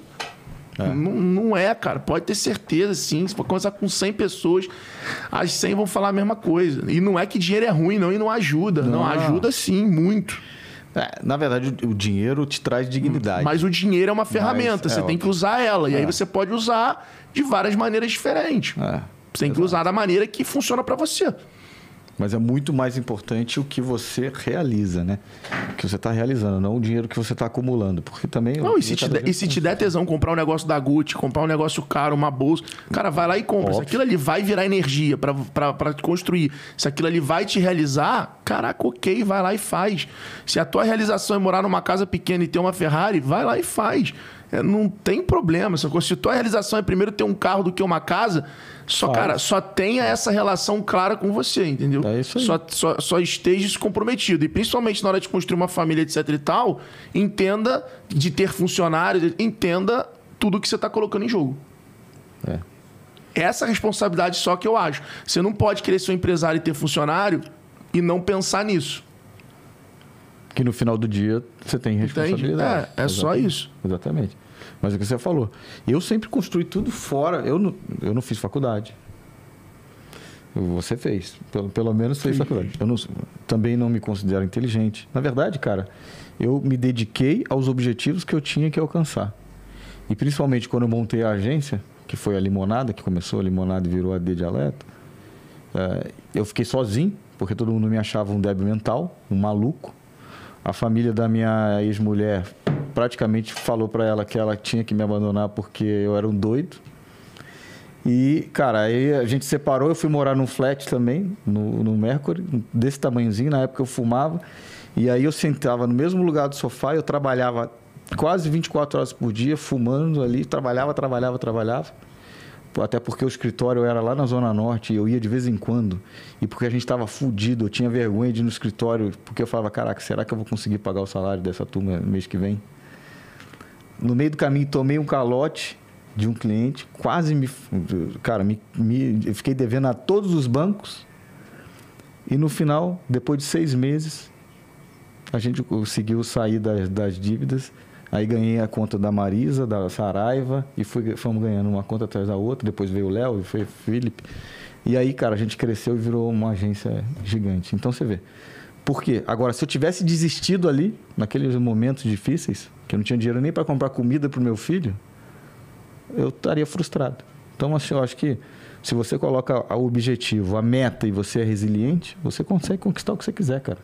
Não, não é, cara. Pode ter certeza, sim. Se for conversar com 100 pessoas, as 100 vão falar a mesma coisa. E não é que dinheiro é ruim, não, e não ajuda. Não, Não. ajuda sim, muito. É, na verdade, o dinheiro te traz dignidade. Mas o dinheiro é uma ferramenta, é você tem que usar ela. E aí você pode usar de várias maneiras diferentes. É, Você tem que usar da maneira que funciona pra você. Mas é muito mais importante o que você realiza, né? O que você está realizando, não o dinheiro que você está acumulando. Porque também. Não, e se, te der, e se te der tesão comprar um negócio da Gucci, comprar um negócio caro, uma bolsa, cara, vai lá e compra. Se Óbvio. aquilo ali vai virar energia pra te construir, se aquilo ali vai te realizar, caraca, ok, vai lá e faz. Se a tua realização é morar numa casa pequena e ter uma Ferrari, vai lá e faz. É, não tem problema. Se a tua realização é primeiro ter um carro do que uma casa, só, cara, só tenha essa relação clara com você, entendeu? É isso aí. Só, só, só esteja comprometido. E principalmente na hora de construir uma família, etc e tal, entenda de ter funcionários, entenda tudo que você está colocando em jogo. É. Essa responsabilidade só que eu acho. Você não pode querer ser um empresário e ter funcionário e não pensar nisso. Que no final do dia você tem responsabilidade. É, é só isso. Exatamente. Mas é o que você falou. Eu sempre construí tudo fora. Eu não, eu não fiz faculdade. Você fez. Pelo, pelo menos fez faculdade. Eu não- também não me considero inteligente. Na verdade, cara, eu me dediquei aos objetivos que eu tinha que alcançar. E principalmente quando eu montei a agência, que foi a Limonada, que começou a Limonada e virou a D Dialeto, é, eu fiquei sozinho, porque todo mundo me achava um débil mental, um maluco. A família da minha ex-mulher praticamente falou para ela que ela tinha que me abandonar porque eu era um doido. E, cara, aí a gente separou, eu fui morar num flat também, no, no Mercury, desse tamanhozinho, na época eu fumava. E aí eu sentava no mesmo lugar do sofá, eu trabalhava quase 24 horas por dia, fumando ali, trabalhava, trabalhava, trabalhava. Até porque o escritório era lá na Zona Norte e eu ia de vez em quando. E porque a gente estava fudido, eu tinha vergonha de ir no escritório, porque eu falava, caraca, será que eu vou conseguir pagar o salário dessa turma mês que vem? No meio do caminho tomei um calote de um cliente, quase me. Cara, me, me, fiquei devendo a todos os bancos. E no final, depois de seis meses, a gente conseguiu sair das, das dívidas. Aí ganhei a conta da Marisa, da Saraiva, e fui, fomos ganhando uma conta atrás da outra. Depois veio o Léo, e foi o Felipe. E aí, cara, a gente cresceu e virou uma agência gigante. Então você vê. Por quê? Agora, se eu tivesse desistido ali, naqueles momentos difíceis, que eu não tinha dinheiro nem para comprar comida para o meu filho, eu estaria frustrado. Então, assim, eu acho que se você coloca o objetivo, a meta e você é resiliente, você consegue conquistar o que você quiser, cara.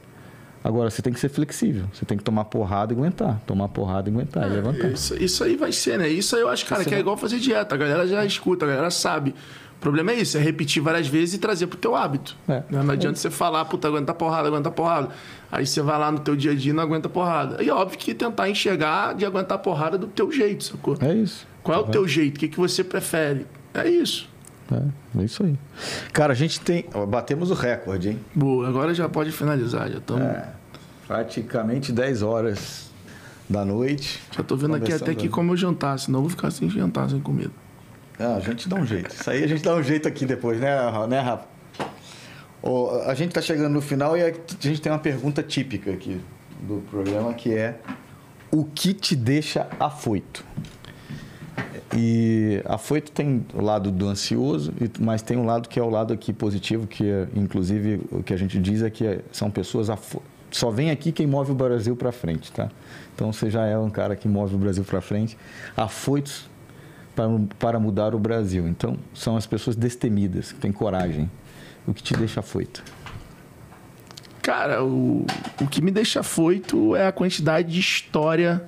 Agora, você tem que ser flexível. Você tem que tomar porrada e aguentar. Tomar porrada e aguentar e levantar. Isso, isso aí vai ser, né? Isso aí eu acho, cara, que é igual fazer dieta. A galera já escuta, a galera sabe. O problema é isso, é repetir várias vezes e trazer pro teu hábito. É. Né? Não adianta você falar, puta, aguenta porrada, aguenta porrada. Aí você vai lá no teu dia a dia e não aguenta porrada. E óbvio que tentar enxergar de aguentar porrada do teu jeito, sacou? É isso. Qual é o teu jeito? O que, que você prefere? É isso. É, é isso aí. Cara, a gente tem. Batemos o recorde, hein? Boa, agora já pode finalizar. Já estamos. É, praticamente 10 horas da noite. Já tô vendo aqui até que como eu jantar, senão eu vou ficar sem jantar, sem comida. Ah, a gente dá um jeito. Isso aí a gente dá um jeito aqui depois, né, né Rafa? Ó, a gente tá chegando no final e a gente tem uma pergunta típica aqui do programa que é o que te deixa afoito? E afoito tem o lado do ansioso, mas tem um lado que é o lado aqui positivo, que é, inclusive o que a gente diz é que são pessoas afo... só vem aqui quem move o Brasil para frente, tá? Então você já é um cara que move o Brasil para frente, afoitos para, para mudar o Brasil. Então são as pessoas destemidas, que têm coragem. O que te deixa afoito? Cara, o, o que me deixa afoito é a quantidade de história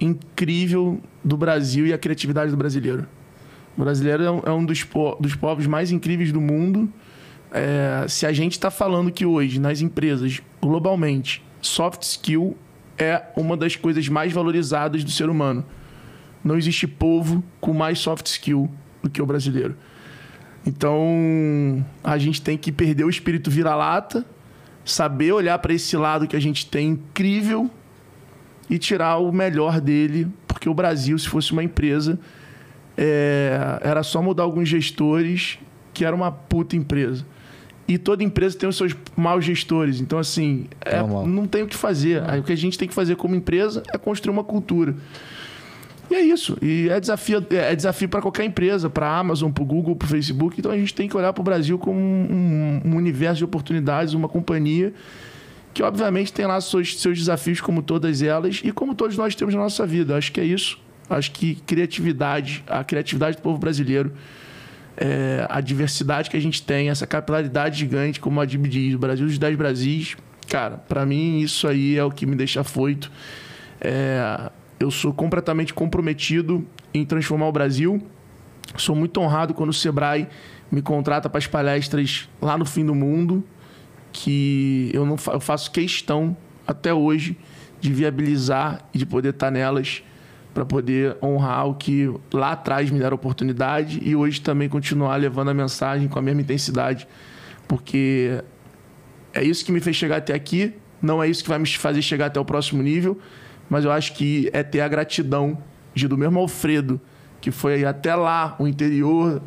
incrível do Brasil e a criatividade do brasileiro. O brasileiro é um, é um dos, po- dos povos mais incríveis do mundo. É, se a gente está falando que hoje, nas empresas, globalmente, soft skill é uma das coisas mais valorizadas do ser humano. Não existe povo com mais soft skill do que o brasileiro. Então, a gente tem que perder o espírito vira-lata, saber olhar para esse lado que a gente tem incrível e tirar o melhor dele, porque o Brasil, se fosse uma empresa, é, era só mudar alguns gestores, que era uma puta empresa. E toda empresa tem os seus maus gestores. Então, assim, é, não tem o que fazer. Aí, o que a gente tem que fazer como empresa é construir uma cultura. E é isso. E é desafio, é desafio para qualquer empresa, para a Amazon, para o Google, para o Facebook. Então a gente tem que olhar para o Brasil como um, um universo de oportunidades, uma companhia que, obviamente, tem lá seus, seus desafios, como todas elas, e como todos nós temos na nossa vida. Acho que é isso. Acho que criatividade, a criatividade do povo brasileiro, é, a diversidade que a gente tem, essa capilaridade gigante, como a Dib diz, o Brasil dos 10 Brasis, cara, para mim isso aí é o que me deixa afoito. É, eu sou completamente comprometido em transformar o Brasil. Sou muito honrado quando o Sebrae me contrata para as palestras lá no fim do mundo, que eu não fa- eu faço questão até hoje de viabilizar e de poder estar nelas para poder honrar o que lá atrás me deram oportunidade e hoje também continuar levando a mensagem com a mesma intensidade, porque é isso que me fez chegar até aqui, não é isso que vai me fazer chegar até o próximo nível, mas eu acho que é ter a gratidão de do mesmo Alfredo, que foi até lá, o interior,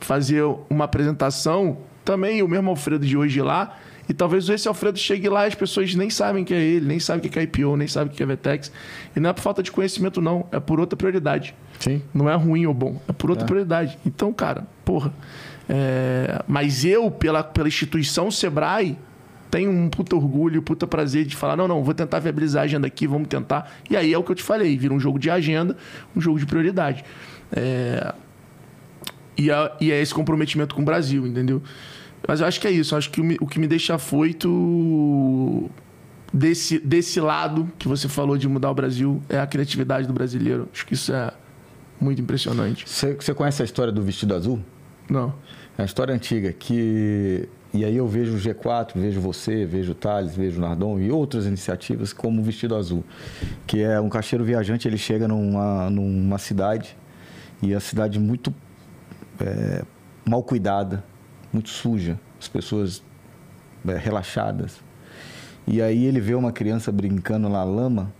fazer uma apresentação, também o mesmo Alfredo de hoje lá, e talvez esse Alfredo chegue lá e as pessoas nem sabem que é ele, nem sabem o que é IPO, nem sabem o que é Vetex. E não é por falta de conhecimento, não, é por outra prioridade. Sim. Não é ruim ou bom, é por outra prioridade. Então, cara, porra. é, Mas eu, pela, pela instituição Sebrae, tem um puta orgulho, puta prazer de falar, não, não, vou tentar viabilizar a agenda aqui, vamos tentar. E aí é o que eu te falei, vira um jogo de agenda, um jogo de prioridade. É... E, é, e é esse comprometimento com o Brasil, entendeu? Mas eu acho que é isso. Acho que o que me deixa afoito desse, desse lado que você falou de mudar o Brasil é a criatividade do brasileiro. Acho que isso é muito impressionante. Você, você conhece a história do vestido azul? Não. É uma história antiga que. E aí eu vejo o G4, vejo você, vejo o Thales, vejo o Nardon e outras iniciativas como o Vestido Azul, que é um caixeiro viajante, ele chega numa, numa cidade e a cidade muito é, mal cuidada, muito suja, as pessoas é, relaxadas. E aí ele vê uma criança brincando na lama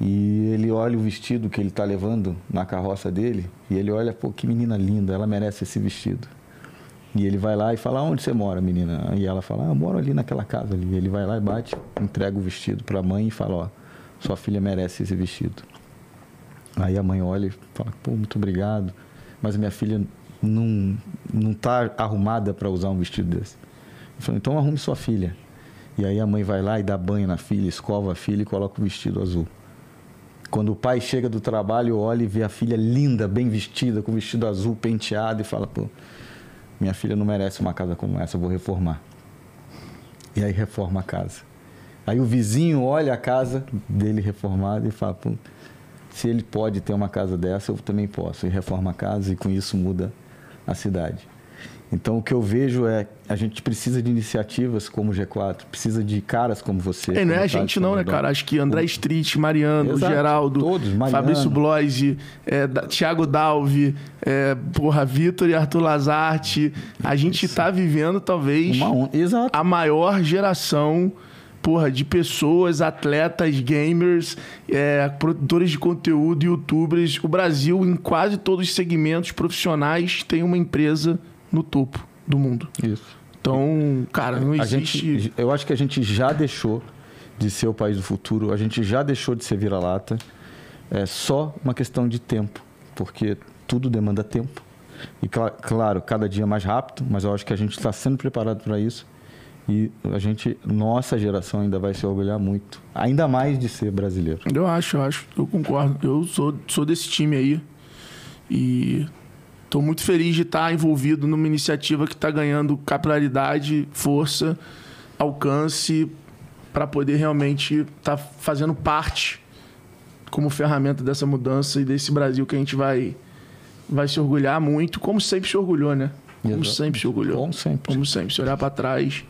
e ele olha o vestido que ele está levando na carroça dele e ele olha, pô, que menina linda, ela merece esse vestido. E ele vai lá e fala, onde você mora, menina? E ela fala, ah, eu moro ali naquela casa ali. Ele vai lá e bate, entrega o vestido para a mãe e fala, ó, sua filha merece esse vestido. Aí a mãe olha e fala, pô, muito obrigado, mas minha filha não, não tá arrumada para usar um vestido desse. Ele falou, então arrume sua filha. E aí a mãe vai lá e dá banho na filha, escova a filha e coloca o vestido azul. Quando o pai chega do trabalho, olha e vê a filha linda, bem vestida, com o vestido azul penteado e fala, pô, minha filha não merece uma casa como essa, eu vou reformar. E aí reforma a casa. Aí o vizinho olha a casa dele reformada e fala, se ele pode ter uma casa dessa, eu também posso. E reforma a casa e com isso muda a cidade. Então o que eu vejo é a gente precisa de iniciativas como o G4, precisa de caras como você. É, não é a o gente não, né, cara? Acho que André Street, Mariano, Exato, Geraldo, todos, Mariano. Fabrício Bloise, é, Da- Thiago Dalvi, é, porra, Vitor e Arthur Lazarte. A gente tá vivendo, talvez, on... A maior geração porra, de pessoas, atletas, gamers, é, produtores de conteúdo, youtubers. O Brasil, em quase todos os segmentos profissionais, tem uma empresa no topo do mundo. Isso. Então, cara, não existe. gente, eu acho que a gente já deixou de ser o país do futuro, a gente já deixou de ser vira-lata. É só uma questão de tempo, porque tudo demanda tempo. E cla- claro, cada dia mais rápido, mas eu acho que a gente está sendo preparado para isso. E a gente, nossa geração ainda vai se orgulhar muito, ainda mais de ser brasileiro. Eu acho, eu acho. Eu concordo. Eu sou, sou desse time aí. E estou muito feliz de estar envolvido numa iniciativa que está ganhando capilaridade, força, alcance, para poder realmente estar fazendo parte como ferramenta dessa mudança e desse Brasil que a gente vai, vai se orgulhar muito, como sempre se orgulhou, né? Como sempre se orgulhou. Como sempre. Como sempre. Se olhar para trás,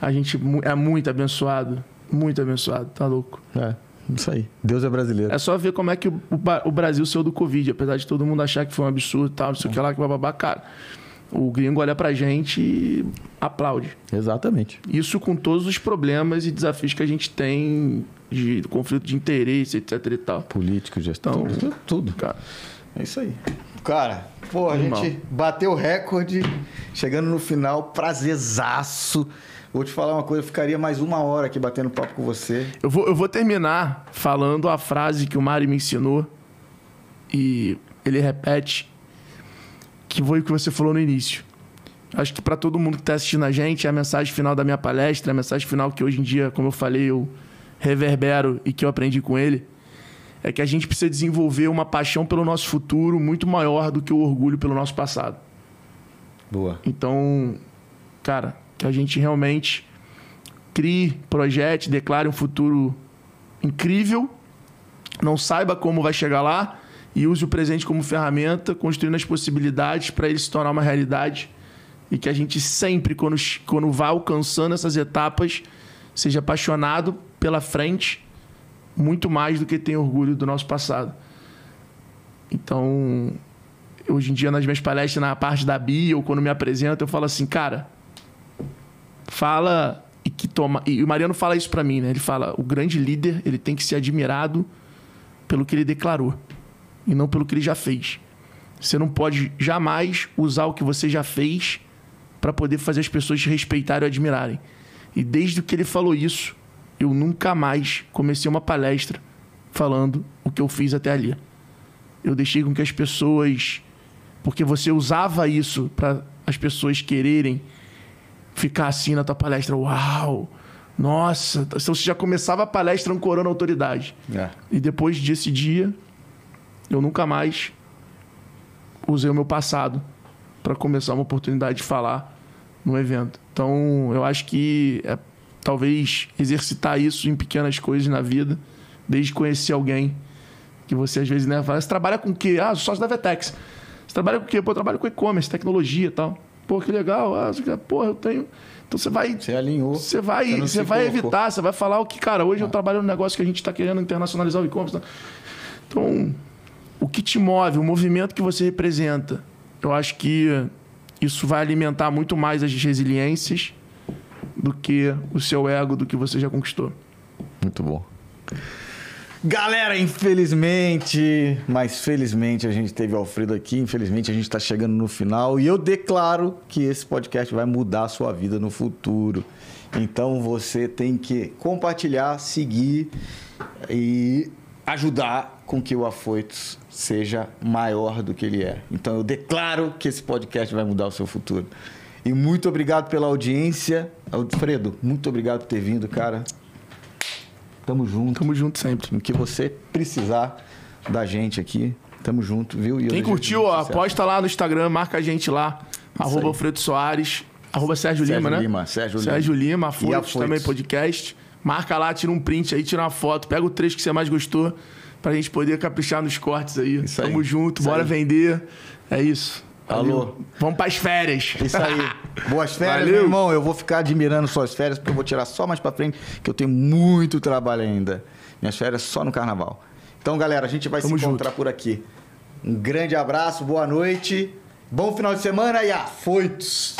a gente é muito abençoado. Muito abençoado, tá louco? É, isso aí. Deus é brasileiro. É só ver como é que o, o o Brasil saiu do Covid, apesar de todo mundo achar que foi um absurdo e tal, não sei o que lá, que bababá, cara. O gringo olha pra gente e aplaude. Exatamente. Isso com todos os problemas e desafios que a gente tem de conflito de interesse, etc e tal. Político, gestão, Então, tudo. Cara, É isso aí. Cara, pô, a gente bateu o recorde, chegando no final, prazerzaço. Vou te falar uma coisa, eu ficaria mais uma hora aqui batendo papo com você. eu vou, eu vou terminar falando a frase que o Mário me ensinou e ele repete, que foi o que você falou no início. Acho que para todo mundo que está assistindo a gente, é a mensagem final da minha palestra, é a mensagem final que hoje em dia, como eu falei, eu reverbero e que eu aprendi com ele, é que a gente precisa desenvolver uma paixão pelo nosso futuro muito maior do que o orgulho pelo nosso passado. Boa. Então, cara, que a gente realmente crie, projete, declare um futuro incrível, não saiba como vai chegar lá e use o presente como ferramenta, construindo as possibilidades para ele se tornar uma realidade e que a gente sempre, quando, quando vá alcançando essas etapas, seja apaixonado pela frente muito mais do que tem orgulho do nosso passado. Então, hoje em dia nas minhas palestras, na parte da bio, quando me apresento, eu falo assim, cara, fala e que toma. E o Mariano fala isso pra mim, né? Ele fala: o grande líder ele tem que ser admirado pelo que ele declarou e não pelo que ele já fez. Você não pode jamais usar o que você já fez para poder fazer as pessoas te respeitarem ou admirarem. E desde que ele falou isso, eu nunca mais comecei uma palestra falando o que eu fiz até ali. Eu deixei com que as pessoas. Porque você usava isso para as pessoas quererem ficar assim na tua palestra, uau! Nossa, então você já começava a palestra ancorando a autoridade. É. E depois desse dia, eu nunca mais usei o meu passado para começar uma oportunidade de falar no evento. Então, eu acho que é talvez exercitar isso em pequenas coisas na vida, desde conhecer alguém que você às vezes né, fala, você trabalha com o quê? Ah, sócio da Vetex. Você trabalha com o quê? Pô, eu trabalho com e-commerce, tecnologia e tal. Pô, que legal. Ah, porra, eu tenho. Então você vai Você alinhou. você vai, Você você vai colocou. evitar, você vai falar o que, cara, hoje eu trabalho num negócio que a gente está querendo internacionalizar o e-commerce. tá? Então, o que te move, o movimento que você representa, eu acho que isso vai alimentar muito mais as resiliências do que o seu ego, do que você já conquistou. Muito bom. Galera, infelizmente, mas felizmente a gente teve o Alfredo aqui, infelizmente a gente está chegando no final e eu declaro que esse podcast vai mudar a sua vida no futuro. Então você tem que compartilhar, seguir e ajudar com que o Afoitos seja maior do que ele é. Então eu declaro que esse podcast vai mudar o seu futuro. E muito obrigado pela audiência. Alfredo, muito obrigado por ter vindo, cara. Tamo junto. Tamo junto sempre. No que você precisar da gente aqui, tamo junto, viu? E Quem curtiu, ó, lá no Instagram, marca a gente lá, arroba aí. Alfredo Soares, arroba Sérgio, Sérgio Lima, né? Lima, Sérgio Lima. Sérgio Lima, E Afoitos Afoitos. também, podcast. Marca lá, tira um print aí, tira uma foto, pega o trecho que você mais gostou, pra gente poder caprichar nos cortes aí. Isso aí. Tamo junto, Isso bora aí. vender. É isso. Alô. Vamos para as férias. Isso aí. Boas férias, Valeu. meu irmão. Eu vou ficar admirando suas férias, porque eu vou tirar só mais para frente, que eu tenho muito trabalho ainda. Minhas férias só no carnaval. Então, galera, a gente vai Tamo se encontrar junto. por aqui. Um grande abraço, boa noite, bom final de semana e afoitos!